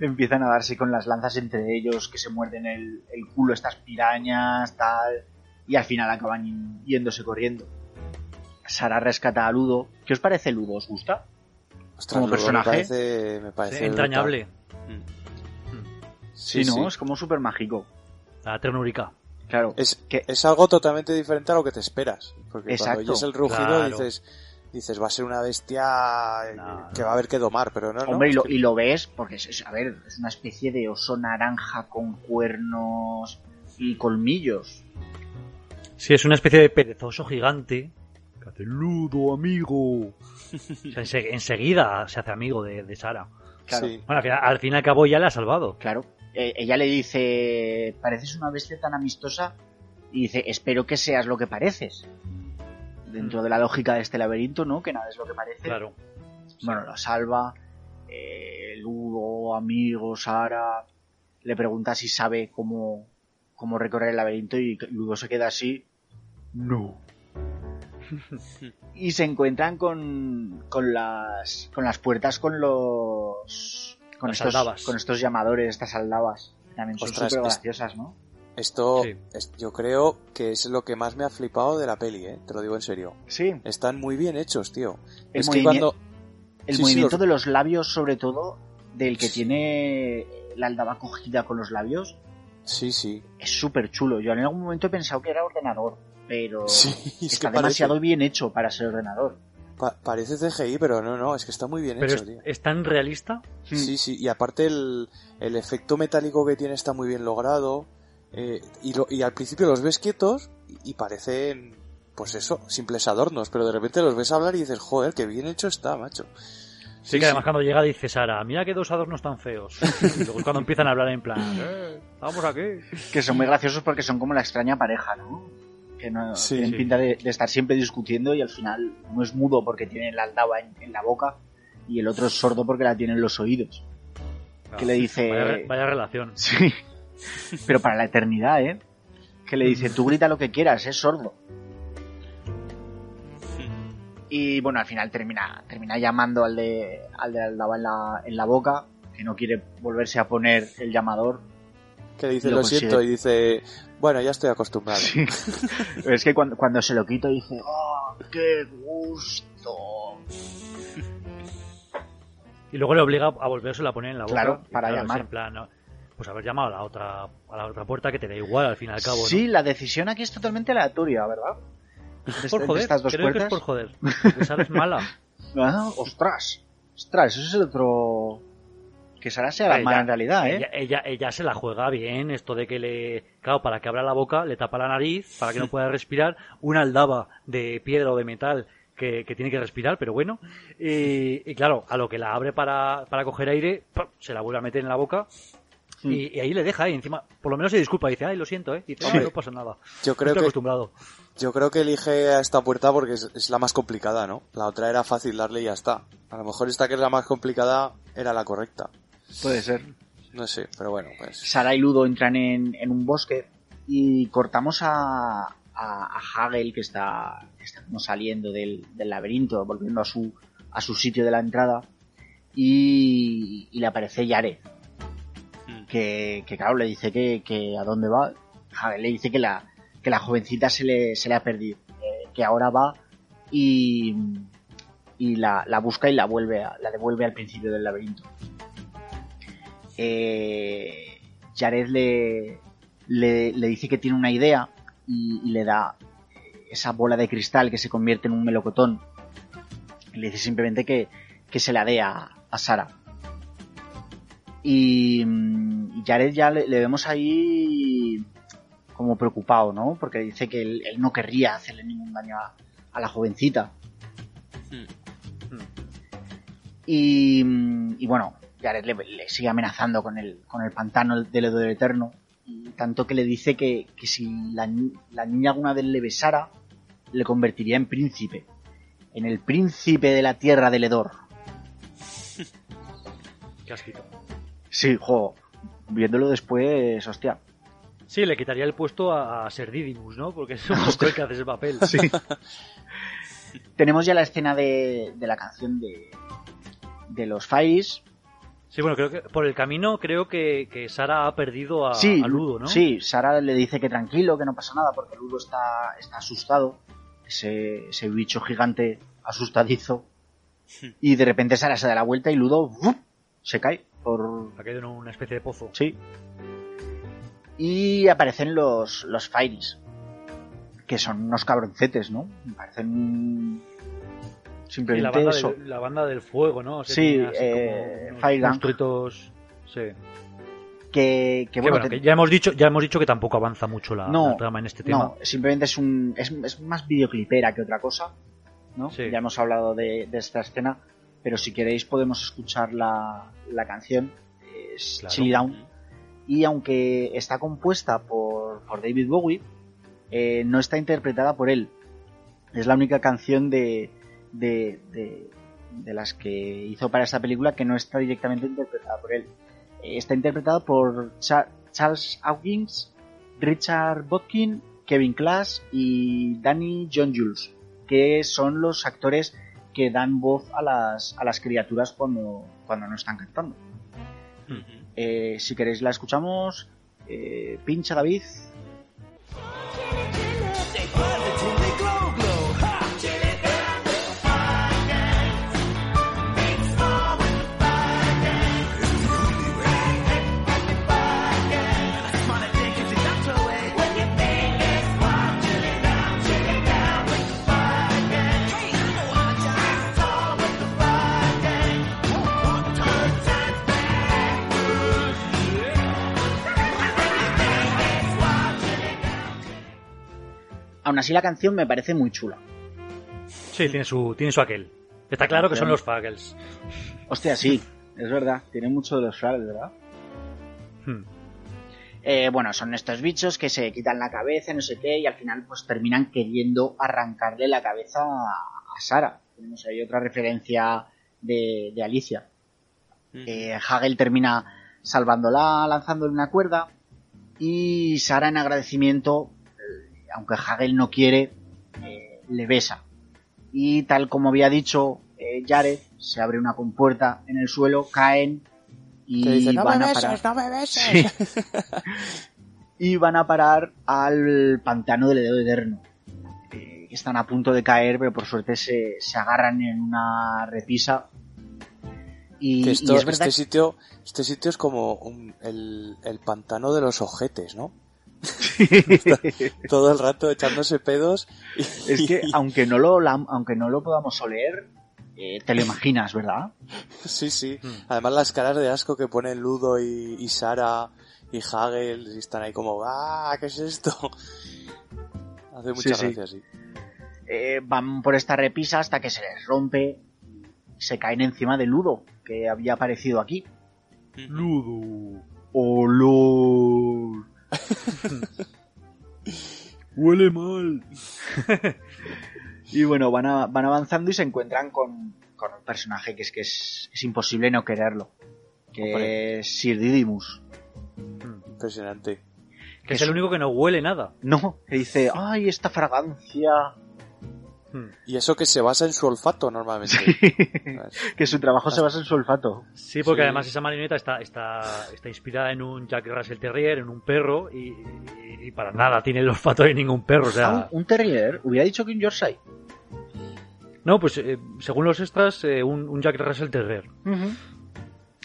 empiezan a darse con las lanzas entre ellos, que se muerden el, el culo estas pirañas, tal. Y al final acaban yéndose corriendo. Sara rescata a Ludo. ¿Qué os parece Ludo? ¿Os gusta? Ostras, Como personaje. Me parece, me parece entrañable. Sí, Sí, ¿no? sí. Es como súper mágico. La ternurica. Claro. Es, que es algo totalmente diferente a lo que te esperas. Porque Exacto. cuando oyes el rugido Claro. dices, dices, va a ser una bestia eh, que va a haber que domar, pero no, no. Hombre, y es lo, que- y lo ves porque, es, a ver, es una especie de oso naranja con cuernos y colmillos. Sí, es una especie de perezoso gigante. Que hace ludo, amigo. O sea, ense- enseguida se hace amigo de, de Sara. Claro. Sí. Bueno, al fin, al fin y al cabo ya la ha salvado. Claro. Eh, ella le dice, pareces una bestia tan amistosa. Y dice, espero que seas lo que pareces. Dentro de la lógica de este laberinto, ¿no? Que nada es lo que parece. Claro. Bueno, lo salva. Eh, Ludo, amigo, Sara. Le pregunta si sabe cómo, cómo recorrer el laberinto y Ludo se queda así. No. y se encuentran con, con las con las puertas con los con Las estos aldabas. con estos llamadores estas aldabas también son súper graciosas no Esto, Sí. es- yo creo que es lo que más me ha flipado de la peli, ¿eh? Te lo digo en serio. sí Están muy bien hechos, tío. El es que cuando... el Sí, sí, movimiento los- de los labios sobre todo del que tiene la aldaba cogida con los labios Sí, sí. es súper chulo yo en algún momento he pensado que era ordenador pero Sí, es está que parece, demasiado bien hecho para ser ordenador pa- parece CGI, pero no, no, es que está muy bien Pero hecho, es, tío. es tan realista. Sí, sí, y aparte el, el efecto metálico que tiene está muy bien logrado. Eh, y, lo- y al principio los ves quietos y, parecen, pues eso, simples adornos, pero de repente los ves hablar y dices, joder, qué bien hecho está, macho. Sí, que además cuando llega dice Sara, mira qué dos adornos tan feos. Y luego es cuando empiezan a hablar en plan, eh, vamos aquí. que son muy graciosos porque son como la extraña pareja no que no Sí. tienen Sí. pinta de, de estar siempre discutiendo y al final uno es mudo porque tiene la aldaba en, en la boca y el otro es sordo porque la tiene en los oídos que le dice Vaya, vaya relación. sí pero para la eternidad eh que le dice tú grita lo que quieras es sordo y bueno al final termina termina llamando al de al de la aldaba en la, en la boca que no quiere volverse a poner el llamador Que dice, Lo lo, siento, y dice, bueno, ya estoy acostumbrado. Sí. Es que cuando, cuando se lo quito dice, ¡oh, qué gusto! Y luego le obliga a volvérsela a poner en la boca. Claro, para llamar. en plan, no, pues haber llamado a la otra a la otra puerta que te da igual al fin y al cabo. ¿no? Sí, la decisión aquí es totalmente aleatoria, ¿verdad? De, por de joder. estas dos creo que puertas. es por joder. Porque Sara es mala. Ah, ¡Ostras! ¡Ostras! Eso es el otro... Que Sara sea la Ella- mala en realidad, ¿eh? Ella, ella, ella se la juega bien, esto de que le... Claro, para que abra la boca, le tapa la nariz, para que no pueda respirar, una aldaba de piedra o de metal que, que tiene que respirar, pero bueno. Y, y claro, a lo que la abre para, para coger aire, ¡pum! se la vuelve a meter en la boca y, y ahí le deja ahí encima. Por lo menos se disculpa, dice, ay, lo siento, ¿eh? Dice, Hombre, "Ah, no pasa nada. Yo creo Estoy que acostumbrado. yo creo que elige a esta puerta porque es, es la más complicada, ¿no? La otra era fácil darle y ya está. A lo mejor esta que es la más complicada era la correcta. Puede ser. No sé, pero bueno, pues. Sara y Ludo entran en, en un bosque y cortamos a, a, a Hagel que está, que está como saliendo del, del laberinto, volviendo a su, a su sitio de la entrada y, y le aparece Yare que, claro le dice que, a dónde va Hagel le dice que la, que la jovencita se le, se le ha perdido que ahora va y, y la, la busca y la vuelve a- la devuelve al principio del laberinto eh, Jared le, le, dice que tiene una idea y, y le da esa bola de cristal que se convierte en un melocotón. Le dice simplemente que, que se la dé a, a Sara. Y, y Jared ya le, le vemos ahí como preocupado, ¿no? Porque dice que él, él no querría hacerle ningún daño a, a la jovencita. Y, mm, y bueno, Jared le, le sigue amenazando con el, con el pantano del Edo del Eterno. Y tanto que le dice que, que si la, la niña alguna vez le besara, le convertiría en príncipe. En el príncipe de la tierra del Edor. Qué asquito. Sí, jo, viéndolo después, hostia. Sí, le quitaría el puesto a, a Ser Didymus, ¿no? Porque es un poco el que hace ese papel. Sí. Tenemos ya la escena de, de la canción de, de los Fairies. Sí, bueno, creo que por el camino creo que, que Sara ha perdido a, sí, a Ludo, ¿no? Sí, Sara le dice que tranquilo, que no pasa nada, porque Ludo está, está asustado. Ese, ese bicho gigante asustadizo. Y de repente Sara se da la vuelta y Ludo se cae por... Ha caído en una especie de pozo. Sí. Y aparecen los, los Fairies. Que son unos cabroncetes, ¿no? Parecen... Y la Simplemente banda, eso. del, la banda del fuego, ¿no? O sea, Sí, eh, monstruitos- Sí. Que, que bueno, bueno, te- que ya hemos dicho, ya hemos dicho que tampoco avanza mucho la, no, la trama en este tema. No, simplemente es un. Es, es más videoclipera que otra cosa. ¿no? Sí. Ya hemos hablado de, de esta escena. Pero si queréis podemos escuchar la, la canción. Es Claro. Chill Down. Y aunque está compuesta por, por David Bowie, eh, no está interpretada por él. Es la única canción de, de, de, de las que hizo para esta película que no está directamente interpretada por él. Eh, está interpretada por Cha- Charles Hawkins, Richard Botkin, Kevin Clash y Danny John Jules, que son los actores que dan voz a las, a las criaturas cuando, cuando no están cantando. Eh, si queréis la escuchamos, eh, pincha David. Aún así la canción me parece muy chula. Sí, tiene su, tiene su aquel. Está claro que son los Fagels. Hostia, sí, es verdad, tiene mucho de los Fraggles, ¿verdad? Hmm. Eh, bueno, son estos bichos que se quitan la cabeza, no sé qué, y al final pues terminan queriendo arrancarle la cabeza a, Sara. Tenemos ahí otra referencia de, de Alicia. Eh, Hagel termina salvándola, lanzándole una cuerda, y Sara en agradecimiento, aunque Hagel no quiere, eh, le besa. Y tal como había dicho eh, Jared, se abre una compuerta en el suelo, caen y dice, no me van a beses, parar. no me beses. Sí. y van a parar al pantano del dedo eterno. Eh, están a punto de caer, pero por suerte se, se agarran en una repisa. Y, Que y esto- es este sitio, este sitio es como un- el, el pantano de los ojetes, ¿no? Todo el rato echándose pedos. y- es que aunque no lo aunque no lo podamos oler, eh, te lo imaginas, ¿verdad? Sí, sí. Hmm. Además las caras de asco que ponen Ludo y, y Sara y Hagel y están ahí como, ¡ah! ¿Qué es esto? Hace mucha Sí, sí. gracia, sí. Eh, van por esta repisa hasta que se les rompe y se caen encima de Ludo, que había aparecido aquí. Ludo. ¡Olor! Huele mal. Y bueno, van, a- van avanzando y se encuentran con, con un personaje que es que es, es imposible no quererlo. Que Hombre. es Sir Didymus. Impresionante. Que es el único que no huele nada. No, que dice, ay, esta fragancia. Y eso que se basa en su olfato normalmente. que su trabajo se basa en su olfato. Sí, porque Sí. además esa marioneta está, está, está inspirada en un Jack Russell Terrier, en un perro, y, y- y para nada tiene el olfato de ningún perro. O Ah, sea, un, un terrier, hubiera dicho que un Yorkshire. no, pues eh, según los extras, eh, un, un Jack Russell Terrier.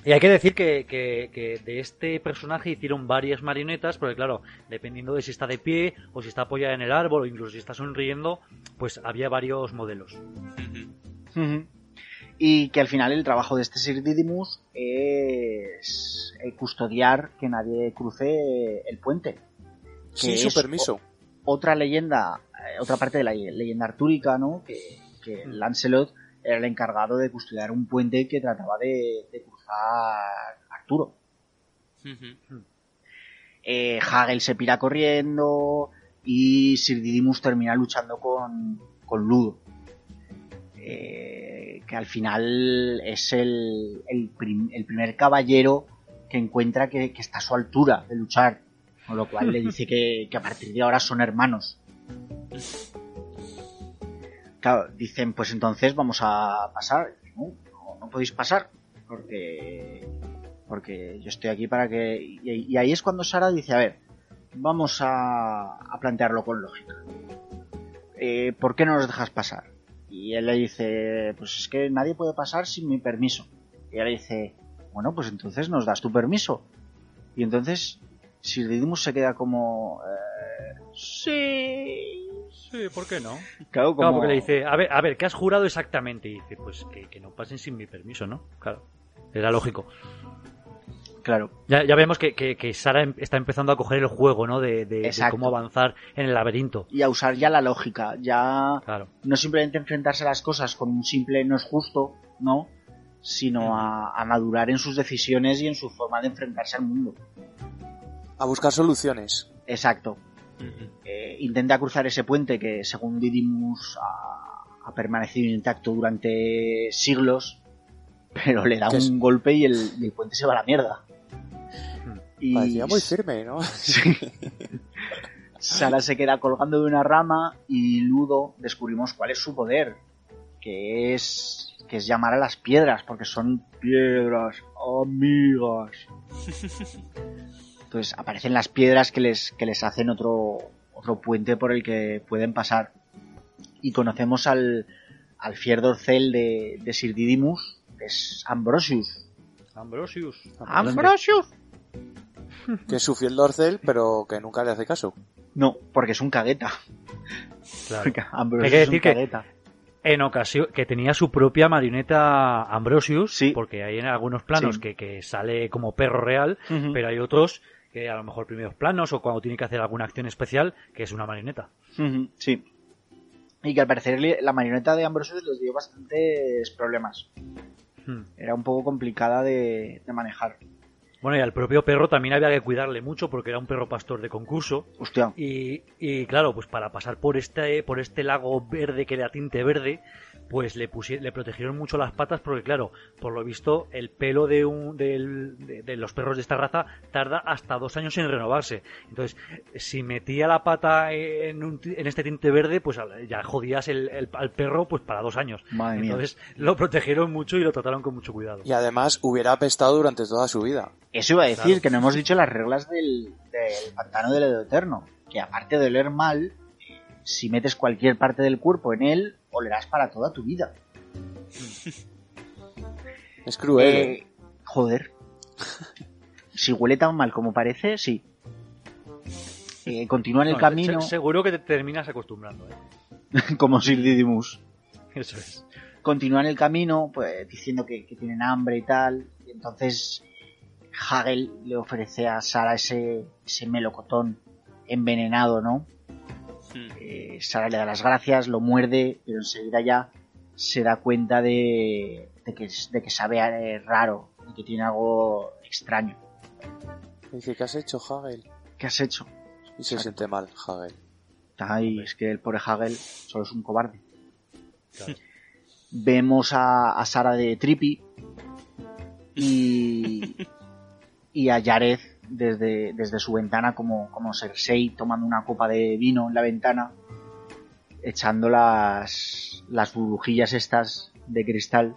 Y hay que decir que, que- que de este personaje hicieron varias marionetas, porque claro, dependiendo de si está de pie o si está apoyada en el árbol o incluso si está sonriendo, pues había varios modelos. Y que al final el trabajo de este Sir Didymus es eh, custodiar que nadie cruce el puente. Sin Que su es permiso. otra leyenda, eh, otra parte de la leyenda artúrica, ¿no? Que, que Mm. Lancelot era el encargado de custodiar un puente que trataba de, de cruzar Arturo. Eh, Hagel se pira corriendo y Sir Didymus termina luchando con, con Ludo. Eh, que al final es el, el, prim- el primer caballero que encuentra que, que está a su altura de luchar. Con lo cual le dice que, que a partir de ahora son hermanos. Claro, dicen, pues entonces vamos a pasar. No, no, no podéis pasar. Porque porque yo estoy aquí para que... Y, y ahí es cuando Sara dice, a ver, vamos a, a plantearlo con lógica. Eh, ¿Por qué no nos dejas pasar? Y él le dice, pues es que nadie puede pasar sin mi permiso. Y ella le dice, bueno, pues entonces nos das tu permiso. Y entonces, si Didymus se queda como... eh, sí... Sí, ¿por qué no? Claro, como... Claro, porque le dice, a ver, a ver, ¿qué has jurado exactamente? Y dice, pues que, que no pasen sin mi permiso, ¿no? Claro, era lógico. Claro. Ya, ya vemos que, que, que Sara em- está empezando a coger el juego, ¿no? De, de- cómo avanzar en el laberinto. Y a usar ya la lógica, ya... Claro. no simplemente enfrentarse a las cosas con un simple no es justo, ¿no? Sino a, a madurar en sus decisiones y en su forma de enfrentarse al mundo. A buscar soluciones. Exacto. Eh, intenta cruzar ese puente que, según Didymus, ha, ha permanecido intacto durante siglos, pero le da es- un golpe y el, y el puente se va a la mierda. Y Parecía muy firme, ¿no? Sí. Sara se queda colgando de una rama y Ludo descubrimos cuál es su poder, que es que es llamar a las piedras, porque son piedras amigas. Entonces aparecen las piedras que les, que les hacen otro, otro puente por el que pueden pasar. Y conocemos al, al fier dorcel de, de Sir Didymus, es Ambrosius. Ambrosius. Ambrosius. Que es su fiel dorcel, pero que nunca le hace caso. No, porque es un cagueta. Claro. Ambrosius Hay que es un decir que cagueta. en ocasión que tenía su propia marioneta Ambrosius, Sí. porque hay en algunos planos Sí. que, que sale como perro real, pero hay otros que a lo mejor primeros planos o cuando tiene que hacer alguna acción especial, que es una marioneta. Sí. Y que al parecer la marioneta de Ambrosius les dio bastantes problemas. Hmm. Era un poco complicada de, de manejar. Bueno, y al propio perro también había que cuidarle mucho porque era un perro pastor de concurso. Hostia. Y, y claro, pues para pasar por este, por este lago verde que era tinte verde, pues le, pusie- le protegieron mucho las patas porque claro, por lo visto el pelo de, un, del- de, de los perros de esta raza tarda hasta dos años en renovarse. Entonces, si metía la pata en, un ti- en este tinte verde, pues ya jodías el, el- al perro pues para dos años. Madre mía. Entonces lo protegieron mucho y lo trataron con mucho cuidado. Y además hubiera apestado durante toda su vida. Eso iba a decir, Claro. que no hemos dicho las reglas del, del pantano del Edo Eterno. Que aparte de oler mal, eh, si metes cualquier parte del cuerpo en él, olerás para toda tu vida. Es cruel. ¿eh? Eh, joder. Si huele tan mal como parece, sí. Eh, continúa en el No, camino se- seguro que te terminas acostumbrando. ¿eh? como Sir Didymus. Eso es. Continúa en el camino, pues diciendo que, que tienen hambre y tal. Y entonces Hagel le ofrece a Sara ese, ese melocotón envenenado, ¿no? Eh, Sara le da las gracias, lo muerde, pero enseguida ya se da cuenta de, de que, de que sabe eh, raro, de que tiene algo extraño. Dice, ¿qué has hecho, Hagel? ¿Qué has hecho? Y se siente mal, Hagel. Ay, es que el pobre Hagel solo es un cobarde. Vemos a, a Sara de Trippy y, y a Jared desde, desde su ventana como, como Cersei tomando una copa de vino en la ventana, echando las, las burbujillas estas de cristal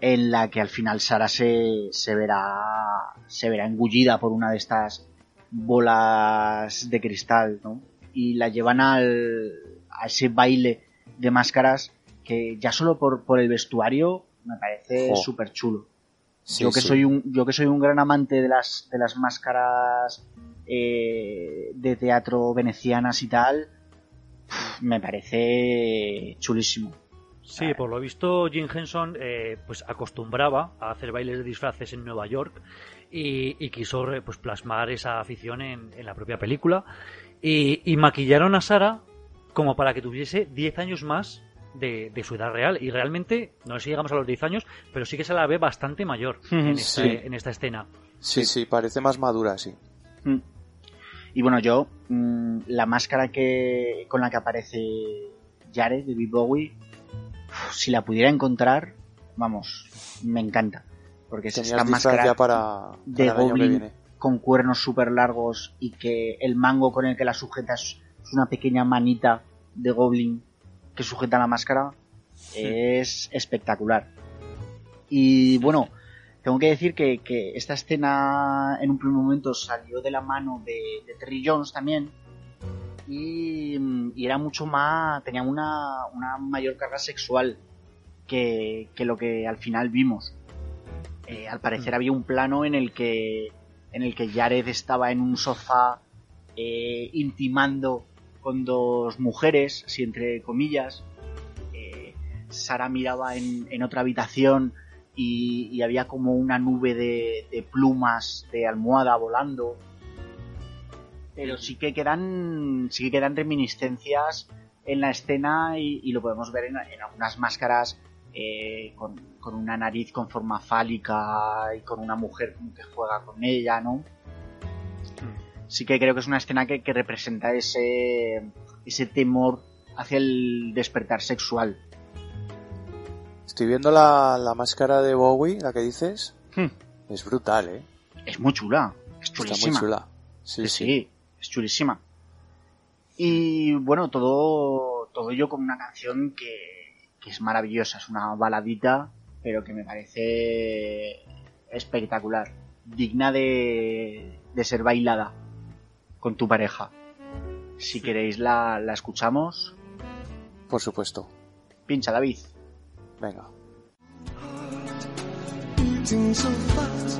en la que al final Sara se, se verá se verá engullida por una de estas bolas de cristal, ¿no? Y la llevan al, a ese baile de máscaras que ya solo por, por el vestuario me parece súper chulo. Sí, yo que sí. soy un yo que soy un gran amante de las de las máscaras eh, de teatro venecianas y tal, me parece chulísimo. Sí, por lo visto Jim Henson eh, pues acostumbraba a hacer bailes de disfraces en Nueva York y, y quiso pues plasmar esa afición en, en la propia película y, y maquillaron a Sara como para que tuviese 10 años más de, de su edad real y realmente no sé si llegamos a los 10 años pero sí que se la ve bastante mayor en, esta, Sí. en esta escena Sí, sí, parece más madura, sí. Mm. Y bueno, yo, mm, la máscara que con la que aparece Jared de Big Bowie, uf, si la pudiera encontrar, vamos, me encanta. Porque es esta máscara ya para, de Goblin con cuernos súper largos y que el mango con el que la sujetas es una pequeña manita de Goblin que sujeta la máscara. Es espectacular. Y bueno, tengo que decir que, que esta escena en un primer momento salió de la mano de, de Terry Jones también. Y, y era mucho más. tenía una, una mayor carga sexual que, que lo que al final vimos. Eh, al parecer había un plano en el que en el que Jared estaba en un sofá eh, intimando con dos mujeres, así entre comillas. Eh, Sara miraba en, en otra habitación y, y había como una nube de, de plumas de almohada volando. Pero sí que quedan sí que quedan reminiscencias en la escena y, lo podemos ver en, en algunas máscaras eh, con, con una nariz con forma fálica y con una mujer como que juega con ella, ¿no? Sí que creo que es una escena que, que representa ese, ese temor hacia el despertar sexual. Estoy viendo la, la máscara de Bowie, la que dices. Hmm. Es brutal, ¿eh? Es muy chula, es Está chulísima. muy chula. Sí, sí, es chulísima. Y bueno, todo, todo ello con una canción que, que es maravillosa, es una baladita, pero que me parece espectacular, digna de, de ser bailada con tu pareja. Si queréis la, la escuchamos, Por supuesto. pincha David. Venga. beating so fast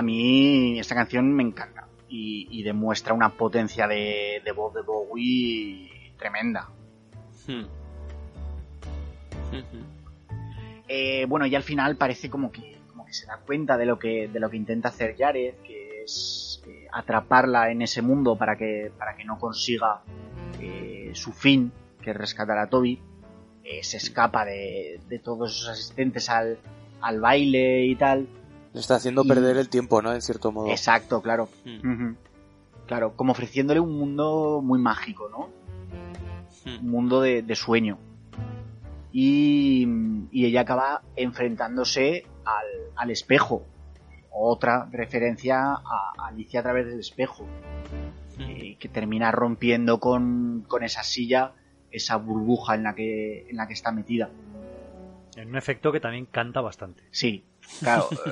A mí esta canción me encanta y, y demuestra una potencia de, de voz de Bowie tremenda. Eh, bueno, y al final parece como que, como que se da cuenta de lo que, de lo que intenta hacer Jared, que es eh, atraparla en ese mundo para que, para que no consiga eh, su fin, que es rescatar a Toby. Se escapa de, de todos esos asistentes al, al baile y tal. Le está haciendo Y- perder el tiempo, ¿no? En cierto modo. Exacto, claro. Mm. Claro, como ofreciéndole un mundo muy mágico, ¿no? Mm. Un mundo de, de sueño. Y, y ella acaba enfrentándose al, al espejo. Otra referencia a Alicia a través del espejo. eh, que termina rompiendo con, con esa silla, esa burbuja en la que, en la que está metida. en un efecto que también canta bastante Sí, claro. eh,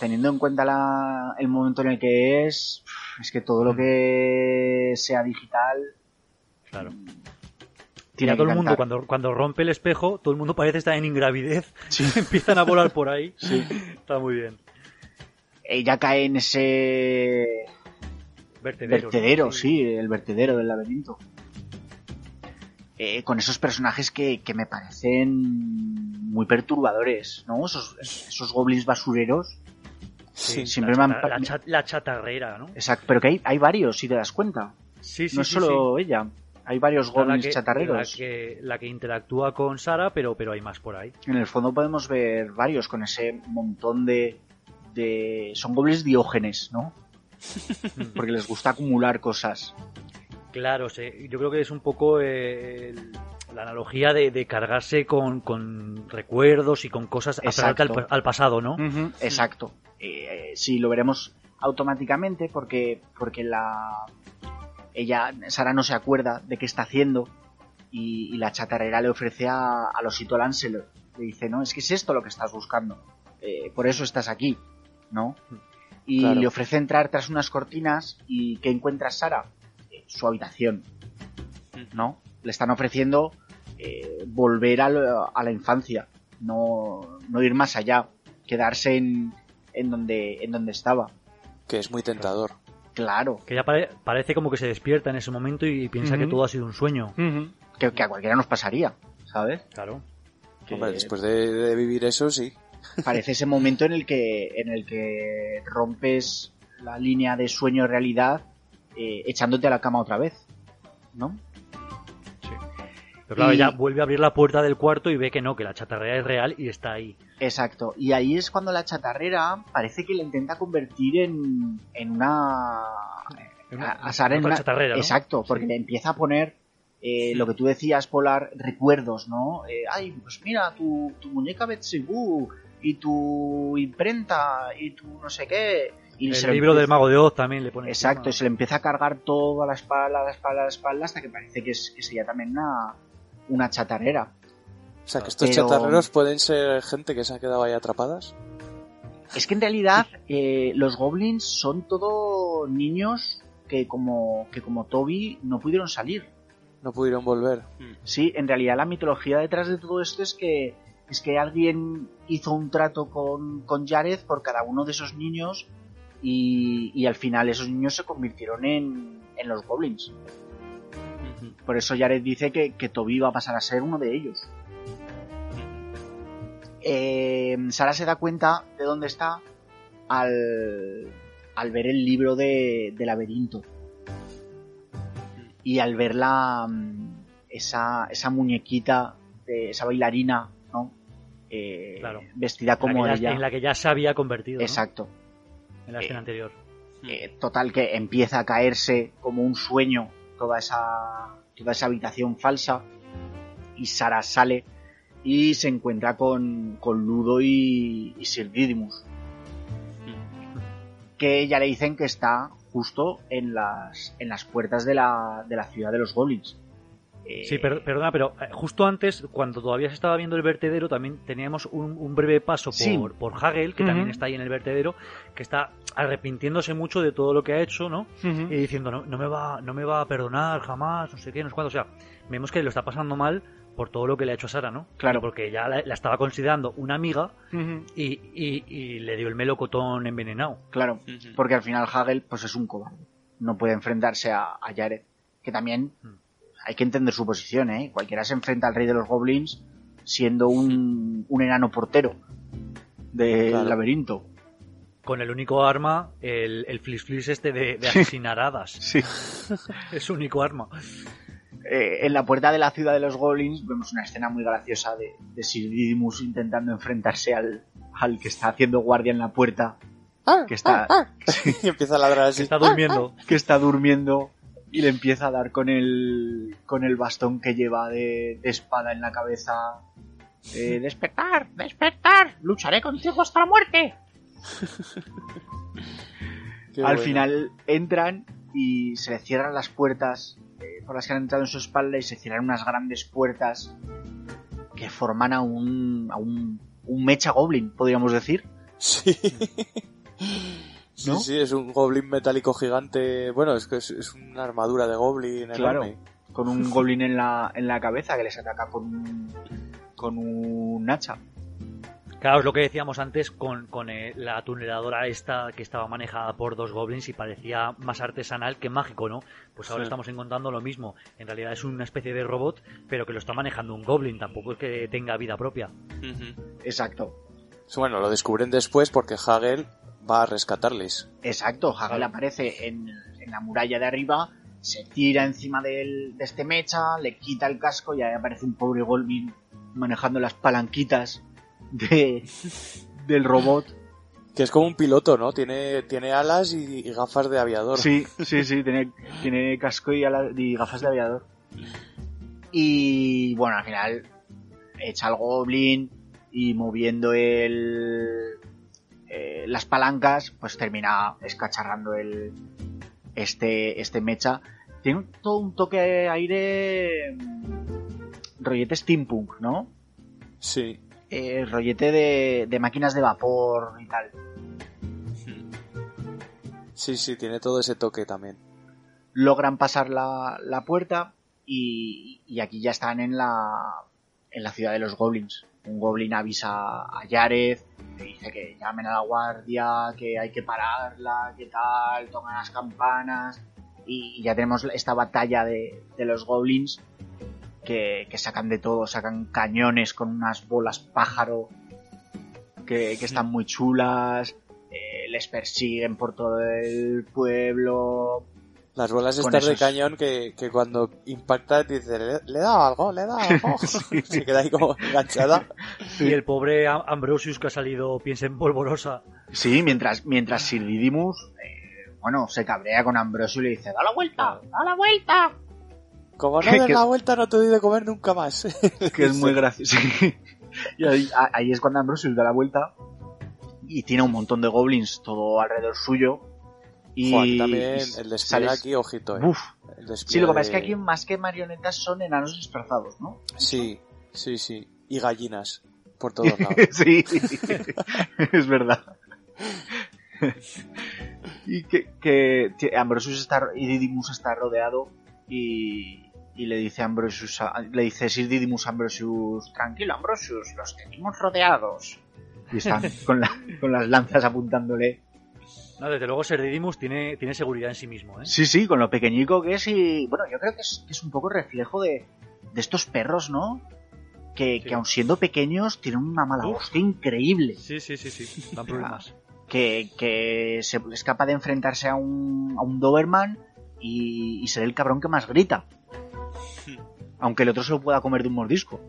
teniendo en cuenta la- el momento en el que es, es que todo lo que sea digital claro. tiene Ya todo el mundo cuando, cuando rompe el espejo todo el mundo parece estar en ingravidez. Empiezan a volar por ahí. Está muy bien. Ella cae en ese vertedero, ¿no? vertedero, sí, el vertedero del laberinto. Eh, con esos personajes que, que me parecen muy perturbadores, ¿no? Esos, esos goblins basureros. Sí, siempre la, me han... la cha- la chatarrera no Exacto, pero que hay, hay varios, si te das cuenta. sí sí no es sí, solo ella. Hay varios la goblins que- chatarreros. La que, la que interactúa con Sara, pero, pero hay más por ahí. En el fondo podemos ver varios con ese montón de... de... Son goblins diógenes, ¿no? Porque les gusta acumular cosas. Claro, sí, yo creo que es un poco eh, el- la analogía de, de cargarse con, con recuerdos y con cosas al, al pasado, ¿no? Exacto. Eh, sí, lo veremos automáticamente porque, porque la ella, Sara no se acuerda de qué está haciendo y, y la chatarrera le ofrece a, al osito Lancelot. Le dice, no, es que es esto lo que estás buscando. Eh, por eso estás aquí, ¿no? Y Claro. le ofrece entrar tras unas cortinas y ¿qué encuentra Sara? Su habitación, ¿no? Le están ofreciendo eh, volver a, lo- a la infancia, no, no ir más allá, quedarse en, en, donde, en donde estaba. Que es muy tentador. Claro, Que ya pare- parece como que se despierta en ese momento y piensa que todo ha sido un sueño. que, que a cualquiera nos pasaría, ¿sabes? Claro. Que Hombre, después de, de vivir eso, sí. parece ese momento en el que, en el que rompes la línea de sueño-realidad eh, echándote a la cama otra vez, ¿no? Pero claro, Y- ella vuelve a abrir la puerta del cuarto y ve que no, que la chatarrera es real y está ahí. Exacto. Y ahí es cuando la chatarrera parece que le intenta convertir en, en una... En una- a- a Sara en otra una- chatarrera, ¿no? Exacto, porque Sí. le empieza a poner eh, lo que tú decías, Polar, recuerdos, ¿no? Eh, ay, pues mira, tu, tu muñeca Betsy Boo y tu imprenta y tu no sé qué. Y El libro empieza- del mago de Oz también le pone. Exacto, y se le empieza a cargar todo a la espalda, a la espalda, a la espalda, hasta que parece que, es, que sería también una, una chatarrera. O sea, que estos Pero- chatarreros pueden ser gente que se ha quedado ahí atrapadas. Es que en realidad eh, los goblins son todo niños que como, que como Toby no pudieron salir. No pudieron volver. Sí, en realidad la mitología detrás de todo esto es que es que alguien hizo un trato con, con Jared por cada uno de esos niños y, y al final esos niños se convirtieron en, en los goblins. Por eso Jared dice que, que Toby va a pasar a ser uno de ellos. Eh, Sara se da cuenta de dónde está al, al ver el libro de, de laberinto. Y al ver la, mm, esa, esa muñequita, de esa bailarina, ¿no? Eh, Claro. Vestida como la, ya, ella. en la que ya se había convertido. ¿no? En la escena Eh, anterior. Eh, total que empieza a caerse como un sueño toda esa toda esa habitación falsa y Sara sale y se encuentra con, con Ludo y, y Sir Didymus que ya le dicen que está justo en las en las puertas de la, de la ciudad de los goblins Eh, Sí, per- perdona, pero eh, justo antes, cuando todavía se estaba viendo el vertedero, también teníamos un, un breve paso por, Sí. por Hagel, que también está ahí en el vertedero, que está arrepintiéndose mucho de todo lo que ha hecho, ¿no? Y diciendo, no, no me va, no me va a perdonar jamás, no sé qué, no sé cuándo. O sea, vemos que lo está pasando mal por todo lo que le ha hecho a Sara, ¿no? Claro. Porque ya la, la estaba considerando una amiga y, y- y le dio el melocotón envenenado. Claro, porque al final Hagel pues es un cobarde. No puede enfrentarse a, a Jared. Que también hay que entender su posición, ¿eh? Cualquiera se enfrenta al rey de los goblins siendo un, un enano portero del Claro. laberinto. Con el único arma, el, el flis flis este de, de asesinar hadas. Sí. Es su único arma. Eh, en la puerta de la ciudad de los goblins vemos una escena muy graciosa de, de Sir Didymus intentando enfrentarse al, al que está haciendo guardia en la puerta. Que está, y empieza a ladrar así. Está durmiendo. que está durmiendo y le empieza a dar con el con el bastón que lleva de, de espada en la cabeza. Eh, Despertar, despertar. Lucharé contigo hasta la muerte. Qué Al bueno. final entran y se le cierran las puertas eh, por las que han entrado en su espalda y se cierran unas grandes puertas que forman a un, a un, un mecha goblin, podríamos decir. Sí. Sí, ¿No? sí, es un goblin metálico gigante. Bueno, es que es, es una armadura de goblin Claro, enorme. con un goblin en la, en la cabeza que les ataca con un, con un hacha. Claro, es lo que decíamos antes con, con eh, la tuneladora esta que estaba manejada por dos goblins y parecía más artesanal que mágico, ¿no? Pues ahora Sí. estamos encontrando lo mismo. En realidad es una especie de robot, pero que lo está manejando un goblin, tampoco es que tenga vida propia. Exacto. Bueno, lo descubren después porque Hagel va a rescatarles. Exacto, Hagel aparece en, en la muralla de arriba, se tira encima del- de este mecha, le quita el casco y ahí aparece un pobre Goldmin manejando las palanquitas de, del robot Que es como un piloto, ¿no? Tiene, tiene alas y, y gafas de aviador. Sí, sí, sí, tiene, tiene casco y, ala- y gafas de aviador. Y bueno, al final echa el goblin y moviendo el, eh, las palancas, pues termina escacharrando el, este, este mecha. Tiene un- todo un toque de aire mm, rollete steampunk, ¿no? Sí. Eh, rollete de, de máquinas de vapor y tal. Sí, sí, tiene todo ese toque también. logran pasar la, la puerta y, y aquí ya están en la, en la ciudad de los goblins. Un goblin avisa a Jared, le dice que llamen a la guardia, que hay que pararla, que tal, tocan las campanas y, y ya tenemos esta batalla de, de los goblins que, que sacan de todo, sacan cañones con unas bolas pájaro que, que están muy chulas, eh, les persiguen por todo el pueblo, Las bolas estas de esos- cañón que, que cuando impacta te dice, le, le he dado algo, le he dado algo. Se queda ahí como enganchada. Y el pobre Am- Ambrosius que ha salido, piensa en polvorosa. Sí, mientras, mientras Sir Didymus, eh, bueno, se cabrea con Ambrosio y le dice, ¡da la vuelta! ¡A la vuelta! Como no des la vuelta no te doy de comer nunca más. Que es muy gracioso. Y ahí es cuando Ambrosius da la vuelta y tiene un montón de goblins todo alrededor suyo. Y también el despliegue aquí, ojito, eh. Uf. El Sí, lo que pasa es que aquí más que marionetas son enanos disfrazados, ¿no? Sí, sí, sí. Y gallinas por todos lados. sí, es verdad. y que, Ambrosius está y Didymus está rodeado y, y le dice Ambrosius a- le dice Sir Didymus Ambrosius tranquilo Ambrosius los tenemos rodeados y están con, la- con las lanzas apuntándole No, desde luego Ser Didymus tiene, tiene seguridad en sí mismo, ¿eh? sí sí con lo pequeñico que es y bueno yo creo que es, que es un poco reflejo de, de estos perros no que, que aun siendo pequeños tienen una mala hostia increíble Sí, sí, sí, sí. Dan problemas. que, que se es capaz de enfrentarse a un, a un Doberman y, y ser el cabrón que más grita. Aunque el otro se lo pueda comer de un mordisco.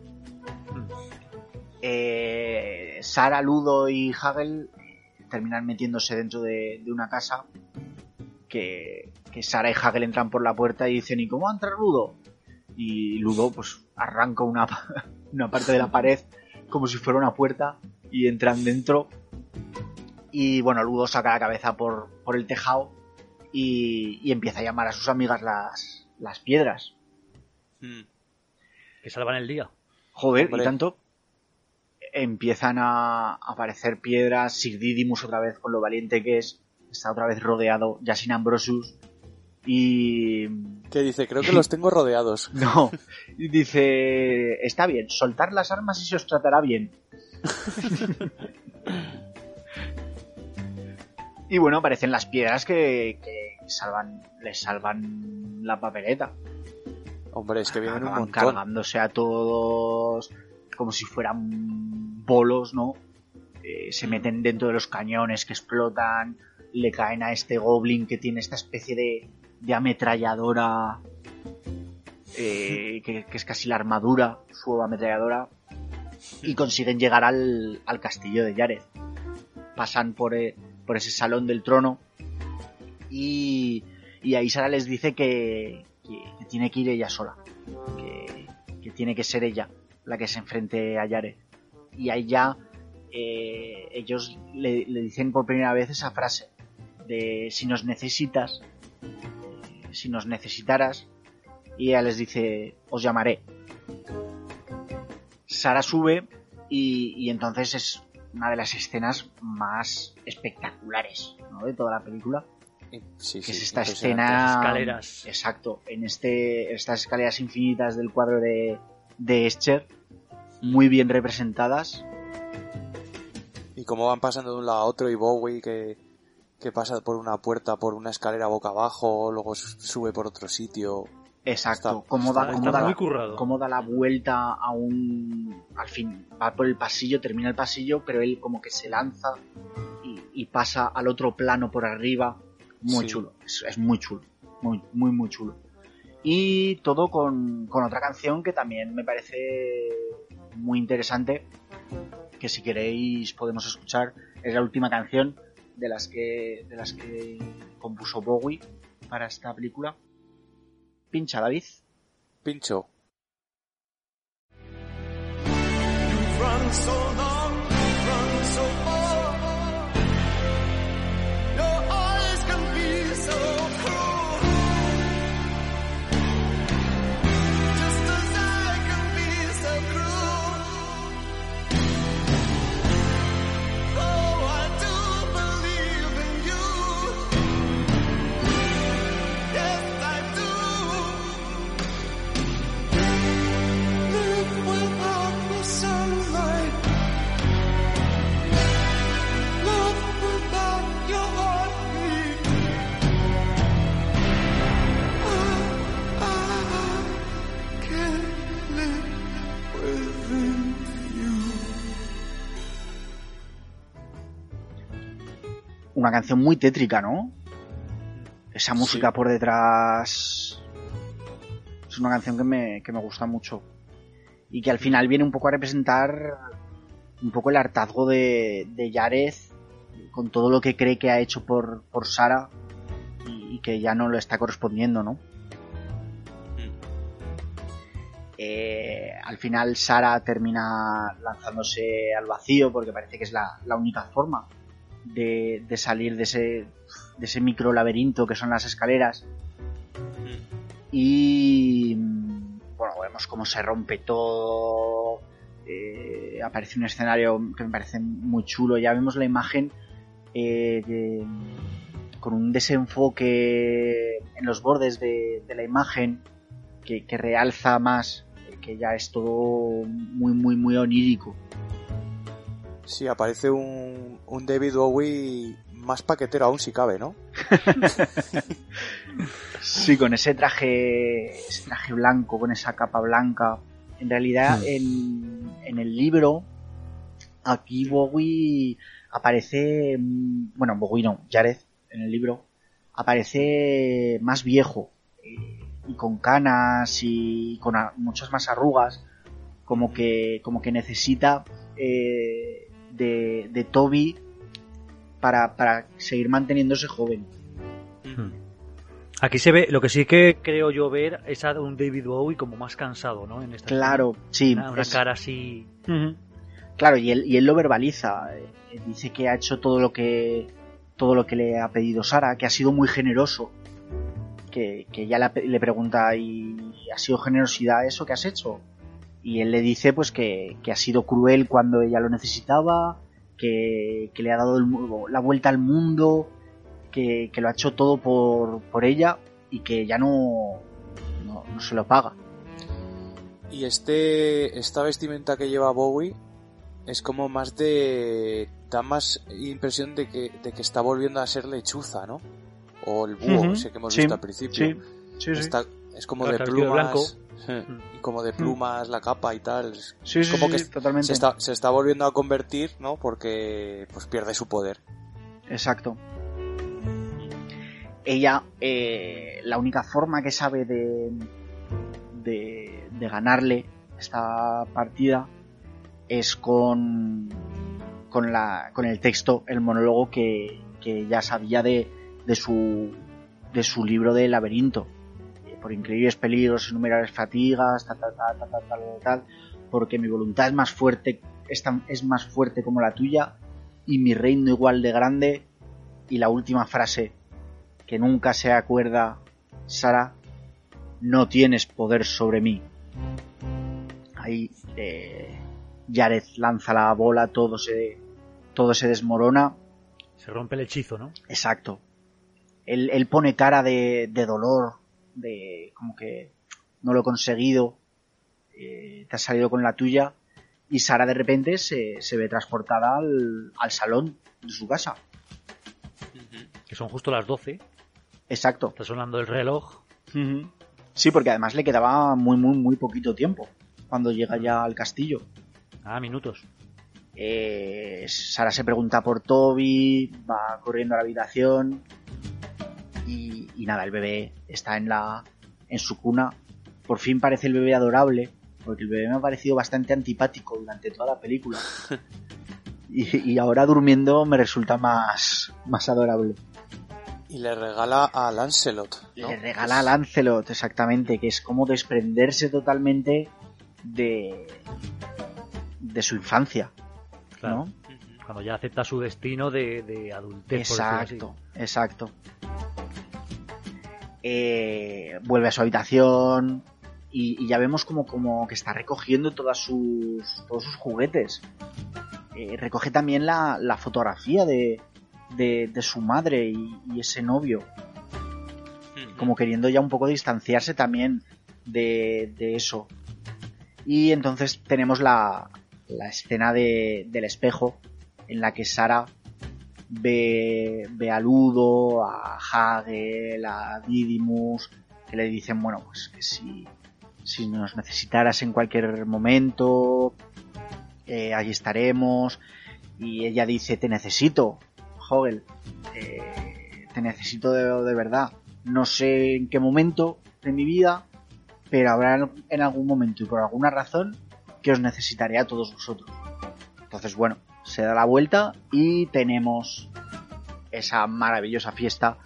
Eh, Sara, Ludo y Hagel terminan metiéndose dentro de, de una casa que, que Sara y Hagel entran por la puerta y dicen ¿y cómo entra Ludo? Y Ludo pues arranca una, una parte de la pared como si fuera una puerta y entran dentro y bueno, Ludo saca la cabeza por, por el tejado y, y empieza a llamar a sus amigas las, las piedras. Que salvan el día. Joder, Hombre. y tanto. Empiezan a aparecer piedras, Sir Didymus otra vez con lo valiente que es, está otra vez rodeado, ya sin Ambrosius. Y... Que dice, creo que los tengo rodeados. No, y dice, está bien, soltar las armas y se os tratará bien. y bueno, aparecen las piedras que, que salvan, les salvan la papeleta. Hombre, es que vienen un Acaban montón. cargándose a todos como si fueran bolos, ¿no? Eh, se meten dentro de los cañones que explotan, le caen a este goblin que tiene esta especie de, de ametralladora, eh, que, es casi la armadura, su ametralladora, y consiguen llegar al, al castillo de Jared. Pasan por, eh, por ese salón del trono y, ahí Sara les dice que, tiene que ir ella sola, que tiene que ser ella la que se enfrente a Jared. Y ahí ya eh, ellos le, le dicen por primera vez esa frase de si nos necesitas, eh, si nos necesitaras, y ella les dice os llamaré. Sara sube y, y entonces es una de las escenas más espectaculares ¿no? de toda la película Sí, que sí, es esta escena escaleras. exacto en este estas escaleras infinitas del cuadro de, de Escher muy bien representadas Y cómo van pasando de un lado a otro y Bowie que, que pasa por una puerta, por una escalera boca abajo, luego sube por otro sitio. exacto cómo da, cómo da muy la- cómo da la vuelta a un al fin va por el pasillo termina el pasillo pero él como que se lanza y, y pasa al otro plano por arriba muy Sí. chulo es, es muy chulo muy muy muy chulo y todo con, con otra canción que también me parece muy interesante que si queréis podemos escuchar Es la última canción de las que, de las que compuso Bowie para esta película. Pincha, David. Pincho. so long, Una canción muy tétrica, ¿no? Esa música por detrás. Es una canción que me, que me gusta mucho. Y que al final viene un poco a representar un poco el hartazgo de, de Jared con todo lo que cree que ha hecho por, por Sara y, y que ya no lo está correspondiendo, ¿no? Eh, al final Sara termina lanzándose al vacío porque parece que es la, la única forma de, de salir de ese, de ese micro laberinto que son las escaleras. Y mm, bueno, vemos cómo se rompe todo. eh, aparece un escenario que me parece muy chulo. Ya vemos la imagen eh, de- con un desenfoque en los bordes de, de la imagen que, que realza más, eh, que ya es todo muy, muy, muy onírico. Sí, aparece un, un David Bowie más paquetero aún si cabe, ¿no? Sí, con ese traje, ese traje blanco, con esa capa blanca. En realidad, en, en el libro, aquí Bowie aparece, mm, bueno, Bowie no, Jared, en el libro, aparece más viejo, eh, y con canas y con muchas más arrugas, como que, como que necesita eh, de, de Toby para, para seguir manteniéndose joven. Aquí se ve, lo que sí que creo yo ver es a un David Bowie como más cansado, ¿no? En esta Claro, escena. sí, Una, una es- cara así. Claro, y él, y él lo verbaliza. eh, Dice que ha hecho todo lo que todo lo que le ha pedido Sara, que ha sido muy generoso. Que, que ya le, le pregunta, ¿y ha sido generosidad eso que has hecho? Y él le dice pues que, que ha sido cruel cuando ella lo necesitaba, que, que le ha dado el mu- la vuelta al mundo, que, que lo ha hecho todo por, por ella y que ya no, no, no se lo paga. Y este esta vestimenta que lleva Bowie es como más de da más impresión de que, de que está volviendo a ser lechuza, ¿no? O el búho, Ujú, ese que hemos sí, visto al principio. sí, sí. Está- es como de plumas. blanco. Sí, Y como de plumas la capa y tal. Sí, es sí, como sí, que sí, totalmente. se está, se está volviendo a convertir, ¿no? Porque pues pierde su poder. Exacto. Ella, eh, la única forma que sabe de, de, de ganarle esta partida es con, con, la, con el texto, el monólogo que, que ya sabía de, de, su, de su libro de laberinto. Por increíbles peligros, innumerables fatigas, tal, tal, tal, tal, tal, tal, tal, porque mi voluntad es más fuerte, es, tan- es más fuerte como la tuya y mi reino igual de grande. Y la última frase, que nunca se acuerda Sara, no tienes poder sobre mí. Ahí eh, Jared lanza la bola, todo se, todo se desmorona. Se rompe el hechizo, ¿no? Exacto. Él, él pone cara de, de dolor, de como que no lo he conseguido, eh, te has salido con la tuya. Y Sara de repente se, se ve transportada al, al salón de su casa. Que son justo las 12. Exacto. Está sonando el reloj. Sí, porque además le quedaba muy, muy, muy poquito tiempo cuando llega ya al castillo. Ah, minutos. Eh, Sara se pregunta por Toby, va corriendo a la habitación y, y nada, el bebé está en la en su cuna. Por fin parece el bebé adorable, porque el bebé me ha parecido bastante antipático durante toda la película. Y, y ahora durmiendo me resulta más, más adorable. Y le regala a Lancelot. ¿no? Le regala a Lancelot, exactamente, que es como desprenderse totalmente de, de su infancia. Claro. ¿no? Cuando ya acepta su destino de, de adultez. por decirlo así. Exacto, exacto. Eh, vuelve a su habitación y, y ya vemos como, como que está recogiendo todas sus, todos sus juguetes. Eh, recoge también la, la fotografía de, de, de su madre y, y ese novio. Como queriendo ya un poco distanciarse también de, de eso. Y entonces tenemos la, la escena de, del espejo en la que Sara ve, ve a Ludo, a Hagel, a Didymus, que le dicen, bueno, pues que si, si nos necesitaras en cualquier momento, eh, allí estaremos. Y ella dice, te necesito, Hogel, eh, te necesito de, de verdad. No sé en qué momento de mi vida, pero habrá en algún momento y por alguna razón que os necesitaré a todos vosotros. Entonces, bueno, se da la vuelta y tenemos esa maravillosa fiesta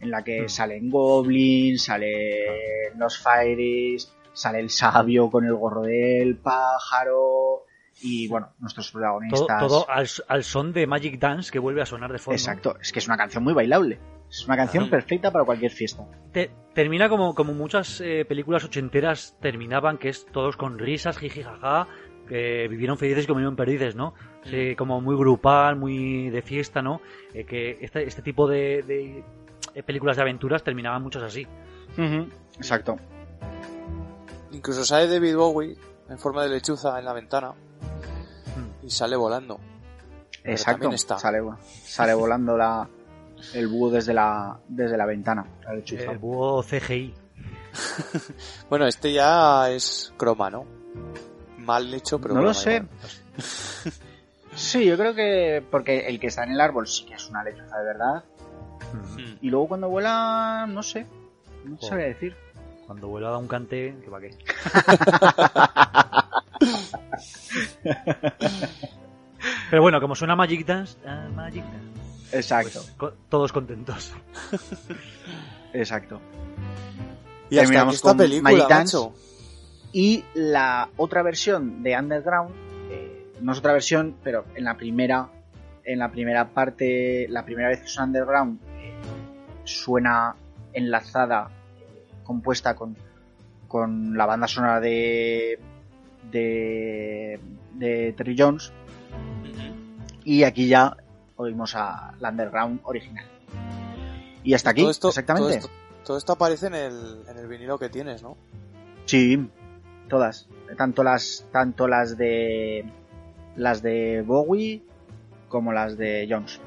en la que salen goblins, salen los fairies, sale el sabio con el gorro del pájaro y bueno, nuestros Todo, protagonistas. todo al, al son de Magic Dance que vuelve a sonar de fondo. Exacto, es que es una canción muy bailable. Es una canción perfecta para cualquier fiesta. Te- termina como, como muchas eh, películas ochenteras terminaban, que es todos con risas, jiji, jaja, que vivieron felices y comieron perdices, ¿no? Sí, como muy grupal, muy de fiesta, ¿no? Eh, que este, este tipo de, de, películas de aventuras terminaban muchas así. Exacto. Incluso sale David Bowie en forma de lechuza en la ventana y sale volando. Exacto. está. Sale, sale volando la, el búho desde la, desde la ventana. la lechuza. El búho CGI. Bueno, este ya es croma, ¿no? Mal hecho, pero no lo sé. Sí, yo creo que porque el que está en el árbol sí que es una lechuza de verdad. Y luego cuando vuela, no sé. No Joder. sabría decir. Cuando vuela da un cante, que va qué. Pero bueno, como suena Magic Dance, ah, Magic Dance. Exacto, Co- todos contentos. exacto. Y hasta Terminamos aquí esta con película, Magic Dance. macho. Y la otra versión de Underground, eh, no es otra versión, pero en la primera, en la primera parte, la primera vez que suena Underground, eh, suena enlazada, eh, compuesta con, con la banda sonora de, de, de Terry Jones. Y aquí ya oímos a la Underground original. Y hasta aquí, Todo esto, exactamente. Todo esto, todo esto aparece en el, en el vinilo que tienes, ¿no? Sí, todas. Tanto las, tanto las de las de Bowie como las de Jones.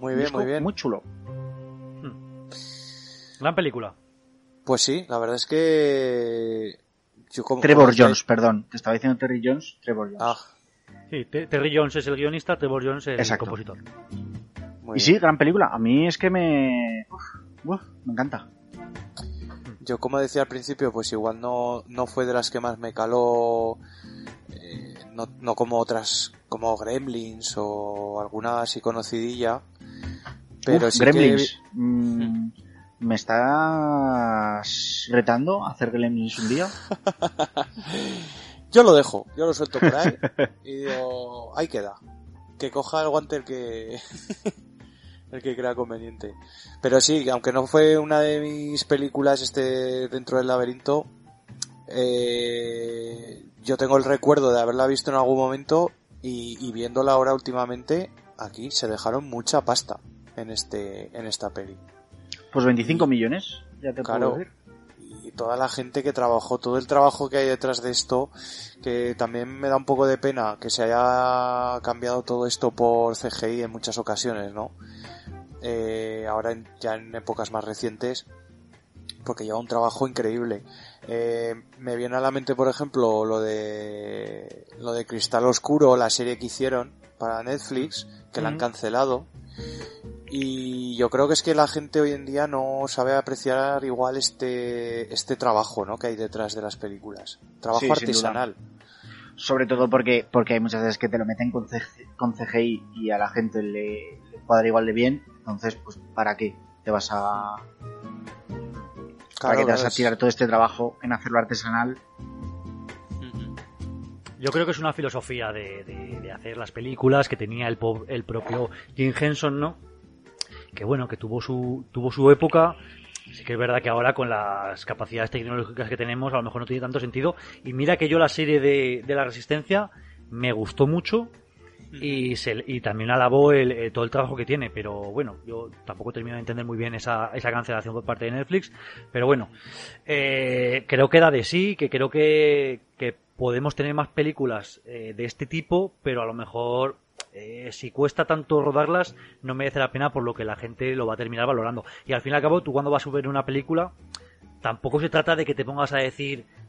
Muy bien, muy bien. Muy chulo. Gran película. Pues sí, la verdad es que... Yo como, Trevor como- Jones, perdón. Te estaba diciendo Terry Jones, Trevor Jones. Ah, Sí, Te- Terry Jones es el guionista, Trevor Jones es Exacto. el compositor. muy y bien. sí, gran película. A mí es que me... uf, uf, me encanta. Yo como decía al principio, pues igual no, no fue de las que más me caló, eh, no, no como otras, como Gremlins o alguna así conocidilla, pero Uf, sí Gremlins. Mm, ¿Me estás retando a hacer Gremlins un día? que... Yo lo dejo, yo lo suelto por ahí y digo, ahí queda. Que coja el guante el que... el que crea conveniente. Pero sí, aunque no fue una de mis películas este dentro del laberinto, eh, yo tengo el recuerdo de haberla visto en algún momento y, y viéndola ahora últimamente, aquí se dejaron mucha pasta en este en esta peli. Pues 25 millones, ya te Claro. puedo decir. Y toda la gente que trabajó, todo el trabajo que hay detrás de esto, que también me da un poco de pena que se haya cambiado todo esto por CGI en muchas ocasiones, ¿no? Eh, ahora en- ya en épocas más recientes, porque lleva un trabajo increíble. Eh, me viene a la mente, por ejemplo, lo de lo de Cristal Oscuro, la serie que hicieron para Netflix, que la han cancelado. Y yo creo que es que la gente hoy en día no sabe apreciar igual este, este trabajo, ¿no? Que hay detrás de las películas. Trabajo Sí, artesanal. Sobre todo porque, porque hay muchas veces que te lo meten con, CG con CGI y a la gente le, le cuadra igual de bien. Entonces, pues, ¿para qué te vas a. ¿Para qué te vas a tirar todo este trabajo en hacerlo artesanal? Yo creo que es una filosofía de, de- de hacer las películas que tenía el, po- el propio Jim Henson, ¿no? Que bueno, que tuvo su, tuvo su época. Sí que es verdad que ahora con las capacidades tecnológicas que tenemos a lo mejor no tiene tanto sentido. Y mira que yo la serie de, de la Resistencia me gustó mucho y, se, y también alabó el, eh, todo el trabajo que tiene. Pero bueno, yo tampoco termino de entender muy bien esa, esa cancelación por parte de Netflix. Pero bueno, eh, creo que da de sí, que creo que, podemos tener más películas eh, de este tipo, pero a lo mejor si cuesta tanto rodarlas, no merece la pena por lo que la gente lo va a terminar valorando. Y al fin y al cabo, tú cuando vas a ver una película, tampoco se trata de que te pongas a decir "Eh,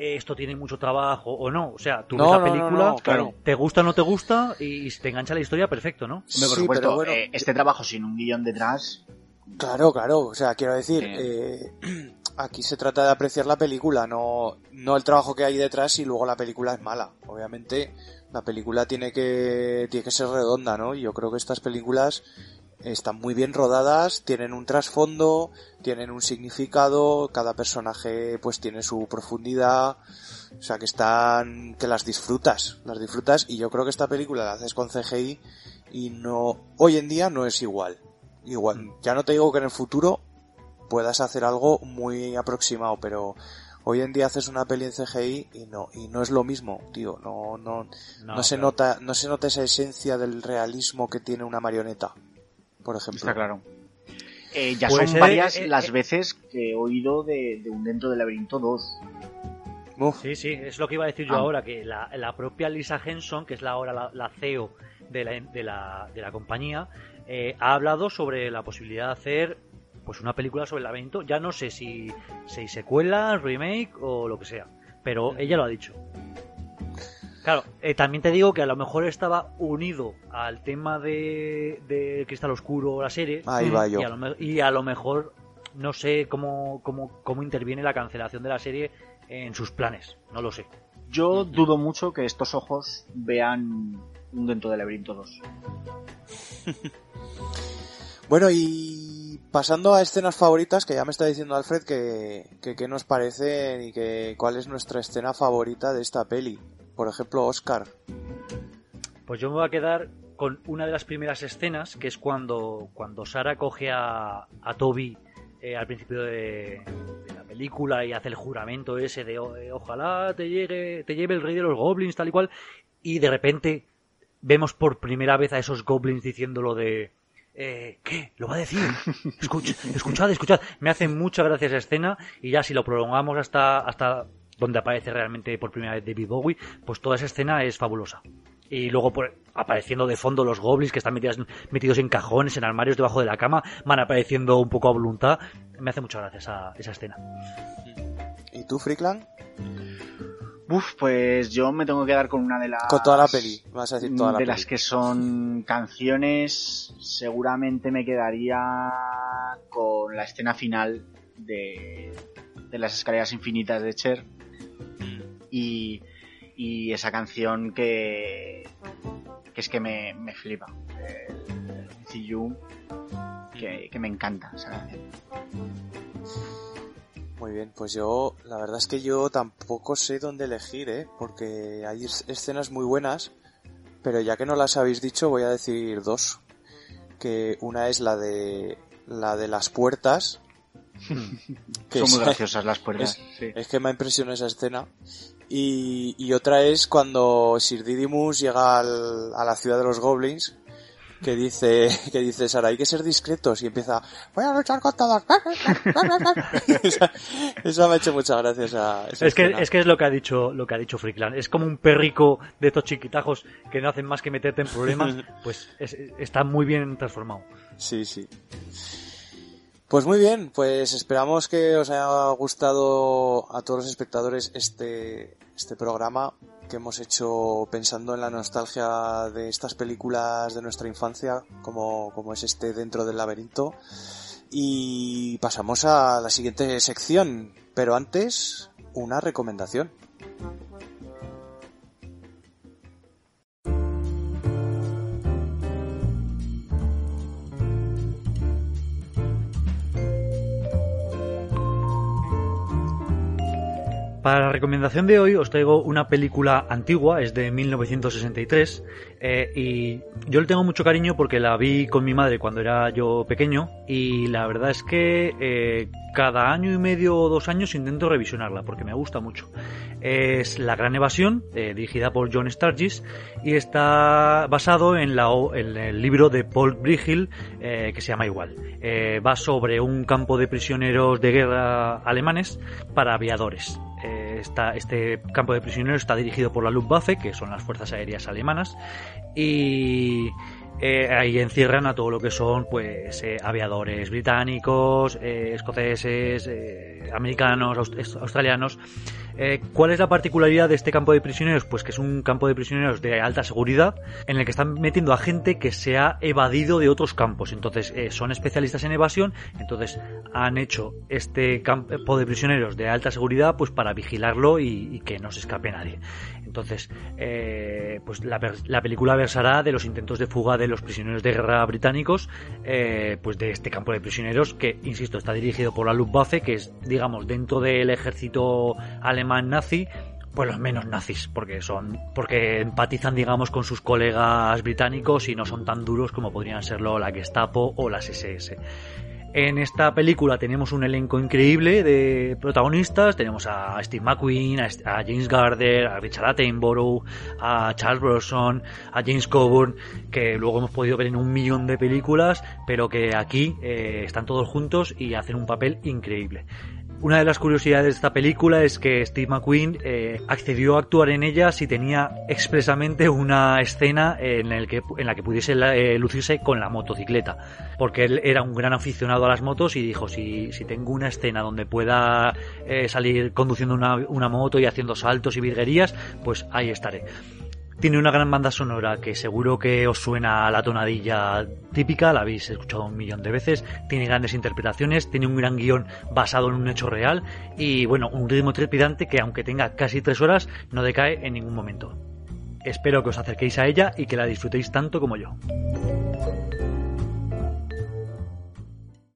esto tiene mucho trabajo o no. O sea, tú No, ves la no, no, película, no, claro. te gusta o no te gusta, y si te engancha la historia, perfecto, ¿no? Hombre, por Sí, supuesto, pero bueno, eh, este trabajo sin un guion detrás. Claro, claro, o sea, quiero decir, eh, aquí se trata de apreciar la película, no, no el trabajo que hay detrás y luego la película es mala. Obviamente, la película tiene que, tiene que ser redonda, ¿no? Y yo creo que estas películas están muy bien rodadas, tienen un trasfondo, tienen un significado, cada personaje pues tiene su profundidad, o sea que están, que las disfrutas, las disfrutas y yo creo que esta película la haces con CGI y no, hoy en día no es igual. Igual, ya no te digo que en el futuro puedas hacer algo muy aproximado, pero hoy en día haces una peli en CGI y no, y no es lo mismo, tío, no, no, no, No, se claro. nota, no se nota esa esencia del realismo que tiene una marioneta, por ejemplo. Está claro. Eh, ya son varias eh, eh, las eh. veces que he oído de, de un dentro del laberinto 2. Uf, Sí, sí, es lo que iba a decir yo Ah. ahora, que la, la propia Lisa Henson, que es la ahora la, la CEO de la, de la, de la compañía, eh, ha hablado sobre la posibilidad de hacer pues una película sobre el laberinto. Ya no sé si, si secuela, remake o lo que sea, pero ella lo ha dicho. Claro, eh, también te digo que a lo mejor estaba unido al tema de, de Cristal Oscuro, la serie, ahí va yo. y a lo, me- y a lo mejor no sé cómo, cómo, cómo interviene la cancelación de la serie en sus planes, no lo sé. Yo dudo mucho que estos ojos vean un dentro del laberinto 2. Bueno, y pasando a escenas favoritas, que ya me está diciendo Alfred que, que qué nos parecen y que cuál es nuestra escena favorita de esta peli. Por ejemplo, Oscar. Pues yo me voy a quedar con una de las primeras escenas, que es cuando, cuando Sara coge a, a Toby eh, al principio de, de la película y hace el juramento ese de "O- eh, ojalá te llegue, te lleve el rey de los goblins, tal y cual, y de repente vemos por primera vez a esos goblins diciéndolo de eh, ¿qué? ¿Lo va a decir? Escuch- escuchad, escuchad. Me hace mucha gracia esa escena y ya si lo prolongamos hasta, hasta donde aparece realmente por primera vez David Bowie, pues toda esa escena es fabulosa. Y luego por- apareciendo de fondo los goblins que están metidos, metidos en cajones, en armarios debajo de la cama, van apareciendo un poco a voluntad. Me hace mucha gracia esa, esa escena. ¿Y tú, Freakland? Uf, pues yo me tengo que quedar con una de las... Con toda la peli. Vas a decir toda la de peli. las que son canciones, seguramente me quedaría con la escena final de, de las escaleras infinitas de Cher y, y esa canción que, que es que me, me flipa, See You, que, que me encanta esa canción. Muy bien, pues yo, la verdad es que yo tampoco sé dónde elegir, ¿eh? Porque hay es- escenas muy buenas, pero ya que no las habéis dicho, voy a decir dos. Que una es la de la de las puertas. que Son muy graciosas las puertas. es- sí. Es que me ha impresionado esa escena. Y, y otra es cuando Sir Didymus llega al- a la ciudad de los goblins, que dice, que dice Sara, hay que ser discretos, y empieza, voy a luchar con todos. esa, esa me ha hecho muchas gracias a esa Es que, es que es lo que ha dicho, lo que ha dicho Freakland. Es como un perrico de estos chiquitajos que no hacen más que meterte en problemas. Pues es- está muy bien transformado. Sí, sí. Pues muy bien, pues esperamos que os haya gustado a todos los espectadores este, este programa que hemos hecho pensando en la nostalgia de estas películas de nuestra infancia, como, como es este dentro del laberinto. Y pasamos a la siguiente sección, pero antes una recomendación. Para la recomendación de hoy os traigo una película antigua, es de 1963, eh, y yo le tengo mucho cariño porque la vi con mi madre cuando era yo pequeño, y la verdad es que eh, cada año y medio o dos años intento revisionarla porque me gusta mucho. Es La Gran Evasión, eh, dirigida por John Sturgis, y está basado en, el libro de Paul Brigil, eh, que se llama igual. Va sobre un campo de prisioneros de guerra alemanes para aviadores. Eh, está, este campo de prisioneros está dirigido por la Luftwaffe, que son las fuerzas aéreas alemanas, y eh, ahí encierran a todo lo que son pues eh, aviadores británicos, escoceses, americanos, aus- australianos. Eh, ¿Cuál es la particularidad de este campo de prisioneros? Pues que es un campo de prisioneros de alta seguridad en el que están metiendo a gente que se ha evadido de otros campos. Entonces eh, son especialistas en evasión, entonces han hecho este campo de prisioneros de alta seguridad pues para vigilarlo y, que no se escape nadie. Entonces, eh, pues la, película versará de los intentos de fuga de los prisioneros de guerra británicos, pues de este campo de prisioneros que, insisto, está dirigido por la Luftwaffe, que es, digamos, dentro del ejército alemán nazi, pues los menos nazis, porque son, porque empatizan, digamos, con sus colegas británicos y no son tan duros como podrían serlo la Gestapo o las SS. En esta película tenemos un elenco increíble de protagonistas. Tenemos a Steve McQueen, a, a James Garder, a Richard Attenborough, a Charles Bronson, a James Coburn, que luego hemos podido ver en un millón de películas, pero que aquí eh, están todos juntos y hacen un papel increíble. Una de las curiosidades de esta película es que Steve McQueen eh, accedió a actuar en ella si tenía expresamente una escena en, la que pudiese eh, lucirse con la motocicleta, porque él era un gran aficionado a las motos y dijo, si, tengo una escena donde pueda eh, salir conduciendo una moto y haciendo saltos y virguerías, pues ahí estaré. Tiene una gran banda sonora que seguro que os suena a la tonadilla típica, la habéis escuchado un millón de veces. Tiene grandes interpretaciones, tiene un gran guion basado en un hecho real y, bueno, un ritmo trepidante que, aunque tenga casi tres horas, no decae en ningún momento. Espero que os acerquéis a ella y que la disfrutéis tanto como yo.